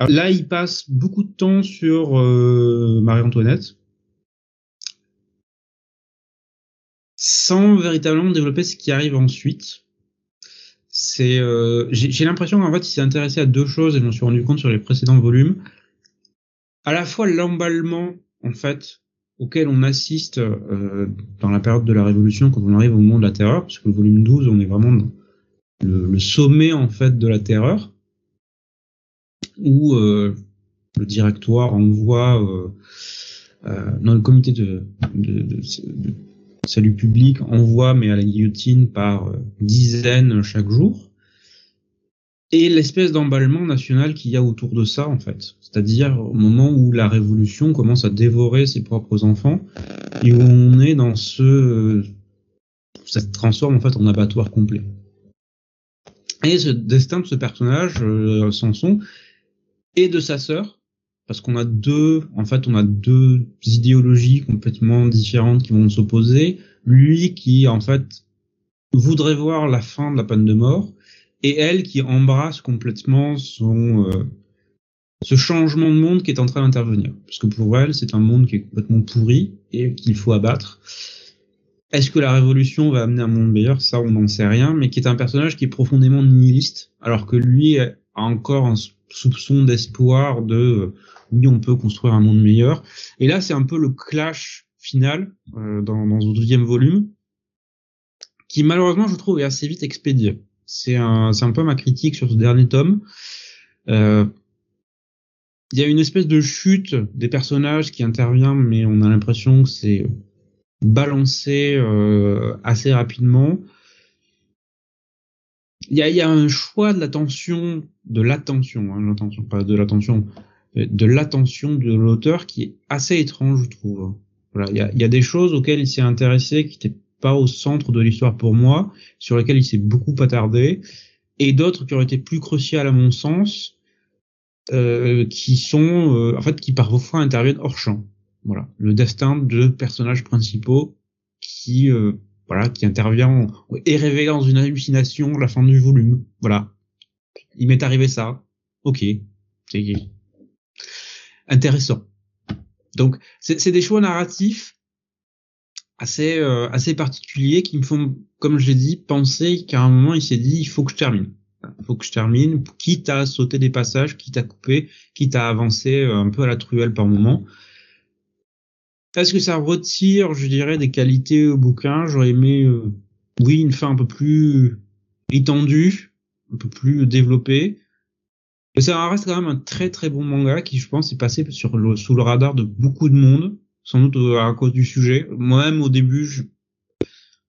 là, il passe beaucoup de temps sur euh, Marie-Antoinette, sans véritablement développer ce qui arrive ensuite. Euh, j'ai l'impression qu'en fait, il s'est intéressé à deux choses et je m'en suis rendu compte sur les précédents volumes. À la fois l'emballement, en fait, auquel on assiste euh, dans la période de la Révolution quand on arrive au moment de la Terreur, parce que le volume 12, on est vraiment dans le, sommet en fait de la Terreur où euh, le directoire envoie dans le comité de, salut public envoie mais à la guillotine par dizaines chaque jour. Et l'espèce d'emballement national qu'il y a autour de ça en fait. C'est-à-dire au moment où la révolution commence à dévorer ses propres enfants et où on est dans ce ça se transforme en fait en abattoir complet. Et ce destin de ce personnage euh, Samson et de sa sœur, parce qu'on a deux, en fait, on a deux idéologies complètement différentes qui vont s'opposer. Lui qui, en fait, voudrait voir la fin de la peine de mort, et elle qui embrasse complètement son euh, ce changement de monde qui est en train d'intervenir. Parce que pour elle, c'est un monde qui est complètement pourri et qu'il faut abattre. Est-ce que la révolution va amener un monde meilleur? Ça, on n'en sait rien, mais qui est un personnage qui est profondément nihiliste, alors que lui a encore un soupçon d'espoir de euh, oui on peut construire un monde meilleur. Et là c'est un peu le clash final euh, dans, dans le deuxième volume qui malheureusement je trouve est assez vite expédié. C'est un c'est un peu ma critique sur ce dernier tome. Euh, il y a une espèce de chute des personnages qui intervient mais on a l'impression que c'est balancé assez rapidement il y a, y a, un choix de l'attention, de l'attention, hein, l'attention, pas de l'attention, de l'attention de l'auteur qui est assez étrange, je trouve. Voilà, il y a, y a, des choses auxquelles il s'est intéressé qui n'étaient pas au centre de l'histoire pour moi, sur lesquelles il s'est beaucoup attardé, et d'autres qui auraient été plus cruciales à mon sens, euh, qui sont, euh, en fait, qui parfois interviennent hors champ. Voilà, le destin de personnages principaux qui euh, voilà, qui intervient et révélé dans une hallucination la fin du volume. Voilà. Il m'est arrivé ça. Ok. C'est intéressant. Donc, c'est des choix narratifs assez euh, assez particuliers qui me font, comme je l'ai dit, penser qu'à un moment il s'est dit il faut que je termine. Il faut que je termine, quitte à sauter des passages, quitte à couper, quitte à avancer euh, un peu à la truelle par moment. Est-ce que ça retire, je dirais, des qualités au bouquin? J'aurais aimé, euh, oui, une fin un peu plus étendue, un peu plus développée. Mais ça reste quand même un très très bon manga qui, je pense, est passé sous le radar de beaucoup de monde, sans doute euh, à cause du sujet. Moi-même, au début, je...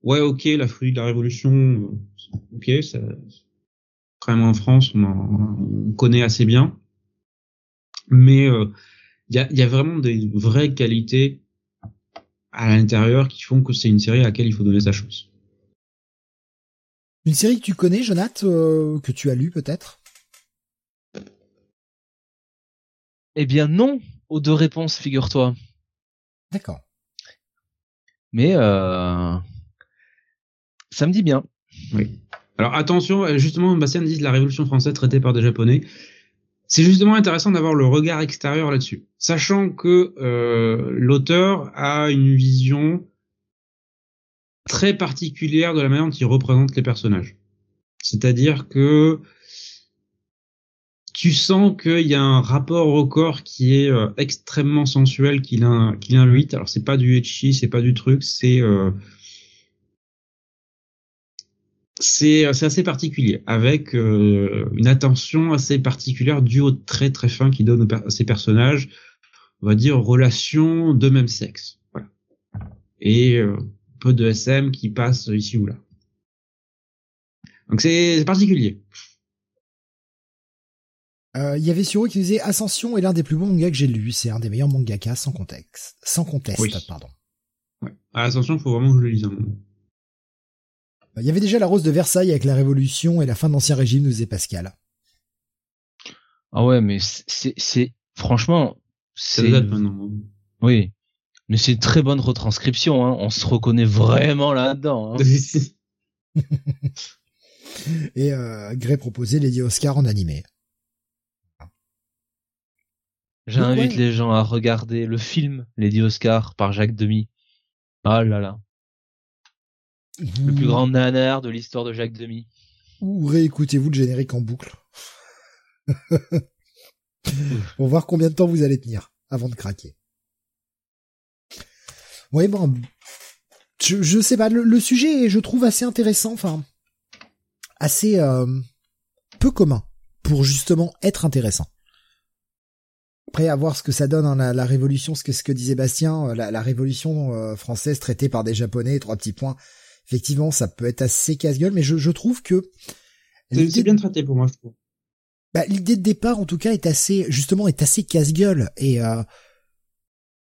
ouais, ok, la fruit de la révolution, euh, ok, ça... quand même en France, on, connaît assez bien. Mais il euh, y, a, y a vraiment des vraies qualités à l'intérieur qui font que c'est une série à laquelle il faut donner sa chance. Une série que tu connais, Jonathan, euh, que tu as lu peut-être? Eh bien non, aux deux réponses, figure-toi. D'accord. Mais euh, ça me dit bien. Oui. Alors attention, justement, Bastien dit la Révolution française traitée par des Japonais c'est justement intéressant d'avoir le regard extérieur là-dessus, sachant que euh, l'auteur a une vision très particulière de la manière dont il représente les personnages. C'est-à-dire que tu sens qu'il y a un rapport au corps qui est euh, extrêmement sensuel qu'il qu'il invite. Alors c'est pas du etchi, c'est pas du truc, c'est euh, c'est assez particulier, avec euh, une attention assez particulière due au très très fin qui donne à ces personnages, on va dire relations de même sexe, voilà. Et euh, peu de SM qui passe ici ou là. Donc c'est particulier. Euh, il y avait Suro qui disait Ascension est l'un des plus bons mangas que j'ai lu. C'est un des meilleurs mangakas sans contexte, sans conteste, oui. pardon. Ouais. À Ascension, faut vraiment que je le lise un moment. Il y avait déjà la rose de Versailles avec la Révolution et la fin de l'Ancien Régime, nous disait Pascal. Ah ouais, mais c'est, franchement, c'est. Oui. Mais c'est une très bonne retranscription, hein. On se reconnaît vraiment là-dedans. Hein. et euh, Gray proposait Lady Oscar en animé. J'invite les gens à regarder le film Lady Oscar par Jacques Demy. Oh là là. Le plus grand nanar de l'histoire de Jacques Demy. Ou réécoutez-vous le générique en boucle. Pour voir combien de temps vous allez tenir avant de craquer. Oui, bon, je, je sais pas, le, sujet je trouve assez intéressant, enfin, assez euh, peu commun pour justement être intéressant. Après, à voir ce que ça donne, hein, la, révolution, ce que, ce que disait Bastien, euh, la, révolution euh, française traitée par des Japonais, trois petits points. Effectivement, ça peut être assez casse-gueule, mais je, je trouve que... C'est bien traité pour moi, je trouve. Bah, l'idée de départ, en tout cas, est assez, justement, est assez casse-gueule. Et, euh,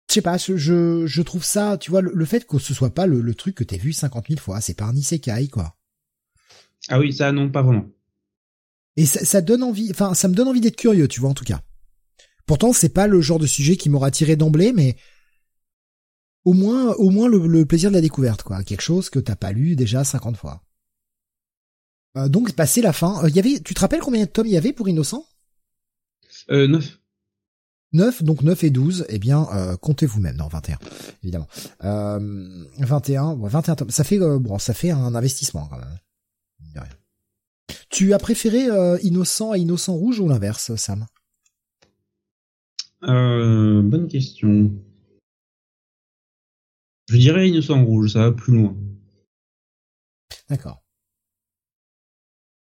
je sais pas, je, je trouve ça, tu vois, le, fait que ce soit pas le, le truc que t'as vu 50 000 fois, c'est pas un isekai, quoi. Ah oui, ça, non, pas vraiment. Et ça, ça donne envie, enfin, ça me donne envie d'être curieux, tu vois, en tout cas. Pourtant, c'est pas le genre de sujet qui m'aura tiré d'emblée, mais au moins, au moins le, plaisir de la découverte, quoi. Quelque chose que t'as pas lu déjà 50 fois. Euh, donc, passé la fin, il euh, y avait, tu te rappelles combien de tomes il y avait pour Innocent? Euh, 9. 9, donc 9 et 12, eh bien, euh, comptez vous-même, non, 21, évidemment. Euh, 21, 21 tomes, ça fait, euh, bon, ça fait un investissement, quand même. Tu as préféré Innocent à Innocent Rouge ou l'inverse, Sam? Euh, bonne question. Je dirais Innocent Rouge, ça va plus loin. D'accord.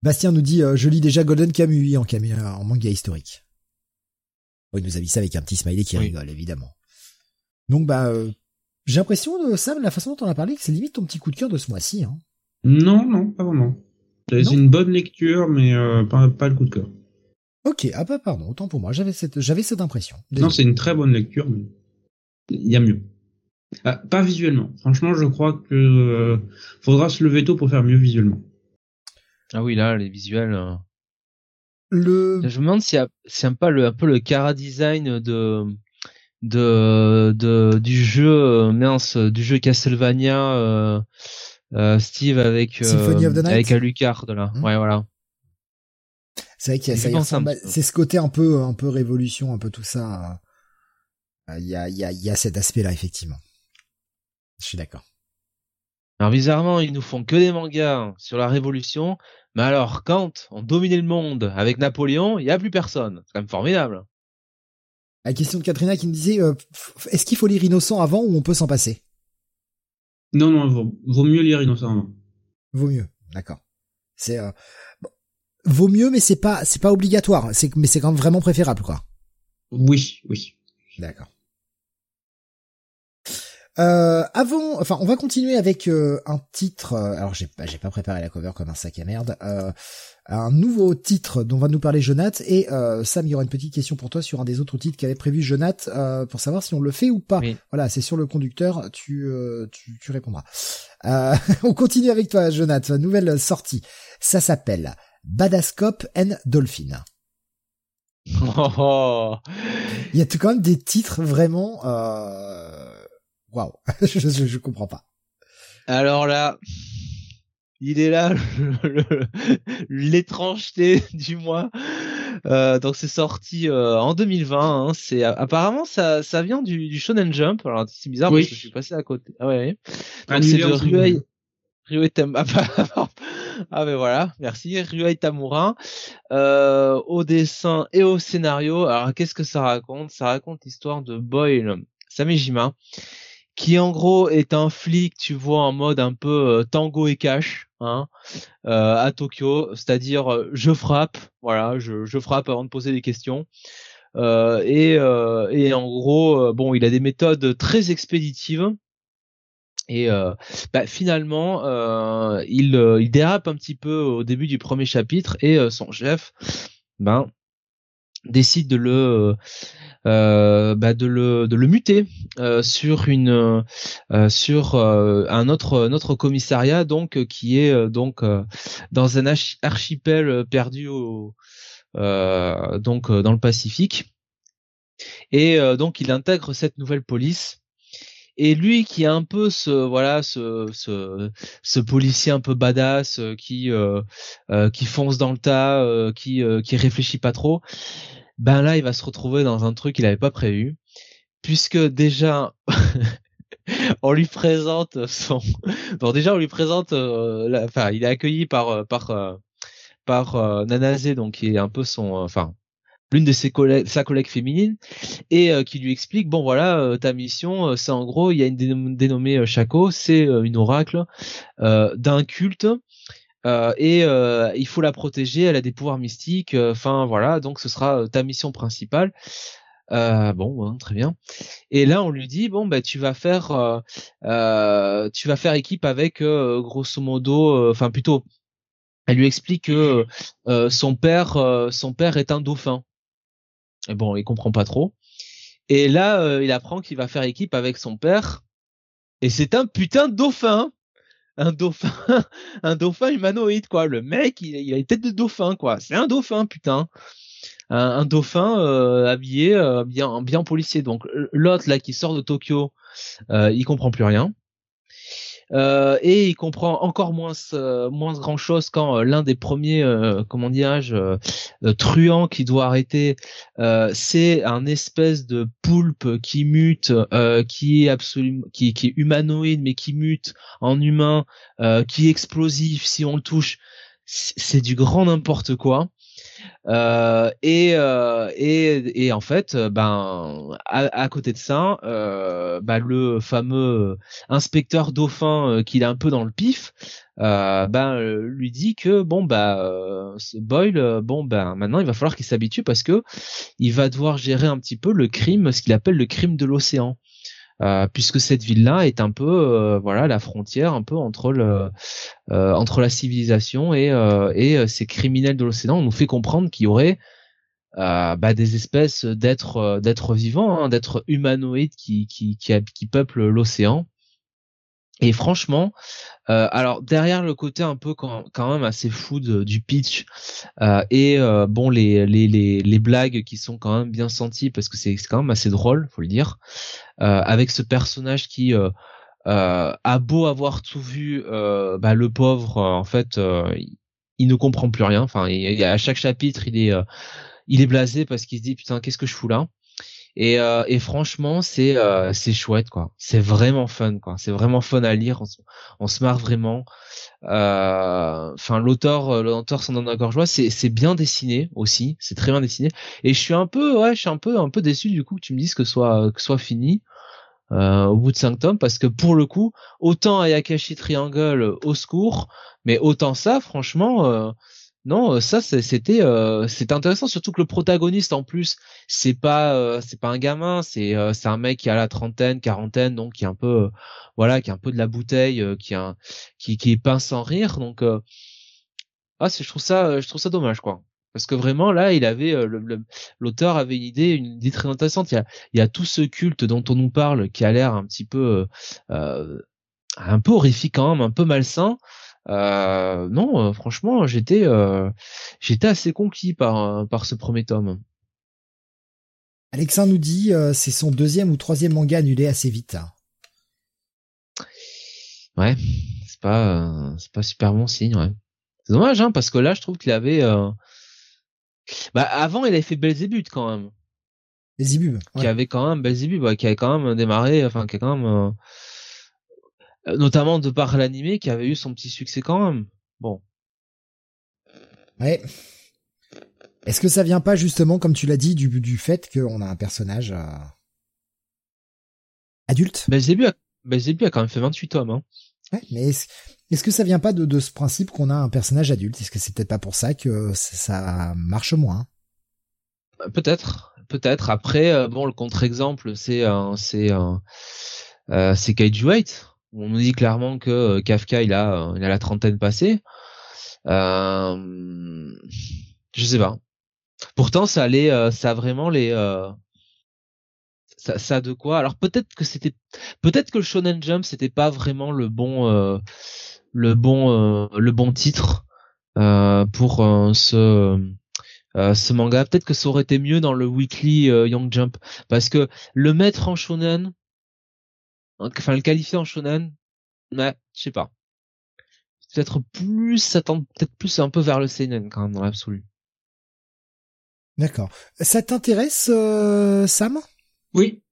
Bastien nous dit euh, je lis déjà Golden Kamuy en, en manga historique. Oui, il nous a dit ça avec un petit smiley qui rigole, évidemment. Donc bah euh, j'ai l'impression de Sam, la façon dont on a parlé, que c'est limite ton petit coup de cœur de ce mois-ci. Hein. Non, non, pas vraiment. C'est une bonne lecture, mais euh, pas, pas le coup de cœur. Ok, ah bah pardon, autant pour moi, j'avais cette, j'avais cette impression. Non, c'est une très bonne lecture, mais il y a mieux. Ah, pas visuellement. Franchement, je crois que euh, faudra se lever tôt pour faire mieux visuellement. Ah oui, là, les visuels. Euh. Le. Je me demande si c'est un peu le, un peu le cara design de de, de du jeu euh, mince, du jeu Castlevania. Steve avec avec Alucard de là. Hmm. Ouais, voilà. C'est vrai qu'il y a ça, c'est ce côté un peu, un peu révolution, un peu tout ça. Euh, il y a, il y a, il y a cet aspect-là, effectivement. Je suis d'accord. Alors bizarrement, ils nous font que des mangas sur la révolution, mais alors quand on dominait le monde avec Napoléon, il y a plus personne. C'est quand même formidable. La question de Katrina qui me disait, euh, est-ce qu'il faut lire Innocent avant ou on peut s'en passer? Non, non, vaut, vaut mieux lire Innocent avant. Vaut mieux, d'accord. C'est euh, vaut mieux, mais c'est pas c'est pas obligatoire. C'est mais c'est quand même vraiment préférable, quoi. Oui, oui. D'accord. Euh, avant, enfin, on va continuer avec euh, un titre. Euh, alors, j'ai pas, j'ai pas préparé la cover comme un sac à merde. Euh, un nouveau titre dont va nous parler Jonath. Et Sam, il y aura une petite question pour toi sur un des autres titres qu'avait prévu Jonath pour savoir si on le fait ou pas. Voilà, c'est sur le conducteur. Tu, tu, tu répondras. on continue avec toi, Jonath. Nouvelle sortie. Ça s'appelle Badascope and Dolphin. Oh. Il y a tout quand même des titres vraiment euh... waouh, je, je, comprends pas. Alors là, il est là l'étrangeté du mois. Euh, donc c'est sorti euh, en 2020. Hein. C'est apparemment ça ça vient du, du Shonen Jump. Alors c'est bizarre parce que je suis passé à côté. Ah ouais. Donc c'est de Ruei Ryuei ah ben voilà, merci. Ryuei Tamura euh, au dessin et au scénario. Alors qu'est-ce que ça raconte? Ça raconte l'histoire de Boyle Samejima, qui en gros est un flic, tu vois, en mode un peu euh, tango et cash, hein, euh, à Tokyo, c'est-à-dire euh, je frappe, voilà, je, je, frappe avant de poser des questions. et, et en gros, bon, il a des méthodes très expéditives et euh, bah, finalement, euh, il, euh, il, dérape un petit peu au début du premier chapitre et son chef, ben, décide de le, bah, de le, de le muter sur une, sur un autre, notre commissariat donc qui est donc dans un archipel perdu au, donc dans le Pacifique. Et donc il intègre cette nouvelle police et lui qui est un peu ce voilà ce ce, ce policier un peu badass euh, qui euh, euh, qui fonce dans le tas, qui qui réfléchit pas trop, ben là il va se retrouver dans un truc qu'il avait pas prévu, puisque déjà on lui présente son, bon déjà on lui présente, euh, enfin il est accueilli par euh, par euh, par euh, Nanazé donc qui est un peu son, enfin l'une de ses collègues, sa collègue féminine, et qui lui explique bon voilà ta mission, c'est en gros il y a une dénommée Chaco, c'est une oracle d'un culte euh, et euh, il faut la protéger. Elle a des pouvoirs mystiques. Euh, enfin voilà, donc ce sera ta mission principale. bon, hein, très bien. Et là, on lui dit bon bah tu vas faire, tu vas faire équipe avec grosso modo, enfin plutôt, elle lui explique que son père, son père est un dauphin. Et bon, il comprend pas trop. Et là, il apprend qu'il va faire équipe avec son père. Et c'est un putain de dauphin un dauphin, un dauphin humanoïde quoi. Le mec, il, a une tête de dauphin quoi. C'est un dauphin putain. Un, dauphin euh, habillé euh, bien bien policier. Donc l'autre là qui sort de Tokyo, euh, il comprend plus rien. Euh, et il comprend encore moins euh, moins grand chose quand euh, l'un des premiers comment dirais-je truands qui doit arrêter c'est un espèce de poulpe qui mute qui est absolument qui est humanoïde mais qui mute en humain qui est explosif si on le touche. C'est du grand n'importe quoi euh, et, euh, et, et en fait, euh, ben à, côté de ça, euh, ben, le fameux inspecteur dauphin qu'il est un peu dans le pif, ben lui dit que bon bah Boyle, bon ben maintenant il va falloir qu'il s'habitue parce que il va devoir gérer un petit peu le crime, ce qu'il appelle le crime de l'océan. Euh, puisque cette ville-là est un peu euh, voilà la frontière un peu entre le euh, entre la civilisation et et ces criminels de l'océan. On nous fait comprendre qu'il y aurait bah, des espèces d'êtres d'êtres vivants, hein, d'êtres humanoïdes qui qui qui, qui peuplent l'océan et franchement, euh, alors derrière le côté un peu quand, même assez fou du pitch euh, et euh, bon les, blagues qui sont quand même bien senties parce que c'est quand même assez drôle, faut le dire, avec ce personnage qui a beau avoir tout vu, bah, le pauvre en fait il, ne comprend plus rien. Enfin, il, à chaque chapitre il est il est blasé parce qu'il se dit putain qu'est-ce que je fous là? Et, euh, et franchement, c'est euh, c'est chouette quoi. C'est vraiment fun quoi. C'est vraiment fun à lire. On se, on se marre vraiment. Euh, enfin, l'auteur, l'auteur s'en donne encore joie. C'est c'est bien dessiné aussi. C'est très bien dessiné. Et je suis un peu, ouais, je suis un peu un peu déçu du coup que tu me dises que soit que soit fini. Euh, au bout de cinq tomes parce que pour le coup autant Ayakashi Triangle au secours mais autant ça franchement euh, non, euh, ça c'était euh, c'est intéressant surtout que le protagoniste en plus c'est pas euh, c'est pas un gamin, c'est c'est un mec qui a la trentaine, quarantaine donc qui est un peu voilà, qui a un peu de la bouteille, qui a qui qui est peint sans rire donc ah je trouve ça je trouve ça dommage quoi. Parce que vraiment là, il avait l'auteur avait une idée, une idée très intéressante. Il y a, il y a tout ce culte dont on nous parle qui a l'air un petit peu un peu horrifique quand même, un peu malsain. Euh, non, euh, franchement, j'étais euh, j'étais assez conquis par par ce premier tome. Alexandre nous dit c'est son deuxième ou troisième manga annulé assez vite. Ouais, c'est pas c'est pas super bon signe, ouais. C'est dommage hein parce que là je trouve qu'il avait bah avant il avait fait Belzébuth quand même. Belzébuth. Ouais. Qui avait quand même Belzébuth, qui avait quand même démarré, enfin qui a quand même euh, notamment de par l'animé qui avait eu son petit succès quand même. Bon. Ouais. Est-ce que ça vient pas justement, comme tu l'as dit, du, du fait qu'on a un personnage euh... adulte? Belzébuth a, Belzébuth a quand même fait 28 tomes. Hein. Ouais, mais est-ce, que ça vient pas de, de ce principe qu'on a un personnage adulte? Est-ce que c'est peut-être pas pour ça que ça marche moins? Euh, Peut-être, peut-être. Après, euh, bon, le contre-exemple, c'est c'est euh, c'est Kaiju 8 on nous dit clairement que euh, Kafka il a euh, il a la trentaine passée. Euh, je sais pas. Pourtant ça allait euh, ça a vraiment les ça, de quoi. Alors peut-être que c'était peut-être que le Shonen Jump c'était pas vraiment le bon le bon le bon titre pour ce ce manga. Peut-être que ça aurait été mieux dans le Weekly Young Jump parce que le mettre en shonen enfin le qualifier en shonen, mais je sais pas. Peut-être plus, ça tend peut-être plus un peu vers le seinen quand même dans l'absolu. D'accord. Ça t'intéresse, euh, Sam? Oui.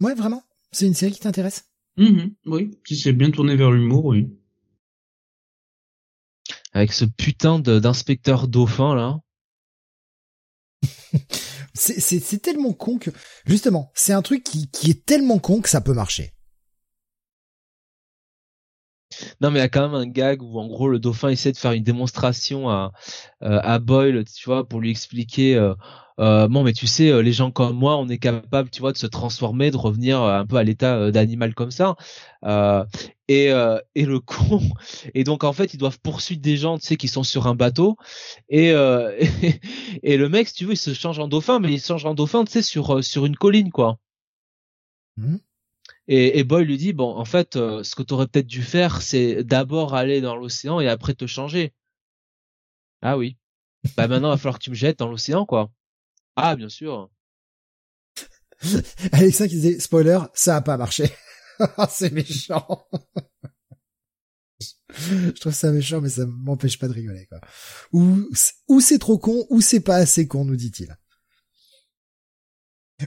Ouais, vraiment? C'est une série qui t'intéresse? Mhm, Oui. Si c'est bien tourné vers l'humour, oui. Avec ce putain d'inspecteur dauphin là. c'est tellement con que justement, c'est un truc qui, est tellement con que ça peut marcher. Non, mais il y a quand même un gag où en gros le dauphin essaie de faire une démonstration à euh, à Boyle, tu vois, pour lui expliquer. Euh, euh, bon, mais tu sais, les gens comme moi, on est capable, tu vois, de se transformer, de revenir un peu à l'état d'animal comme ça. et et le con. Et donc en fait, ils doivent poursuivre des gens, tu sais, qui sont sur un bateau. Et et, le mec, si tu veux, il se change en dauphin, mais il se change en dauphin, tu sais, sur sur une colline, quoi. Mmh. Et, et Boy lui dit bon, en fait, euh, ce que tu aurais peut-être dû faire, c'est d'abord aller dans l'océan et après te changer. Ah oui. Bah maintenant, il va falloir que tu me jettes dans l'océan, quoi. Ah, bien sûr. Alexa qui disait spoiler, ça a pas marché. c'est méchant. Je trouve ça méchant, mais ça m'empêche pas de rigoler, quoi. Ou, ou c'est trop con, ou c'est pas assez con, nous dit-il.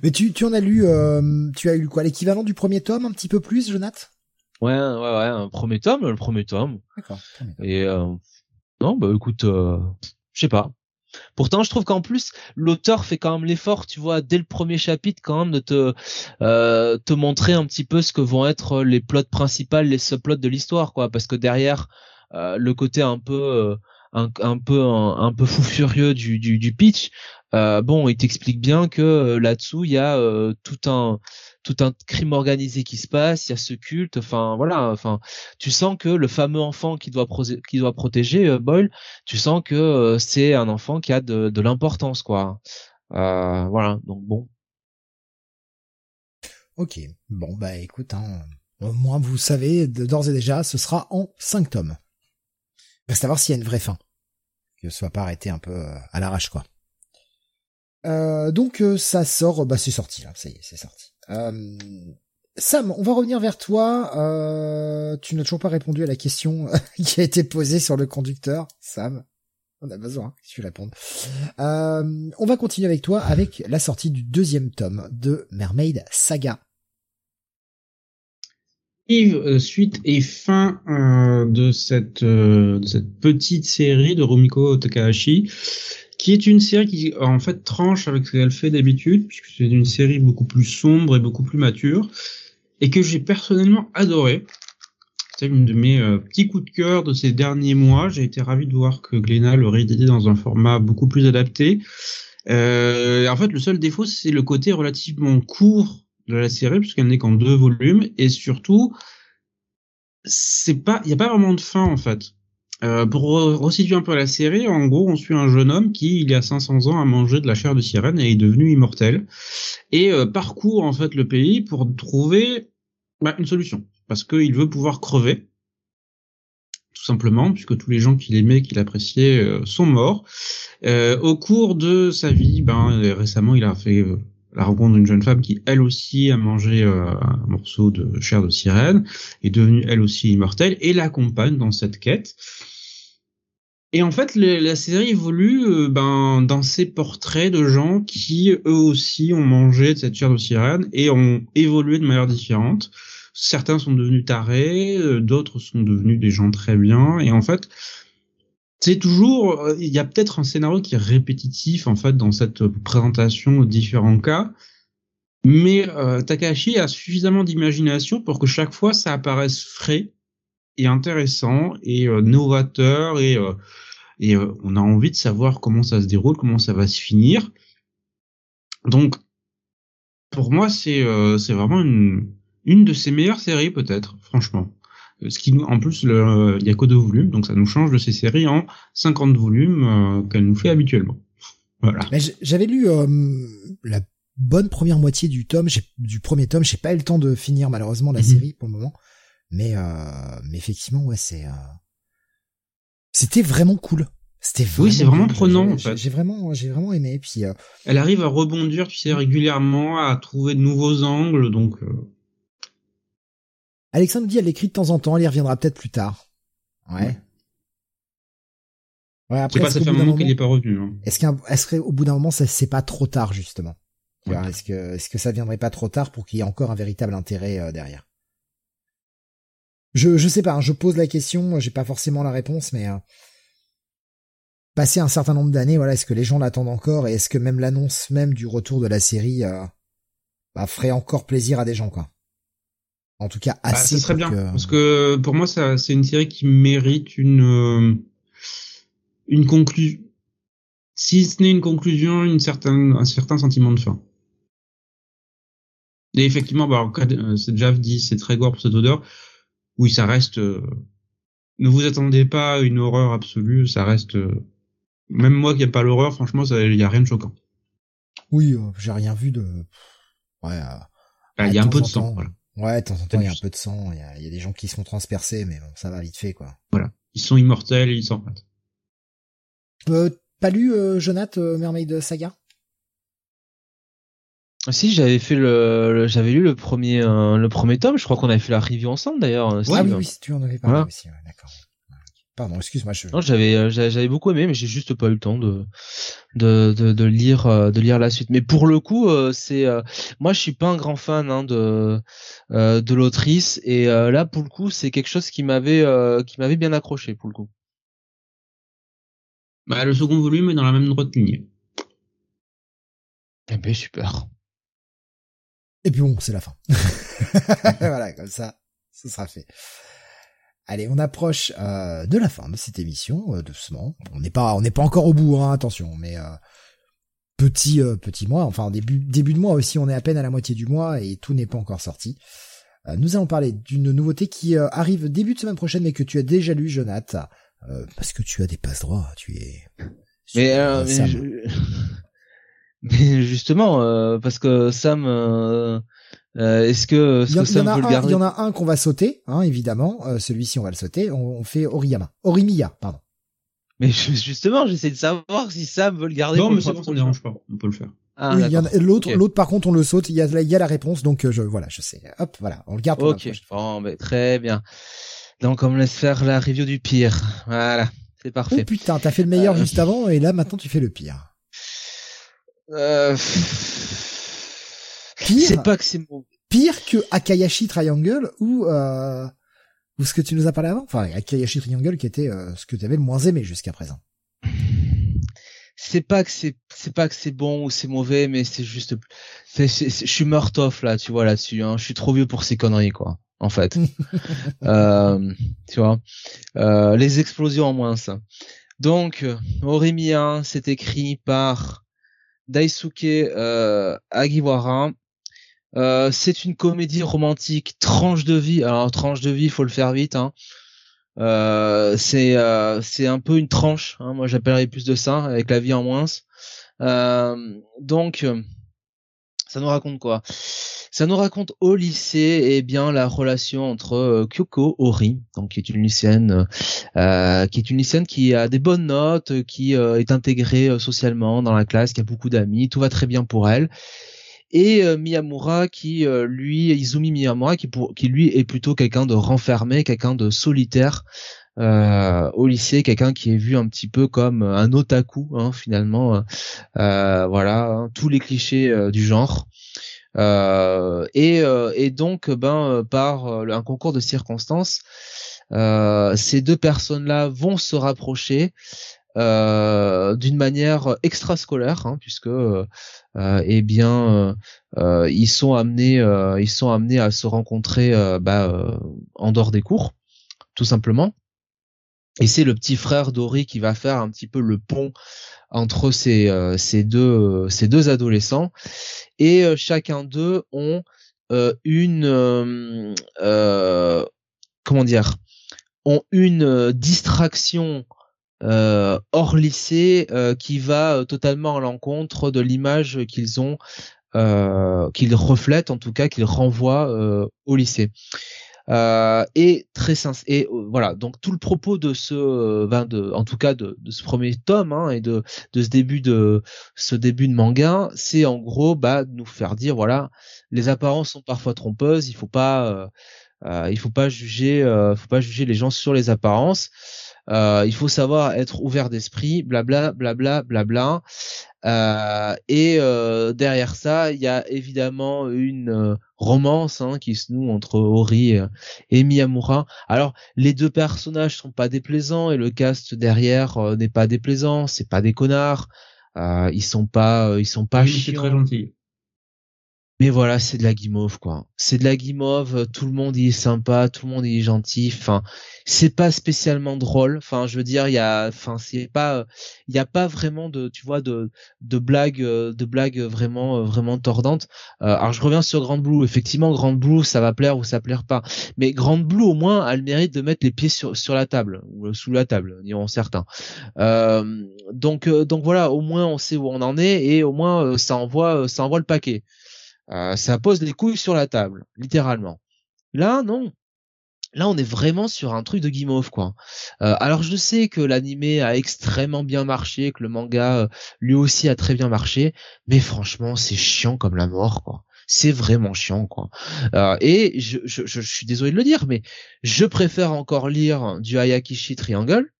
Mais tu, tu en as lu, euh, tu as eu quoi, l'équivalent du premier tome, un petit peu plus, Jonathan? Ouais, ouais, ouais, un premier tome, le premier tome. D'accord. Et euh, non, bah écoute, euh, je sais pas. Pourtant, je trouve qu'en plus, l'auteur fait quand même l'effort, tu vois, dès le premier chapitre, quand même, de te euh, montrer un petit peu ce que vont être les plots principaux, les subplots de l'histoire, quoi. Parce que derrière, euh, le côté un peu un, un peu un, peu fou furieux du, du, pitch, euh, bon, il t'explique bien que euh, là-dessous il y a euh, tout un tout un crime organisé qui se passe, il y a ce culte, enfin voilà, enfin tu sens que le fameux enfant qui doit qui doit protéger Boyle, tu sens que c'est un enfant qui a de, l'importance quoi. voilà, donc bon. Ok, bon bah écoute, hein, au moins vous savez d'ores et déjà, ce sera en 5 tomes. Reste à voir s'il y a une vraie fin. Que ce soit pas arrêté un peu euh, à l'arrache, quoi. Euh, donc euh, ça sort, bah c'est sorti là, ça y est, c'est sorti. Sam, on va revenir vers toi. tu n'as toujours pas répondu à la question qui a été posée sur le conducteur, Sam. On a besoin que tu répondes. on va continuer avec toi avec la sortie du deuxième tome de Mermaid Saga. Euh, suite et fin euh, de cette euh, de cette petite série de Rumiko Takahashi qui est une série qui en fait tranche avec ce qu'elle fait d'habitude puisque c'est une série beaucoup plus sombre et beaucoup plus mature et que j'ai personnellement adoré. C'est une de mes petits coups de cœur de ces derniers mois. J'ai été ravi de voir que Glénat le réédité dans un format beaucoup plus adapté. en fait, le seul défaut, c'est le côté relativement court de la série puisqu'elle n'est qu'en deux volumes et surtout c'est pas il y a pas vraiment de fin en fait. Euh, pour resituer un peu la série, en gros, on suit un jeune homme qui, il y a 500 ans, a mangé de la chair de sirène et est devenu immortel et euh, parcourt en fait le pays pour trouver bah, une solution parce qu'il veut pouvoir crever tout simplement, puisque tous les gens qu'il aimait, qu'il appréciait, euh, sont morts. Au cours de sa vie, ben récemment, il a fait la rencontre d'une jeune femme qui elle aussi a mangé un morceau de chair de sirène, est devenue elle aussi immortelle et l'accompagne dans cette quête. Et en fait, la série évolue euh, ben, dans ces portraits de gens qui eux aussi ont mangé de cette chair de sirène et ont évolué de manière différente. Certains sont devenus tarés, euh, d'autres sont devenus des gens très bien. Et en fait, c'est toujours, euh, il y a peut-être un scénario qui est répétitif en fait dans cette présentation aux différents cas, mais Takahashi a suffisamment d'imagination pour que chaque fois ça apparaisse frais et intéressant et euh, novateur et et on a envie de savoir comment ça se déroule, comment ça va se finir. Donc pour moi c'est c'est vraiment une une de ses meilleures séries peut-être, franchement. Ce qui nous, en plus, il y a que deux volumes, donc ça nous change de ces séries en 50 volumes euh, qu'elle nous fait habituellement. Voilà. J'avais lu euh, la bonne première moitié du tome, du premier tome. J'ai pas eu le temps de finir malheureusement la mhm. série pour le moment, mais euh, mais effectivement, ouais, c'est c'était vraiment cool. C'était oui, c'est vraiment prenant en fait. J'ai vraiment, j'ai vraiment aimé. Puis elle arrive à rebondir, tu sais, régulièrement, à trouver de nouveaux angles, donc. Alexandre dit elle écrit de temps en temps, elle y reviendra peut-être plus tard. Ouais. Ouais, C'est après, pas ça qu'au fait un bout d'un moment qu'il moment, est pas revenu. hein. est-ce qu'un, est-ce qu'au bout d'un moment, ça, c'est pas trop tard, justement? Ouais. Est-ce que, est-ce que ça viendrait pas trop tard pour qu'il y ait encore un véritable intérêt euh, derrière? Je, je sais pas, hein, je pose la question, j'ai pas forcément la réponse, mais, euh, passé un certain nombre d'années, voilà, est-ce que les gens l'attendent encore et est-ce que même l'annonce même du retour de la série, euh, bah, ferait encore plaisir à des gens, quoi? En tout cas, Bah, assez. ça serait bien. que- Parce que pour moi, ça, c'est une série qui mérite une, euh, une conclusion. Si ce n'est une conclusion, une certaine, un certain sentiment de fin. Et effectivement, bah, euh, c'est déjà dit, c'est très gore pour cette odeur. Oui, ça reste. euh, ne vous attendez pas à une horreur absolue, ça reste. euh, même moi qui n'aime pas l'horreur, franchement, il y a rien de choquant. Oui, euh, j'ai rien vu de. Ouais. Il y a un peu de sang. temps. Voilà. Ouais, de temps en temps, il y a un peu de sang, il y a, il y a des gens qui se font transpercer, mais bon, ça va vite fait, quoi. Ils sont immortels, ils s'en. Euh, pas lu, euh, Jonath, euh, Mermaid Saga? Si j'avais fait le, le- j'avais lu le premier euh, le premier tome, je crois qu'on avait fait la review ensemble d'ailleurs. euh, Ah oui, oui, tu en avais parlé Voilà. aussi, ouais, d'accord. Pardon, excuse-moi, je... Non, j'avais euh, j'a- j'avais beaucoup aimé, mais j'ai juste pas eu le temps de de de, de lire de lire la suite. Mais pour le coup, c'est moi je suis pas un grand fan hein, de de l'autrice et là pour le coup c'est quelque chose qui m'avait qui m'avait bien accroché pour le coup. Bah, le second volume est dans la même droite ligne. Eh ben super. Et puis bon, c'est la fin. voilà, comme ça, ce sera fait. Allez, on approche euh, de la fin de cette émission, euh, doucement. On n'est pas, on n'est pas encore au bout, hein, attention, mais euh, petit, euh, petit mois, enfin début, début de mois aussi, on est à peine à la moitié du mois et tout n'est pas encore sorti. Euh, nous allons parler d'une nouveauté qui euh, arrive début de semaine prochaine, mais que tu as déjà lu, Jonathan, euh, parce que tu as des passe droits, tu es. Mais, euh, mais, je- mais justement euh, parce que Sam euh, euh, est-ce que est-ce Il y, en- que Sam a veut le un, il garder y en a un qu'on va sauter, hein, évidemment. Euh, Celui-ci, on va le sauter. On, on fait Oriyama. Orimiya, pardon. Mais je- justement, j'essaie de savoir si Sam veut le garder. Non, mais ça ne dérange pas. On peut le faire. Ah, oui, l'autre, l'autre, par contre, on le saute. Il y a, il y a la réponse, donc euh, je, voilà, je sais. Hop, voilà, on le garde pour la Ok, prochaine. bon, ben, très bien. Donc, on me laisse faire la review du pire. Voilà, c'est Oh parfait. putain, t'as fait le meilleur Euh. juste avant, et là, maintenant, tu fais le pire. Euh, Pire, C'est pas que c'est pire que Akayashi Triangle ou euh, ou ce que tu nous as parlé avant. Enfin, Akayashi Triangle qui était euh, ce que tu avais le moins aimé jusqu'à présent. C'est pas que c'est, c'est pas que c'est bon ou c'est mauvais, mais c'est juste, je suis meurt off là, tu vois là-dessus. Hein. Je suis trop vieux pour ces conneries, quoi. En fait, euh, tu vois, les explosions en moins ça. Donc, Orimiya, c'est écrit par Daisuke euh, Agiwara. Euh, c'est une comédie romantique tranche de vie. Alors tranche de vie, faut le faire vite. Hein. Euh, c'est euh, c'est un peu une tranche. Hein. Moi, j'appellerais plus de ça avec la vie en moins. Donc, ça nous raconte quoi? Ça nous raconte au lycée, eh bien, la relation entre euh, Kyoko Ori, donc qui est une lycéenne, euh, qui est une lycéenne qui a des bonnes notes, euh, qui euh, est intégrée euh, socialement dans la classe, qui a beaucoup d'amis, tout va très bien pour elle. Et euh, Miyamura qui euh, lui Izumi Miyamura qui pour qui lui est plutôt quelqu'un de renfermé, quelqu'un de solitaire euh, au lycée, quelqu'un qui est vu un petit peu comme un otaku hein, finalement, euh, euh, voilà hein, tous les clichés euh, du genre. Euh, et, et donc ben par un concours de circonstances, ces deux personnes-là vont se rapprocher d'une manière extrascolaire, hein, puisque eh bien ils sont amenés ils sont amenés à se rencontrer bah, en dehors des cours, tout simplement. Et c'est le petit frère d'Ori qui va faire un petit peu le pont entre ces, euh, ces deux ces deux adolescents. Et euh, chacun d'eux ont euh, une euh, euh, comment dire ont une euh, distraction euh, hors lycée euh, qui va euh, totalement à l'encontre de l'image qu'ils ont euh, qu'ils reflètent en tout cas qu'ils renvoient euh, au lycée euh, et très sincère et euh, voilà. Donc tout le propos de ce euh, ben, de en tout cas de, ce premier tome hein, et de de ce début de ce début de manga c'est en gros bah de nous faire dire voilà les apparences sont parfois trompeuses. Il faut pas il faut pas juger faut pas juger les gens sur les apparences Euh, il faut savoir être ouvert d'esprit, blabla, blabla, blabla. Euh, et euh, derrière ça, il y a évidemment une euh, romance hein, qui se noue entre Ori et, Miyamura. Alors, les deux personnages sont pas déplaisants et le cast derrière n'est pas déplaisant. C'est pas des connards. ils sont pas, ils sont pas oui, très gentil. Mais voilà, c'est de la guimauve quoi. C'est de la guimauve, tout le monde y est sympa, tout le monde y est gentil. Enfin, c'est pas spécialement drôle. Enfin, je veux dire, il y a, enfin, c'est pas, il y a pas vraiment de, tu vois, de de blagues, de blagues vraiment vraiment tordantes. Euh, alors, je reviens sur Grand Blue. Effectivement, Grand Blue, ça va plaire ou ça plaire pas. Mais Grand Blue, au moins, a le mérite de mettre les pieds sur sur la table ou sous la table, diront certains. Euh, donc euh, donc voilà, au moins on sait où on en est et au moins ça envoie ça envoie le paquet. Euh, ça pose les couilles sur la table, littéralement. Là, non. Là, on est vraiment sur un truc de guimauve, quoi. Euh, alors, je sais que l'animé a extrêmement bien marché, que le manga euh, lui aussi a très bien marché, mais franchement, c'est chiant comme la mort, quoi. C'est vraiment chiant, quoi. et je, je, je, suis désolé de le dire, mais je préfère encore lire du Hayakishi Triangle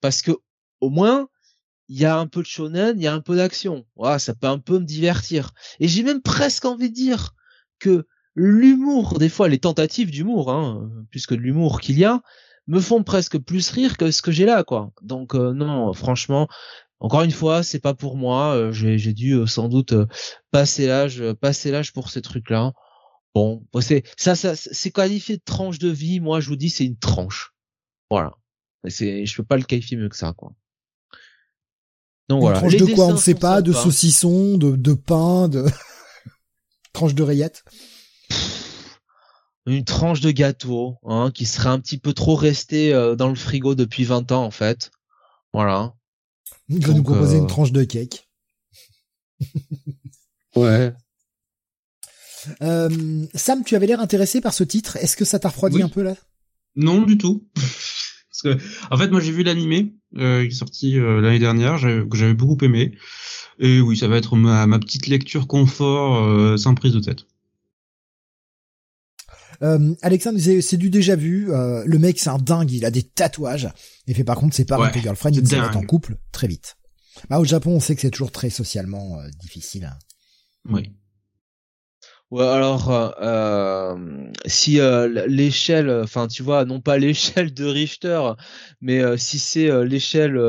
parce que au moins il y a un peu de shonen, il y a un peu d'action. Voilà, ça peut un peu me divertir. Et j'ai même presque envie de dire que l'humour, des fois les tentatives d'humour, hein, puisque de l'humour qu'il y a, me font presque plus rire que ce que j'ai là, quoi. Donc euh, non, franchement, encore une fois, c'est pas pour moi. Euh, j'ai dû euh, sans doute passer l'âge, passer l'âge pour ces trucs-là. Bon, c'est ça, ça c'est qualifié de tranche de vie. Moi, je vous dis, c'est une tranche. Voilà. C'est, je peux pas le qualifier mieux que ça, quoi. Donc voilà. Tranche de quoi on ne sait pas, de saucisson, de, de pain, de tranche de rayette. Une tranche de gâteau, hein, qui serait un petit peu trop resté euh, dans le frigo depuis 20 ans en fait. Voilà. Il va nous proposer une euh, tranche de cake. ouais. Euh, Sam, tu avais l'air intéressé par ce titre. Est-ce que ça t'a refroidi un peu là? Non, du tout. Parce que, en fait, moi, j'ai vu l'animé euh, qui est sorti euh, l'année dernière, que j'avais beaucoup aimé. Et oui, ça va être ma, ma petite lecture confort euh, sans prise de tête. Euh, Alexandre c'est du déjà vu. Euh, le mec, c'est un dingue. Il a des tatouages. Et fait par contre, c'est pas ouais, un girlfriend. Il se met en couple très vite. Bah, au Japon, on sait que c'est toujours très socialement difficile. Oui. Ouais, alors euh, euh si euh, l'échelle, enfin tu vois, non pas l'échelle de Richter, mais euh, si c'est l'échelle,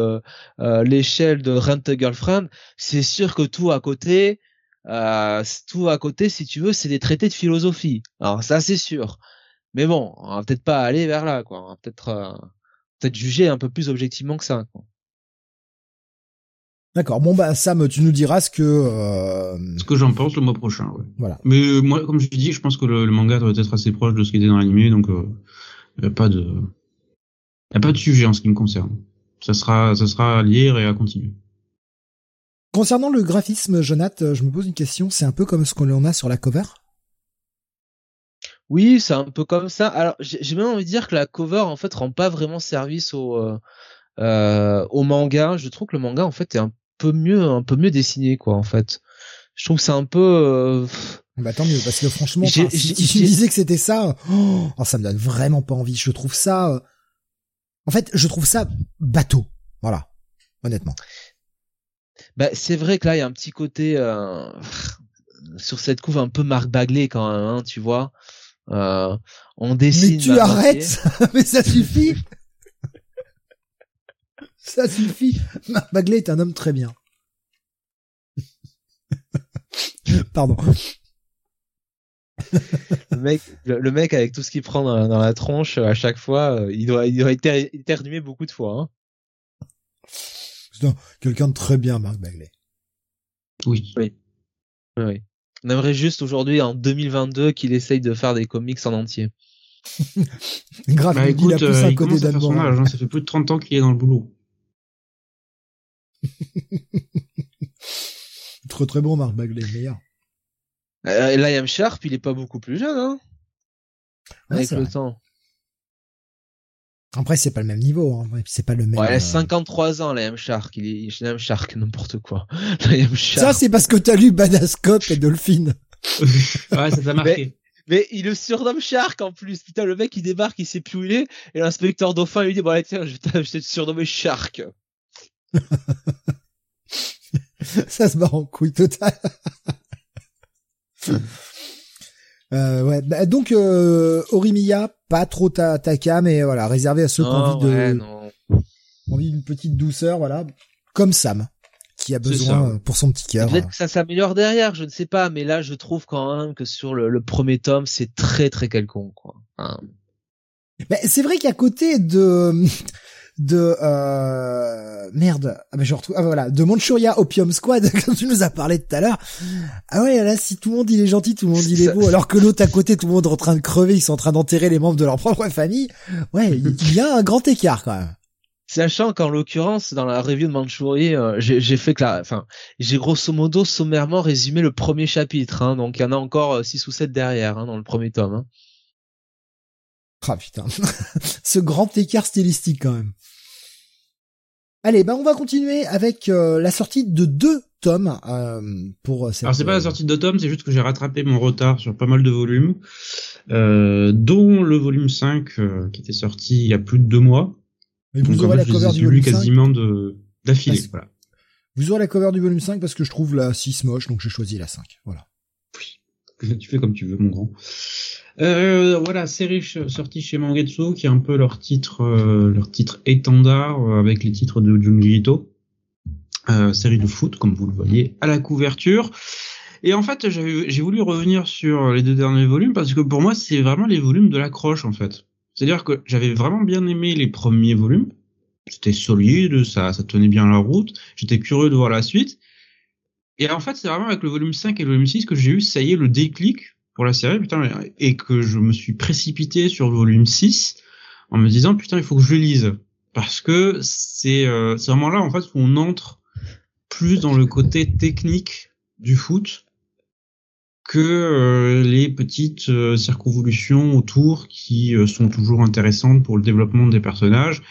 l'échelle de Rent a Girlfriend, c'est sûr que tout à côté, tout à côté, si tu veux, c'est des traités de philosophie. Alors ça c'est sûr. Mais bon, on va peut-être pas aller vers là, quoi. On va peut-être, peut-être juger un peu plus objectivement que ça. Quoi. D'accord. Bon bah Sam, tu nous diras ce que euh... ce que j'en pense le mois prochain. Ouais. Voilà. Mais euh, moi, comme je dis, je pense que le, manga doit être assez proche de ce qui était dans l'animé, donc il euh, y a pas de y a pas de sujet en ce qui me concerne. Ça sera ça sera à lire et à continuer. Concernant le graphisme, Jonathan, euh, je me pose une question. C'est un peu comme ce qu'on a sur la cover? Oui, c'est un peu comme ça. Alors, j'ai même envie de dire que la cover en fait rend pas vraiment service au euh, au manga. Je trouve que le manga en fait est un peu mieux, un peu mieux dessiné, quoi, en fait. Je trouve que c'est un peu. Euh... Bah tant mieux, parce que franchement, si, tu me disais que c'était ça, oh, oh, ça me donne vraiment pas envie. Je trouve ça. Euh, en fait, je trouve ça bateau. Voilà, honnêtement. Bah c'est vrai que là, il y a un petit côté euh... sur cette couve un peu Marc Bagley quand même, hein, tu vois. Euh, on dessine. Mais tu arrêtes, mais ça suffit. Ça suffit. Marc Bagley est un homme très bien. Pardon. le mec, le, mec avec tout ce qu'il prend dans, la tronche à chaque fois, euh, il doit, il doit éternuer beaucoup de fois. Hein. Quelqu'un de très bien, Marc Bagley. Oui. Oui. oui. On aimerait juste aujourd'hui, en 2022, qu'il essaye de faire des comics en entier. Grave, bah, il a plus euh, un côté d'allemand. Hein, ça fait plus de 30 ans qu'il est dans le boulot. très très bon Marc Bagley, meilleur. Euh, Liam Sharp, il est pas beaucoup plus jeune, hein Avec le temps. Après, c'est pas le même niveau, hein. c'est pas le même. Ouais, 53 euh, ans, Liam Shark, il est, Liam Shark, n'importe quoi. Ça, c'est parce que t'as lu Badascope et Dolphin. ouais, ça t'a marqué. Mais il le surnomme Shark en plus. Putain, le mec il débarque, il sait plus où il est, et l'inspecteur dauphin lui dit bon allez tiens, je vais te surnommer Shark. Ça se barre en couille total. Euh, ouais, bah, donc euh, Orimiya, pas trop ta, ta cam, mais voilà, réservé à ceux qui ont envie de, non. envie d'une petite douceur, voilà, comme Sam, qui a besoin euh, pour son petit cœur. Peut-être que ça s'améliore derrière, je ne sais pas, mais là je trouve quand même que sur le, le premier tome, c'est très très quelconque, quoi. Hein. Mais c'est vrai qu'à côté de de euh, merde ah ben je retrouve ah voilà de Manchuria Opium Squad comme tu nous as parlé tout à l'heure ah ouais là si tout le monde il est gentil tout le monde il est beau alors que l'autre à côté tout le monde est en train de crever ils sont en train d'enterrer les membres de leur propre famille ouais il y a un grand écart quand même Sachant qu'en l'occurrence, dans la review de Manchuria, euh, j'ai fait que la, enfin, j'ai grosso modo sommairement résumé le premier chapitre, hein, donc il y en a encore euh, six ou sept derrière hein, dans le premier tome. Hein. Ah putain ce grand écart stylistique quand même allez ben on va continuer avec euh, la sortie de deux tomes euh, pour cette Alors c'est pas la sortie de deux tomes, c'est juste que j'ai rattrapé mon retard sur pas mal de volumes, euh, dont le volume 5 euh, qui était sorti il y a plus de deux mois. mais vous Donc, en aurez fait, la cover du volume 5 quasiment de d'affilée. Voilà. vous aurez la cover du volume 5 parce que je trouve la 6 moche donc j'ai choisi la 5 voilà Tu fais comme tu veux, mon grand. Euh, voilà, série ch- sortie chez Mangetsu, qui est un peu leur titre, euh, leur titre étendard euh, avec les titres de Junji Ito. Euh, série de foot, comme vous le voyez à la couverture. Et en fait, j'ai voulu revenir sur les deux derniers volumes parce que pour moi, c'est vraiment les volumes de l'accroche, en fait. C'est-à-dire que j'avais vraiment bien aimé les premiers volumes. C'était solide, ça, ça tenait bien la route. J'étais curieux de voir la suite. Et en fait, c'est vraiment avec le volume 5 et le volume 6 que j'ai eu, ça y est, le déclic pour la série, putain, et que je me suis précipité sur le volume 6 en me disant, putain, il faut que je lise. Parce que c'est euh, vraiment là, en fait, où on entre plus dans le côté technique du foot que euh, les petites euh, circonvolutions autour qui euh, sont toujours intéressantes pour le développement des personnages.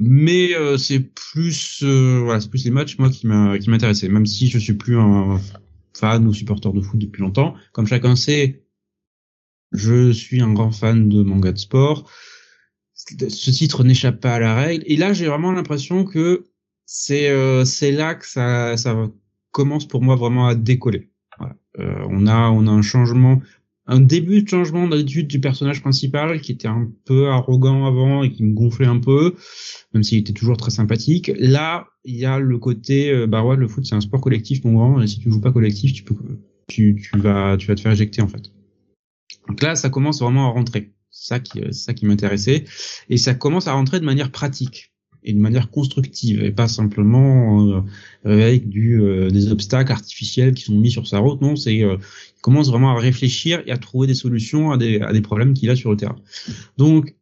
Mais c'est plus voilà, c'est plus les matchs moi qui m'intéressaient, même si je suis plus un fan ou supporter de foot depuis longtemps. Comme chacun sait, je suis un grand fan de manga de sport. Ce titre n'échappe pas à la règle. Et là, j'ai vraiment l'impression que c'est euh, c'est là que ça ça commence pour moi vraiment à décoller. Euh, on a on a un changement, un début de changement d'attitude du personnage principal qui était un peu arrogant avant et qui me gonflait un peu, même s'il était toujours très sympathique. Là, il y a le côté, euh, bah ouais, le foot c'est un sport collectif mon grand, et si tu joues pas collectif, tu peux, tu, tu vas, tu vas te faire éjecter en fait. Donc là, ça commence vraiment à rentrer. Ça qui, c'est ça qui m'intéressait, et ça commence à rentrer de manière pratique et de manière constructive et pas simplement euh, avec du euh, des obstacles artificiels qui sont mis sur sa route. Non, c'est euh, il commence vraiment à réfléchir et à trouver des solutions à des à des problèmes qu'il a sur le terrain. Donc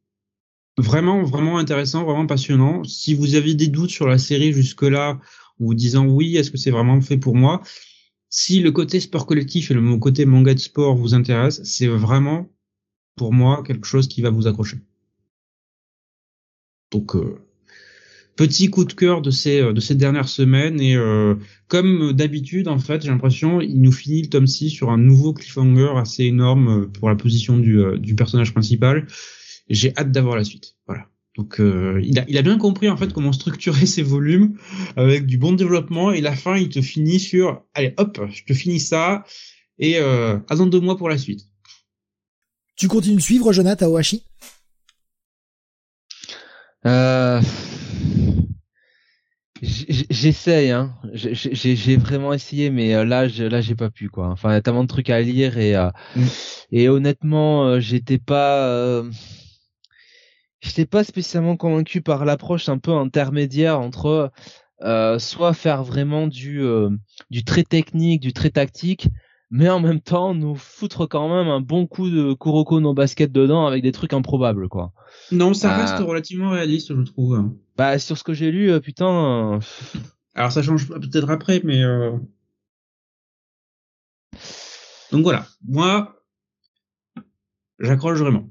vraiment vraiment intéressant, vraiment passionnant. Si vous aviez des doutes sur la série jusque là, ou disant oui, est-ce que c'est vraiment fait pour moi? Si le côté sport collectif et le côté manga de sport vous intéresse, c'est vraiment pour moi quelque chose qui va vous accrocher. Donc euh, petit coup de cœur de ces de ces dernières semaines. Et euh, comme d'habitude en fait j'ai l'impression il nous finit le tome 6 sur un nouveau cliffhanger assez énorme pour la position du, euh, du personnage principal. J'ai hâte d'avoir la suite. Voilà. Donc euh, il a il a bien compris en fait comment structurer ses volumes avec du bon développement. Et la fin il te finit sur allez hop je te finis ça. Et euh, attends deux mois pour la suite. Tu continues de suivre Jonathan Aohashi Euh... J'essaye, hein. J'ai vraiment essayé, mais euh, là, je, là, j'ai pas pu, quoi. Enfin, il y a tellement de trucs à lire et euh, Mm. et honnêtement, euh, j'étais pas, euh, j'étais pas spécialement convaincu par l'approche un peu intermédiaire entre euh, soit faire vraiment du euh, du très technique, du très tactique, mais en même temps nous foutre quand même un bon coup de Kuroko no basket dedans avec des trucs improbables, quoi. non ça Ah. reste relativement réaliste je trouve Bah sur ce que j'ai lu, euh, putain. euh, Alors ça change peut-être après, mais euh... donc voilà. Moi, j'accroche vraiment.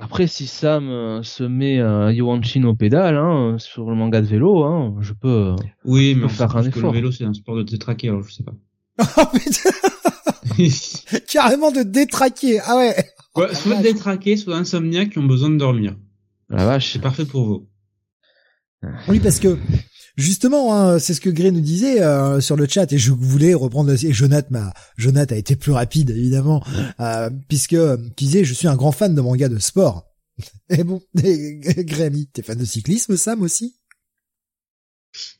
Après, si Sam euh, se met euh, Yuanchin au pédale hein, sur le manga de vélo, hein, je peux. euh, Oui, mais Faut on faire un tous que effort. Le vélo, c'est un sport de détraqué, alors je sais pas. Oh putain Carrément de détraquer. Ah ouais. ouais soit détraquer, soit insomniaques qui ont besoin de dormir. La vache. C'est parfait pour vous. Oui, parce que justement, hein, c'est ce que Gray nous disait euh, sur le chat, et je voulais reprendre. Et Jonath m'a, Jonath a été plus rapide évidemment, euh, puisque qui disait je suis un grand fan de manga de sport. Et bon, Grémy, t'es fan de cyclisme, Sam aussi?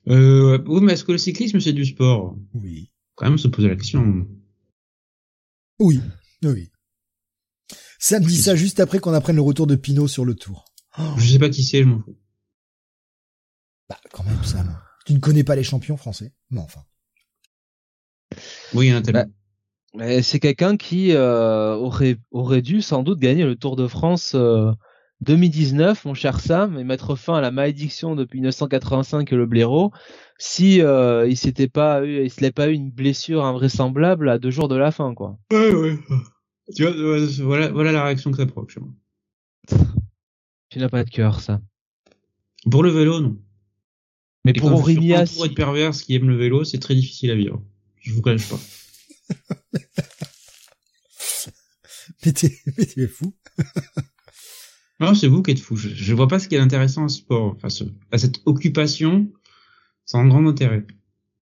Euh, Oui, mais est-ce que le cyclisme c'est du sport? Oui. Quand même se poser la question. Oui, oui. Sam dit ça juste après qu'on apprenne le retour de Pinot sur le tour. Je sais pas qui c'est, je m'en fous. Bah, quand même, Sam. Tu ne connais pas les champions français Non, enfin. Oui, il y en a tellement. Bah, c'est quelqu'un qui euh, aurait aurait dû sans doute gagner le Tour de France euh, 2019, mon cher Sam, et mettre fin à la malédiction depuis 1985 que le blaireau, si euh, il s'était pas eu, il se pas eu une blessure invraisemblable à deux jours de la fin, quoi. Ouais, ouais. Tu vois, voilà, voilà la réaction que ça provoque chez moi. Tu n'as pas de cœur, ça. Pour le vélo, non. Mais pour Aurignas, pour être perverse qui aime le vélo, c'est très difficile à vivre. Je vous cache pas. mais t'es fou. non, c'est vous qui êtes fou. Je, je vois pas ce qui est intéressant à ce sport, enfin, ce, à cette occupation, sans grand intérêt.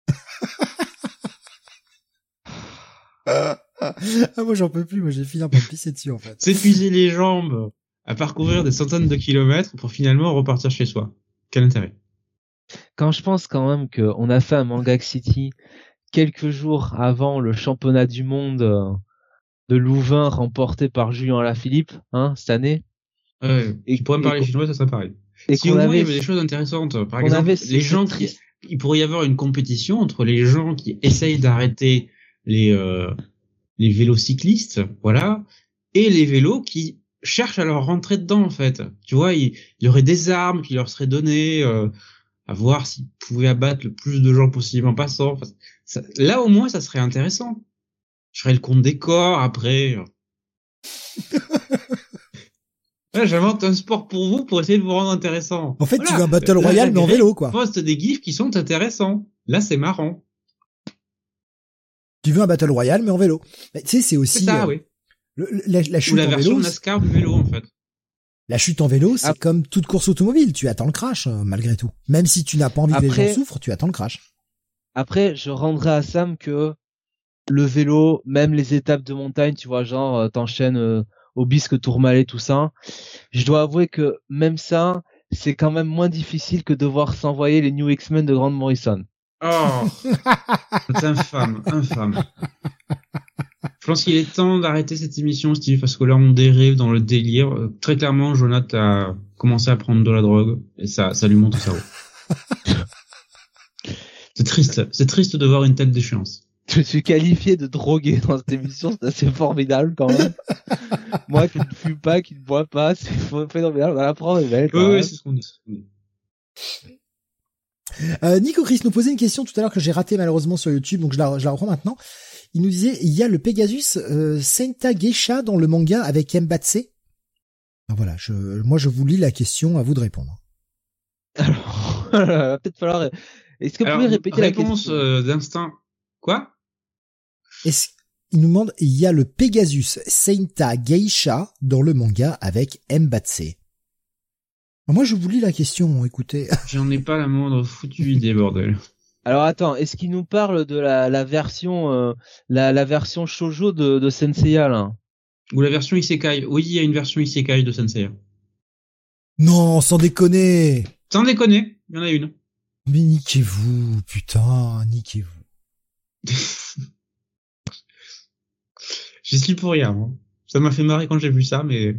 ah, moi j'en peux plus, moi j'ai fini par pisser dessus en fait. S'épuiser les jambes à parcourir des centaines de kilomètres pour finalement repartir chez soi. Quel intérêt? Quand je pense quand même qu'on a fait un Manga City quelques jours avant le championnat du monde euh, de Louvain remporté par Julien Alaphilippe, hein, cette année. Ouais, et tu pourrais me parler chinois, ça serait pareil. Et si au moins il y avait des choses intéressantes, par exemple, les gens qui, il pourrait y avoir une compétition entre les gens qui essayent d'arrêter les euh, les vélocyclistes, voilà, et les vélos qui cherchent à leur rentrer dedans en fait. Tu vois, il, y aurait des armes qui leur seraient données, euh, à voir s'ils pouvaient abattre le plus de gens possible en passant. ça, là au moins, ça serait intéressant. Je ferais le compte des corps après. Ouais, j'invente un sport pour vous pour essayer de vous rendre intéressant. En fait, tu veux un battle royal mais en vélo, quoi. Poste des gifs qui sont intéressants. Là, c'est marrant. Tu veux un battle royal mais en vélo. tu sais, c'est aussi. ça, euh, oui. la, la, chute Ou la en version vélo, NASCAR du vélo, en fait. La chute en vélo, c'est Ah. comme toute course automobile. Tu attends le crash, euh, malgré tout. Même si tu n'as pas envie que les Après- gens souffrent, tu attends le crash. Après, je rendrai à Sam que le vélo, même les étapes de montagne, tu vois, genre euh, t'enchaînes euh, au bisque Tourmalet, tout ça. Je dois avouer que même ça, c'est quand même moins difficile que de devoir s'envoyer les New X-Men de Grant Morrison. Oh, c'est infâme, infâme. Je pense qu'il est temps d'arrêter cette émission, Steve, parce que là, on dérive dans le délire. Euh, Très clairement, Jonathan a commencé à prendre de la drogue, et ça, ça lui monte au cerveau. c'est triste, c'est triste de voir une telle déchéance. Je suis qualifié de drogué dans cette émission, c'est assez formidable quand même. Moi qui ne fume pas, qui ne bois pas, c'est phénoménal. On va l'apprendre, belle. Oui, oui, c'est ce qu'on dit. c'est ce qu'on dit. Euh, Nico Chris nous posait une question tout à l'heure que j'ai ratée malheureusement sur YouTube, donc je la, je la reprends maintenant. Il nous disait, il y a le Pegasus euh, Senta Geisha dans le manga avec Mbatse. Alors voilà, je, moi je vous lis la question, à vous de répondre. Alors, il va peut-être falloir. Est-ce que vous Alors, pouvez répéter la réponse question? euh, d'instinct. Quoi? Est-ce, il nous demande, il y a le Pegasus Senta Geisha dans le manga avec Mbatse. Alors Moi je vous lis la question, écoutez. J'en ai pas la moindre foutue idée, bordel. Alors attends, est-ce qu'il nous parle de la, la version euh, la, la version shoujo de, de Senseiya là? Ou la version Isekai. Oui, il y a une version Isekai de Sensei. Non, sans déconner Sans déconner, il y en a une. Mais niquez-vous, putain, niquez-vous. J'y suis pour rien. hein. Ça m'a fait marrer quand j'ai vu ça, mais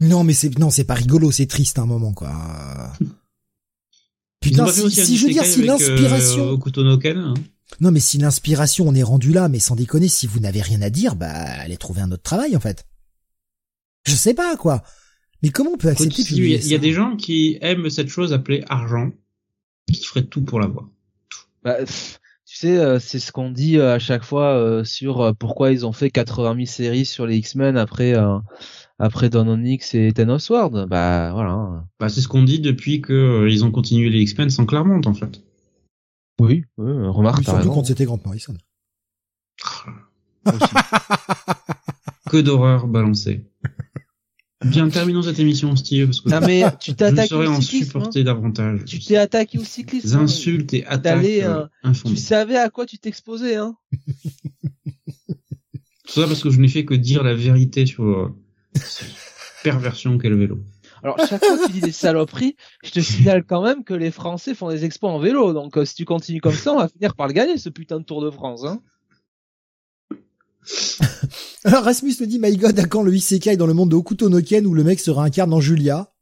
Non, mais c'est non, c'est pas rigolo, c'est triste à un moment quoi. Putain, si, je veux dire, si l'inspiration, euh, Ken, hein. non mais si l'inspiration on est rendu là, mais sans déconner, si vous n'avez rien à dire, bah allez trouver un autre travail en fait. Je sais pas quoi. Mais comment on peut accepter il y a des gens qui aiment cette chose appelée argent, qui feraient tout pour l'avoir. bah, pff, Tu sais, euh, c'est ce qu'on dit euh, à chaque fois euh, sur pourquoi ils ont fait 80 000 séries sur les X-Men après après Dawn of Nyx et Ten of Sword. Bah voilà. Bah, c'est ce qu'on dit depuis que ils ont continué les X-Men sans Claremont, en fait. Oui, oui remarque. Oui, surtout quand c'était Grant Morrison. que d'horreur balancée. Bien, terminons cette émission, Steve, parce que non, mais tu je t'attaques saurais au en cyclisme. supporter hein. davantage. Tu t'es attaqué au cyclisme. Des hein. insultes et attaques euh, euh. Tu savais à quoi tu t'exposais, hein. Tout ça parce que je n'ai fait que dire la vérité sur euh, cette perversion qu'est le vélo. Alors, chaque fois que tu dis des saloperies, je te signale quand même que les Français font des exploits en vélo. Donc, euh, si tu continues comme ça, on va finir par le gagner, ce putain de Tour de France, hein. Alors Rasmus me dit, my god, à quand le isekai dans le monde de Hokuto no Ken où le mec se réincarne en Julia?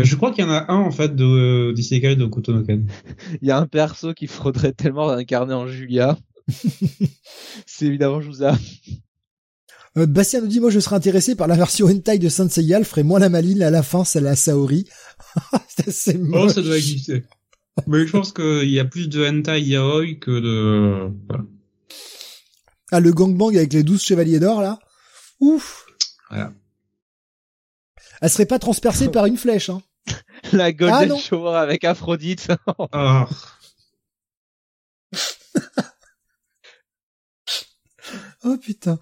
Euh, Je crois qu'il y en a un, en fait, de, euh, d'Isekai de Kutonoken. Il y a un perso qu'il faudrait tellement incarner en Julia. C'est évidemment Jouza. euh, Bastien nous dit, moi je serais intéressé par la version hentai de Saint Seiya, elle ferait moins la maline, à la fin c'est la Saori. c'est assez Oh, ça doit exister. Mais je pense qu'il y a plus de hentai yaoi que de... Voilà. Ah, le gangbang avec les douze chevaliers d'or, là? Ouf Voilà. Elle serait pas transpercée par une flèche, hein. La Ah, Golden non. Shower avec Aphrodite. Ah, Oh putain.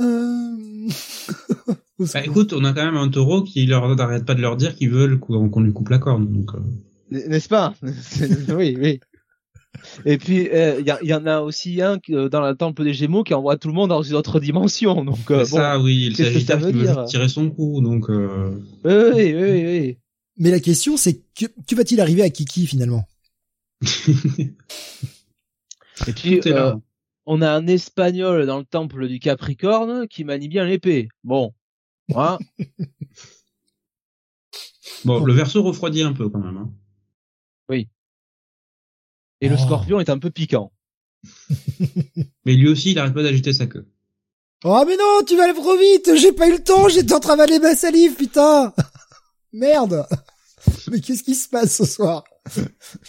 Euh... Bah, écoute, on a quand même un taureau qui leur n'arrête pas de leur dire qu'ils veulent qu'on qu'on lui coupe la corne. Donc, euh, N'est-ce pas? Oui, oui. Et puis, euh, il y, en a aussi un euh, dans le temple des Gémeaux qui envoie tout le monde dans une autre dimension. Donc, euh, bon. ça, oui, le qu'est-ce que ça Sagittaire veut qui veut dire tirer son coup. Donc, euh, Oui, oui, oui, oui. Mais la question, c'est que, que va-t-il arriver à Kiki, finalement? Et puis, euh, on a un Espagnol dans le temple du Capricorne qui manie bien l'épée. Bon. Hein Bon, le verso refroidit un peu quand même. Hein. Et le Oh. scorpion est un peu piquant. Mais lui aussi, il arrête pas d'agiter sa queue. Oh mais non, tu vas aller trop vite, j'ai pas eu le temps, j'étais en train d'avaler ma salive, putain Merde Mais qu'est-ce qui se passe ce soir? Je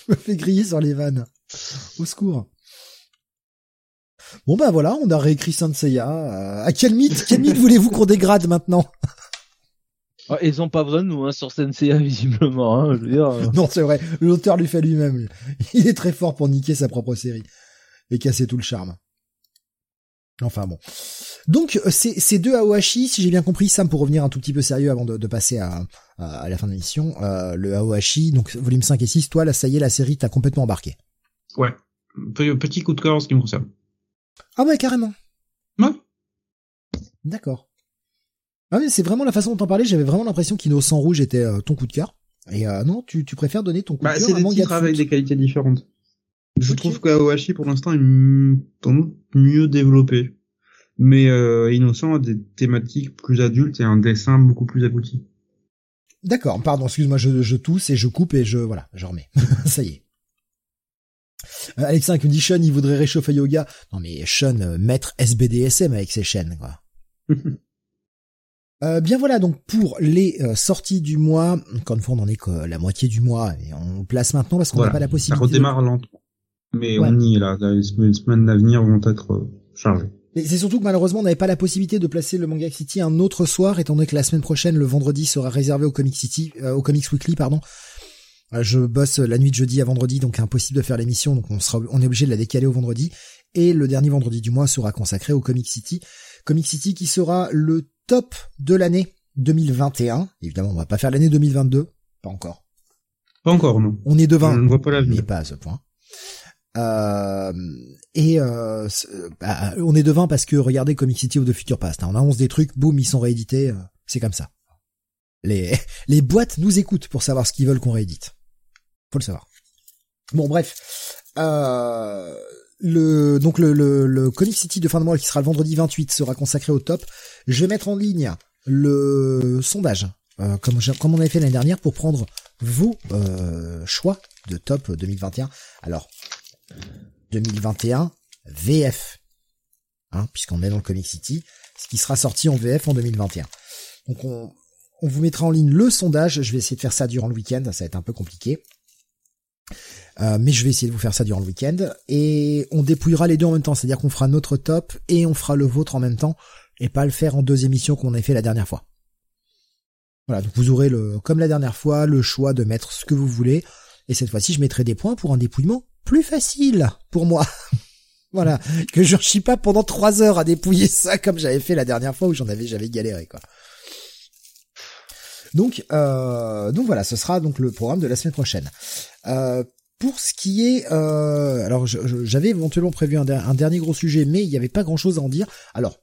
me fais griller sur les vannes. Au secours. Bon bah voilà, on a réécrit Saint Seiya. Euh, à quel mythe, quel mythe voulez-vous qu'on dégrade maintenant? Ah, ils ont pas besoin de nous hein, sur Senseiya visiblement. Hein, je veux dire. euh. Non, c'est vrai, l'auteur lui fait lui-même. Il est très fort pour niquer sa propre série et casser tout le charme. Enfin bon. Donc euh, ces, ces deux Aohashi, si j'ai bien compris, Sam, pour revenir un tout petit peu sérieux avant de, de passer à, à, à la fin de l'émission, euh, le Aohashi, donc volume 5 et 6, toi là ça y est, la série t'a complètement embarqué. Ouais. Pe- Petit coup de cœur en ce qui me concerne. Ah ouais, carrément. Ouais. D'accord. Ah mais c'est vraiment la façon dont t'en parlais, j'avais vraiment l'impression qu'Innocent Rouge était euh, ton coup de cœur. Et euh, non, tu, tu préfères donner ton coup Bah, de cœur à un manga de avec des qualités différentes. Je trouve qu'Aohashi, pour l'instant, est m- sans doute mieux développé. Mais euh, Innocent a des thématiques plus adultes et un dessin beaucoup plus abouti. D'accord, pardon, excuse-moi, je, je tousse et je coupe et je voilà, je remets. Ça y est. Euh, Alexin qui me dit Sean, il voudrait réchauffer yoga. Non mais Sean, euh, maître SBDSM avec ses chaînes, quoi. Euh, bien voilà donc pour les euh, sorties du mois. Encore une fois, on en est que la moitié du mois et on place maintenant parce qu'on n'a Voilà. pas la Ça possibilité. redémarre lentement. Mais Ouais. on y est là. Les sem- les semaines à venir vont être euh, chargées. Mais c'est surtout que malheureusement, on n'avait pas la possibilité de placer le Manga City un autre soir, étant donné que la semaine prochaine, le vendredi, sera réservé au Comic City, euh, au Comics Weekly, pardon. Je bosse la nuit de jeudi à vendredi, donc impossible de faire l'émission, donc on sera, on est obligé de la décaler au vendredi. Et le dernier vendredi du mois sera consacré au Comic City. Comic City qui sera le top de l'année 2021. Évidemment, on va pas faire l'année 2022. Pas encore. Pas encore, non. On est devant Je ne vois pas mais l'avenir. pas à ce point. Euh, et euh, bah, on est devant parce que regardez Comic City of the Future Past. hein. on annonce des trucs, boum, ils sont réédités. euh, c'est comme ça. Les les boîtes nous écoutent pour savoir ce qu'ils veulent qu'on réédite. Faut le savoir. Bon, bref. Euh, le donc le, Comic City de fin de mois qui sera le vendredi 28 sera consacré au top. Je vais mettre en ligne le sondage euh, comme, comme on avait fait l'année dernière pour prendre vos euh, choix de top 2021. Alors 2021 VF, hein, puisqu'on est dans le Comic City, ce qui sera sorti en VF en 2021. Donc on, on vous mettra en ligne le sondage. Je vais essayer de faire ça durant le week-end. Ça va être un peu compliqué. Euh, mais je vais essayer de vous faire ça durant le week-end. Et on dépouillera les deux en même temps. C'est-à-dire qu'on fera notre top et on fera le vôtre en même temps. Et pas le faire en deux émissions qu'on a fait la dernière fois. Voilà, donc vous aurez le, comme la dernière fois, le choix de mettre ce que vous voulez. Et cette fois-ci, je mettrai des points pour un dépouillement plus facile pour moi. Voilà, que je chie pas pendant trois heures à dépouiller ça comme j'avais fait la dernière fois où j'en avais j'avais galéré quoi. Donc euh, donc voilà, ce sera donc le programme de la semaine prochaine. Euh, pour ce qui est, euh, alors j'avais éventuellement prévu un, un, dernier gros sujet, mais il n'y avait pas grand chose à en dire. Alors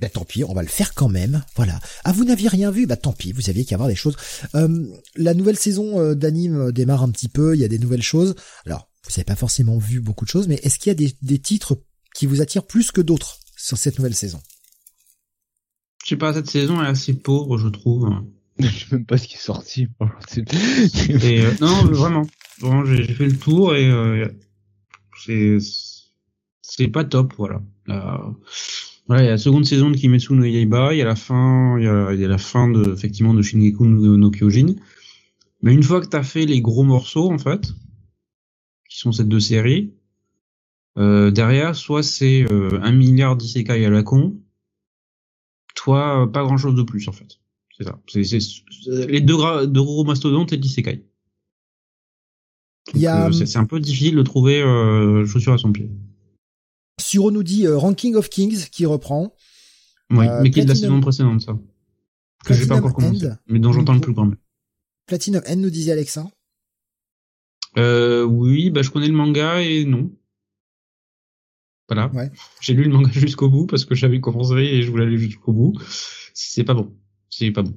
bah tant pis, on va le faire quand même. Voilà. Ah, vous n'aviez rien vu? Bah tant pis, vous aviez qu'à voir des choses. Euh, la nouvelle saison euh, d'anime démarre un petit peu, il y a des nouvelles choses. Alors, vous n'avez pas forcément vu beaucoup de choses, mais est-ce qu'il y a des, des titres qui vous attirent plus que d'autres sur cette nouvelle saison? Je sais pas, cette saison est assez pauvre, je trouve. Je sais même pas ce qui est sorti. et, euh, non, vraiment. Vraiment, j'ai fait le tour et euh, c'est c'est pas top, voilà. Voilà, il y a la seconde saison de Kimetsu no Yaiba, il y a la fin, il y a, il y a la fin de effectivement de Shingeki no, no Kyojin. Mais une fois que t'as fait les gros morceaux, en fait, qui sont ces deux séries, euh, derrière, soit c'est euh, un milliard d'isekai à la con, toi, pas grand chose de plus, en fait. C'est ça. C'est, les deux, deux gros mastodontes et l'isekai. Euh, c'est, un peu difficile de trouver euh, chaussure à son pied. Suro nous dit euh, Ranking of Kings qui reprend. Oui, mais qui est de la saison précédente, ça. Que j'ai pas encore commencé, mais dont j'entends le plus grand. Platinum N nous disait Alexa. Euh, oui, bah je connais le manga et non. Voilà. Ouais. J'ai lu le manga jusqu'au bout parce que j'avais commencé et je voulais aller jusqu'au bout. C'est pas bon. C'est pas bon.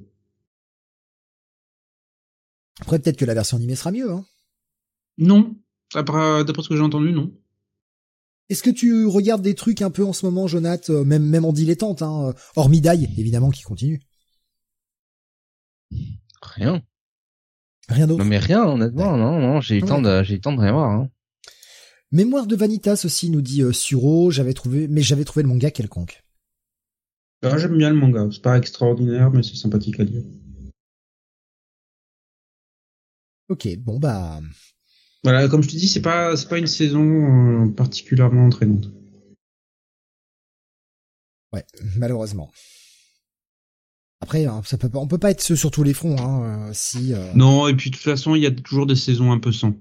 Après, peut-être que la version animée sera mieux, hein. Non. Après, d'après ce que j'ai entendu, non. Est-ce que tu regardes des trucs un peu en ce moment, Jonath, euh, même même en dilettante, hein, hormis Dai, évidemment, qui continue? Rien. Rien d'autre? Non mais rien, honnêtement, non, non, j'ai eu le temps de, j'ai eu le temps de rien voir. Hein. Mémoire de Vanitas aussi nous dit euh, Suro, j'avais trouvé, mais j'avais trouvé le manga quelconque. Ah, j'aime bien le manga, c'est pas extraordinaire, mais c'est sympathique à lire. Ok, bon bah. Voilà, comme je te dis, c'est pas, c'est pas une saison euh, particulièrement entraînante. Ouais, malheureusement. Après, hein, ça peut pas, on peut pas être sur tous les fronts, hein, euh, si. Euh... Non, et puis de toute façon, il y a toujours des saisons un peu sans.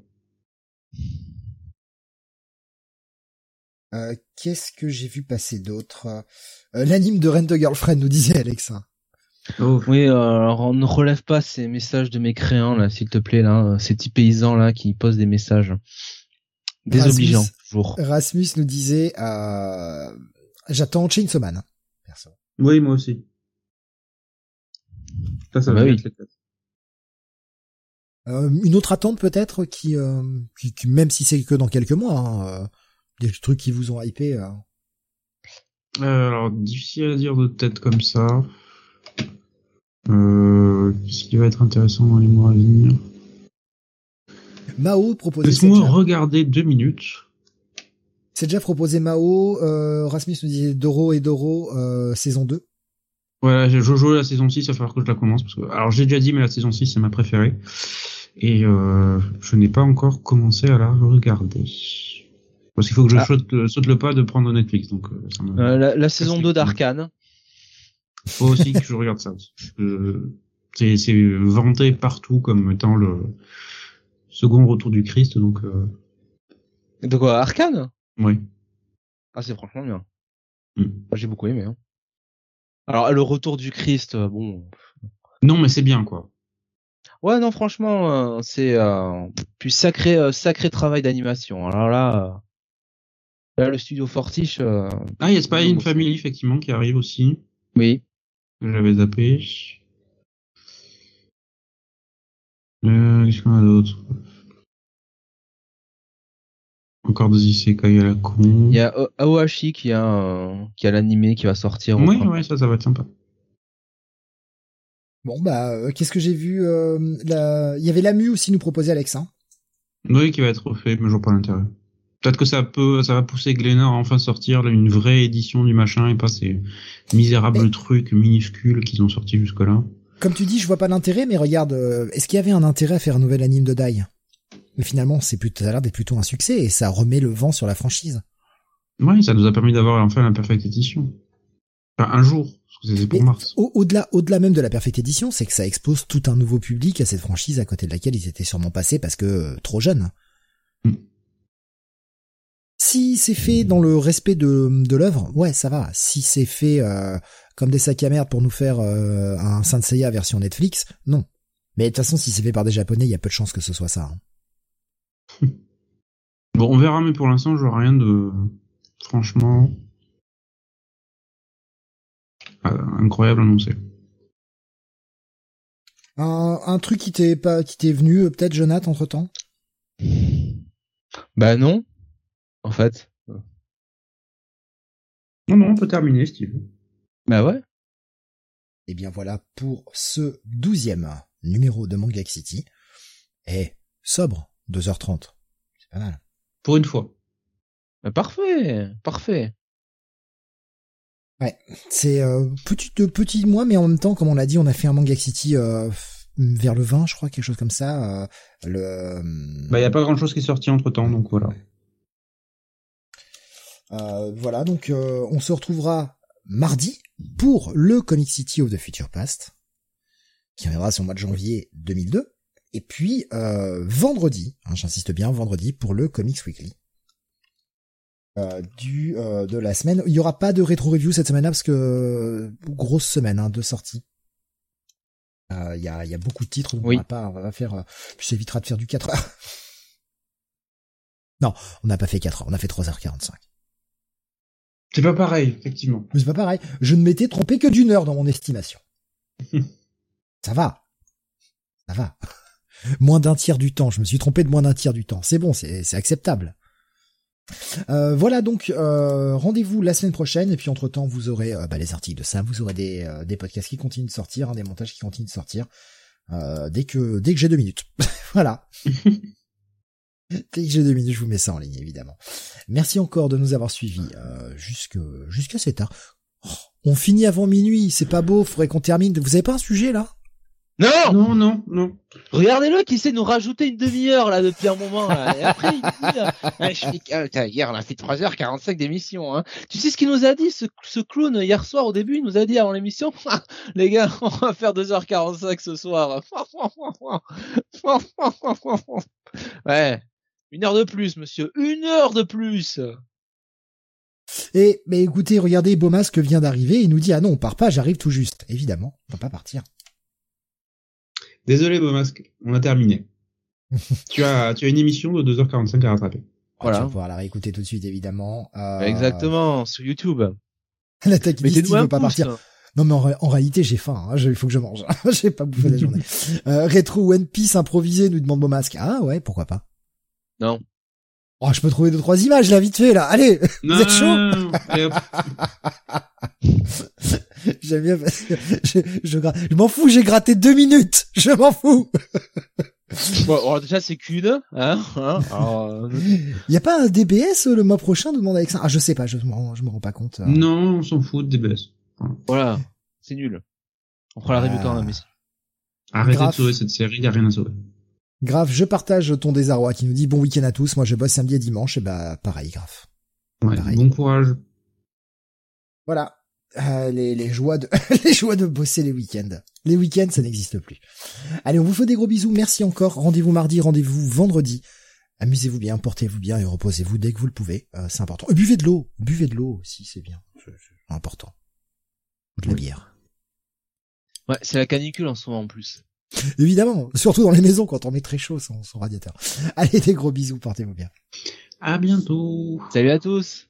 Euh, Qu'est-ce que j'ai vu passer d'autre? Euh, L'anime de Rent Girlfriend nous disait Alexa. Oh. Oui, alors on ne relève pas ces messages de mécréants là, s'il te plaît là, ces petits paysans là qui posent des messages désobligeants. Rasmus, Rasmus nous disait, euh, j'attends Chainsaw Man. Perso. Oui, moi aussi. Ça, ça ah bah oui. euh, une autre attente peut-être qui, euh, qui, qui, même si c'est que dans quelques mois, hein, euh, des trucs qui vous ont hypé. Euh. Euh, alors difficile à dire de tête comme ça. Euh, Qu'est-ce qui va être intéressant dans les mois à venir? Mao proposait. Laisse-moi regarder deux minutes. C'est déjà proposé Mao. Euh, Rasmus nous disait Doro et Doro euh, saison 2. Voilà, j'ai Jojo la saison 6, il va falloir que je la commence parce que alors j'ai déjà dit mais la saison 6 c'est ma préférée et euh, je n'ai pas encore commencé à la regarder. Parce qu'il faut que je ah. saute, saute, le pas de prendre Netflix. Donc, euh, euh la, la saison 2 d'Arkane. Faut aussi que je regarde ça. C'est, c'est vanté partout comme étant le second retour du Christ. Donc, euh... De quoi Arcane? Oui. Ah, c'est franchement bien. Mm. J'ai beaucoup aimé. Hein. Alors, le retour du Christ, euh, bon. Non, mais c'est bien, quoi. Ouais, non, franchement, c'est euh, puis sacré, sacré travail d'animation. Alors là, là, le studio Fortiche. ah, il y a Spy in Family effectivement qui arrive aussi. Oui. J'avais zappé. Euh, qu'est-ce qu'on a d'autre? Encore des isekai à la con. Il y a Aohashi qui a qui a l'animé qui va sortir. Oui, oui, ça, ça va être sympa. Bon bah, euh, qu'est-ce que j'ai vu euh, la... Il y avait Lamu aussi nous proposait Alex. Hein oui, qui va être refait, mais je vois pas l'intérêt. Peut-être que ça peut, ça va pousser Glénat à enfin sortir là, une vraie édition du machin et pas ces misérables trucs minuscules qu'ils ont sortis jusque-là. Comme tu dis, je vois pas l'intérêt, mais regarde, euh, est-ce qu'il y avait un intérêt à faire un nouvel anime de Dai mais finalement, c'est plutôt, ça a l'air d'être plutôt un succès et ça remet le vent sur la franchise. Oui, ça nous a permis d'avoir enfin la perfecte édition. Enfin, un jour, c'est pour mars. Au-delà, au-delà même de la perfecte édition, c'est que ça expose tout un nouveau public à cette franchise à côté de laquelle ils étaient sûrement passés parce que euh, trop jeunes. Si c'est fait dans le respect de, de l'œuvre, ouais, ça va. Si c'est fait euh, comme des sacs à merde pour nous faire euh, un Saint Seiya version Netflix, non. Mais de toute façon, si c'est fait par des Japonais, il y a peu de chances que ce soit ça. hein. Bon, on verra, mais pour l'instant, je vois rien de franchement euh, incroyable annoncé. Un, un truc qui t'est pas, qui t'est venu, peut-être, Jonathan, entre temps. Bah non, en fait. Non, non, on peut terminer, Steve. Bah ouais. Et Eh bien voilà pour ce douzième numéro de Manga City. Et sobre, 2h30. C'est pas mal. Pour une fois. Bah parfait, parfait. C'est euh, petit de petit mois, mais en même temps, comme on l'a dit, on a fait un Manga City euh, vers le 20, je crois, quelque chose comme ça. euh, le, Bah, y a pas grand chose qui est sorti entre temps, donc voilà. Euh, voilà, donc euh, on se retrouvera mardi pour le Comic City of the Future Past, qui reviendra sur le mois de janvier 2002. Et puis euh, vendredi, hein, j'insiste bien, vendredi pour le Comics Weekly. Euh, du euh, de la semaine. Il y aura pas de rétro review cette semaine-là parce que euh, grosse semaine hein, de sortie. Euh, Il y, a, y a beaucoup de titres, donc Oui. on va pas, on va faire. euh, puis ça évitera de faire du 4 heures. non, on n'a pas fait 4 heures, on a fait 3h45. C'est pas pareil, effectivement. C'est pas pareil. Je ne m'étais trompé que d'une heure dans mon estimation. Ça va. Ça va. Moins d'un tiers du temps. Je me suis trompé de moins d'un tiers du temps. C'est bon, c'est acceptable. Euh, voilà donc euh, rendez-vous la semaine prochaine et puis entre temps vous aurez euh, bah, les articles de ça, vous aurez des, des podcasts qui continuent de sortir, hein, des montages qui continuent de sortir dès que dès que j'ai deux minutes. voilà. Dès que j'ai deux minutes, je vous mets ça en ligne, évidemment. Merci encore de nous avoir suivis euh, jusque jusqu'à cette heure. Oh, on finit avant minuit, c'est pas beau, faudrait qu'on termine. Vous avez pas un sujet là? Non, Non, non, non. Regardez-le qui essaie de nous rajouter une demi-heure là depuis un moment. Là. Et après, il dit, euh, Ah, je fais- ah, hier on a fait 3h45 d'émission. Hein. Tu sais ce qu'il nous a dit, ce, ce clown hier soir au début, il nous a dit avant l'émission, les gars, on va faire 2h45 ce soir. ouais, une heure de plus, monsieur, une heure de plus. Et mais écoutez, regardez, Beau Masque vient d'arriver, il nous dit ah non, on part pas, j'arrive tout juste. Évidemment, on va pas partir. Désolé, Beau Masque, on a terminé. tu as, tu as une émission de 2h45 à rattraper. Voilà. Tu vas pouvoir la réécouter tout de suite, évidemment. Euh, Exactement, sur YouTube. L'attaque Mettez-nous Steve un veut pas pouce. partir. Non mais en, ré- en réalité j'ai faim, hein, je- il faut que je mange. J'ai pas bouffé la journée. Euh, rétro One Piece improvisé nous demande Beau Masque. Ah ouais, pourquoi pas. Non. Oh, je peux trouver deux trois images là vite fait là. Allez, Non, êtes chaud j'aime bien parce que je, je, je m'en fous, j'ai gratté deux minutes. Je m'en fous. Bon, alors déjà c'est qu'une, hein, hein alors, euh, y a pas un DBS euh, le mois prochain demande Alexandre. Ah je sais pas, je me rends, je me rends pas compte. euh. Non, on s'en fout des BS. voilà, c'est nul. On fera la review quand même. Arrêtez de sauver cette série, y a rien à sauver. Grave, je partage ton désarroi qui nous dit bon week-end à tous. Moi je bosse samedi et dimanche et bah pareil, grave. Ouais, Pareil. bon courage. Voilà. Euh, les, les joies de les joies de bosser les week-ends. Les week-ends, ça n'existe plus. Allez, on vous fait des gros bisous. Merci encore. Rendez-vous mardi, rendez-vous vendredi. Amusez-vous bien, portez-vous bien et reposez-vous dès que vous le pouvez. Euh, c'est important. Et buvez de l'eau. Buvez de l'eau aussi, c'est bien. C'est important. Ou de la Oui. bière. Ouais, c'est la canicule en ce moment en plus. Évidemment. Surtout dans les maisons quand on met très chaud son, son radiateur. Allez, des gros bisous. Portez-vous bien. À bientôt. Salut à tous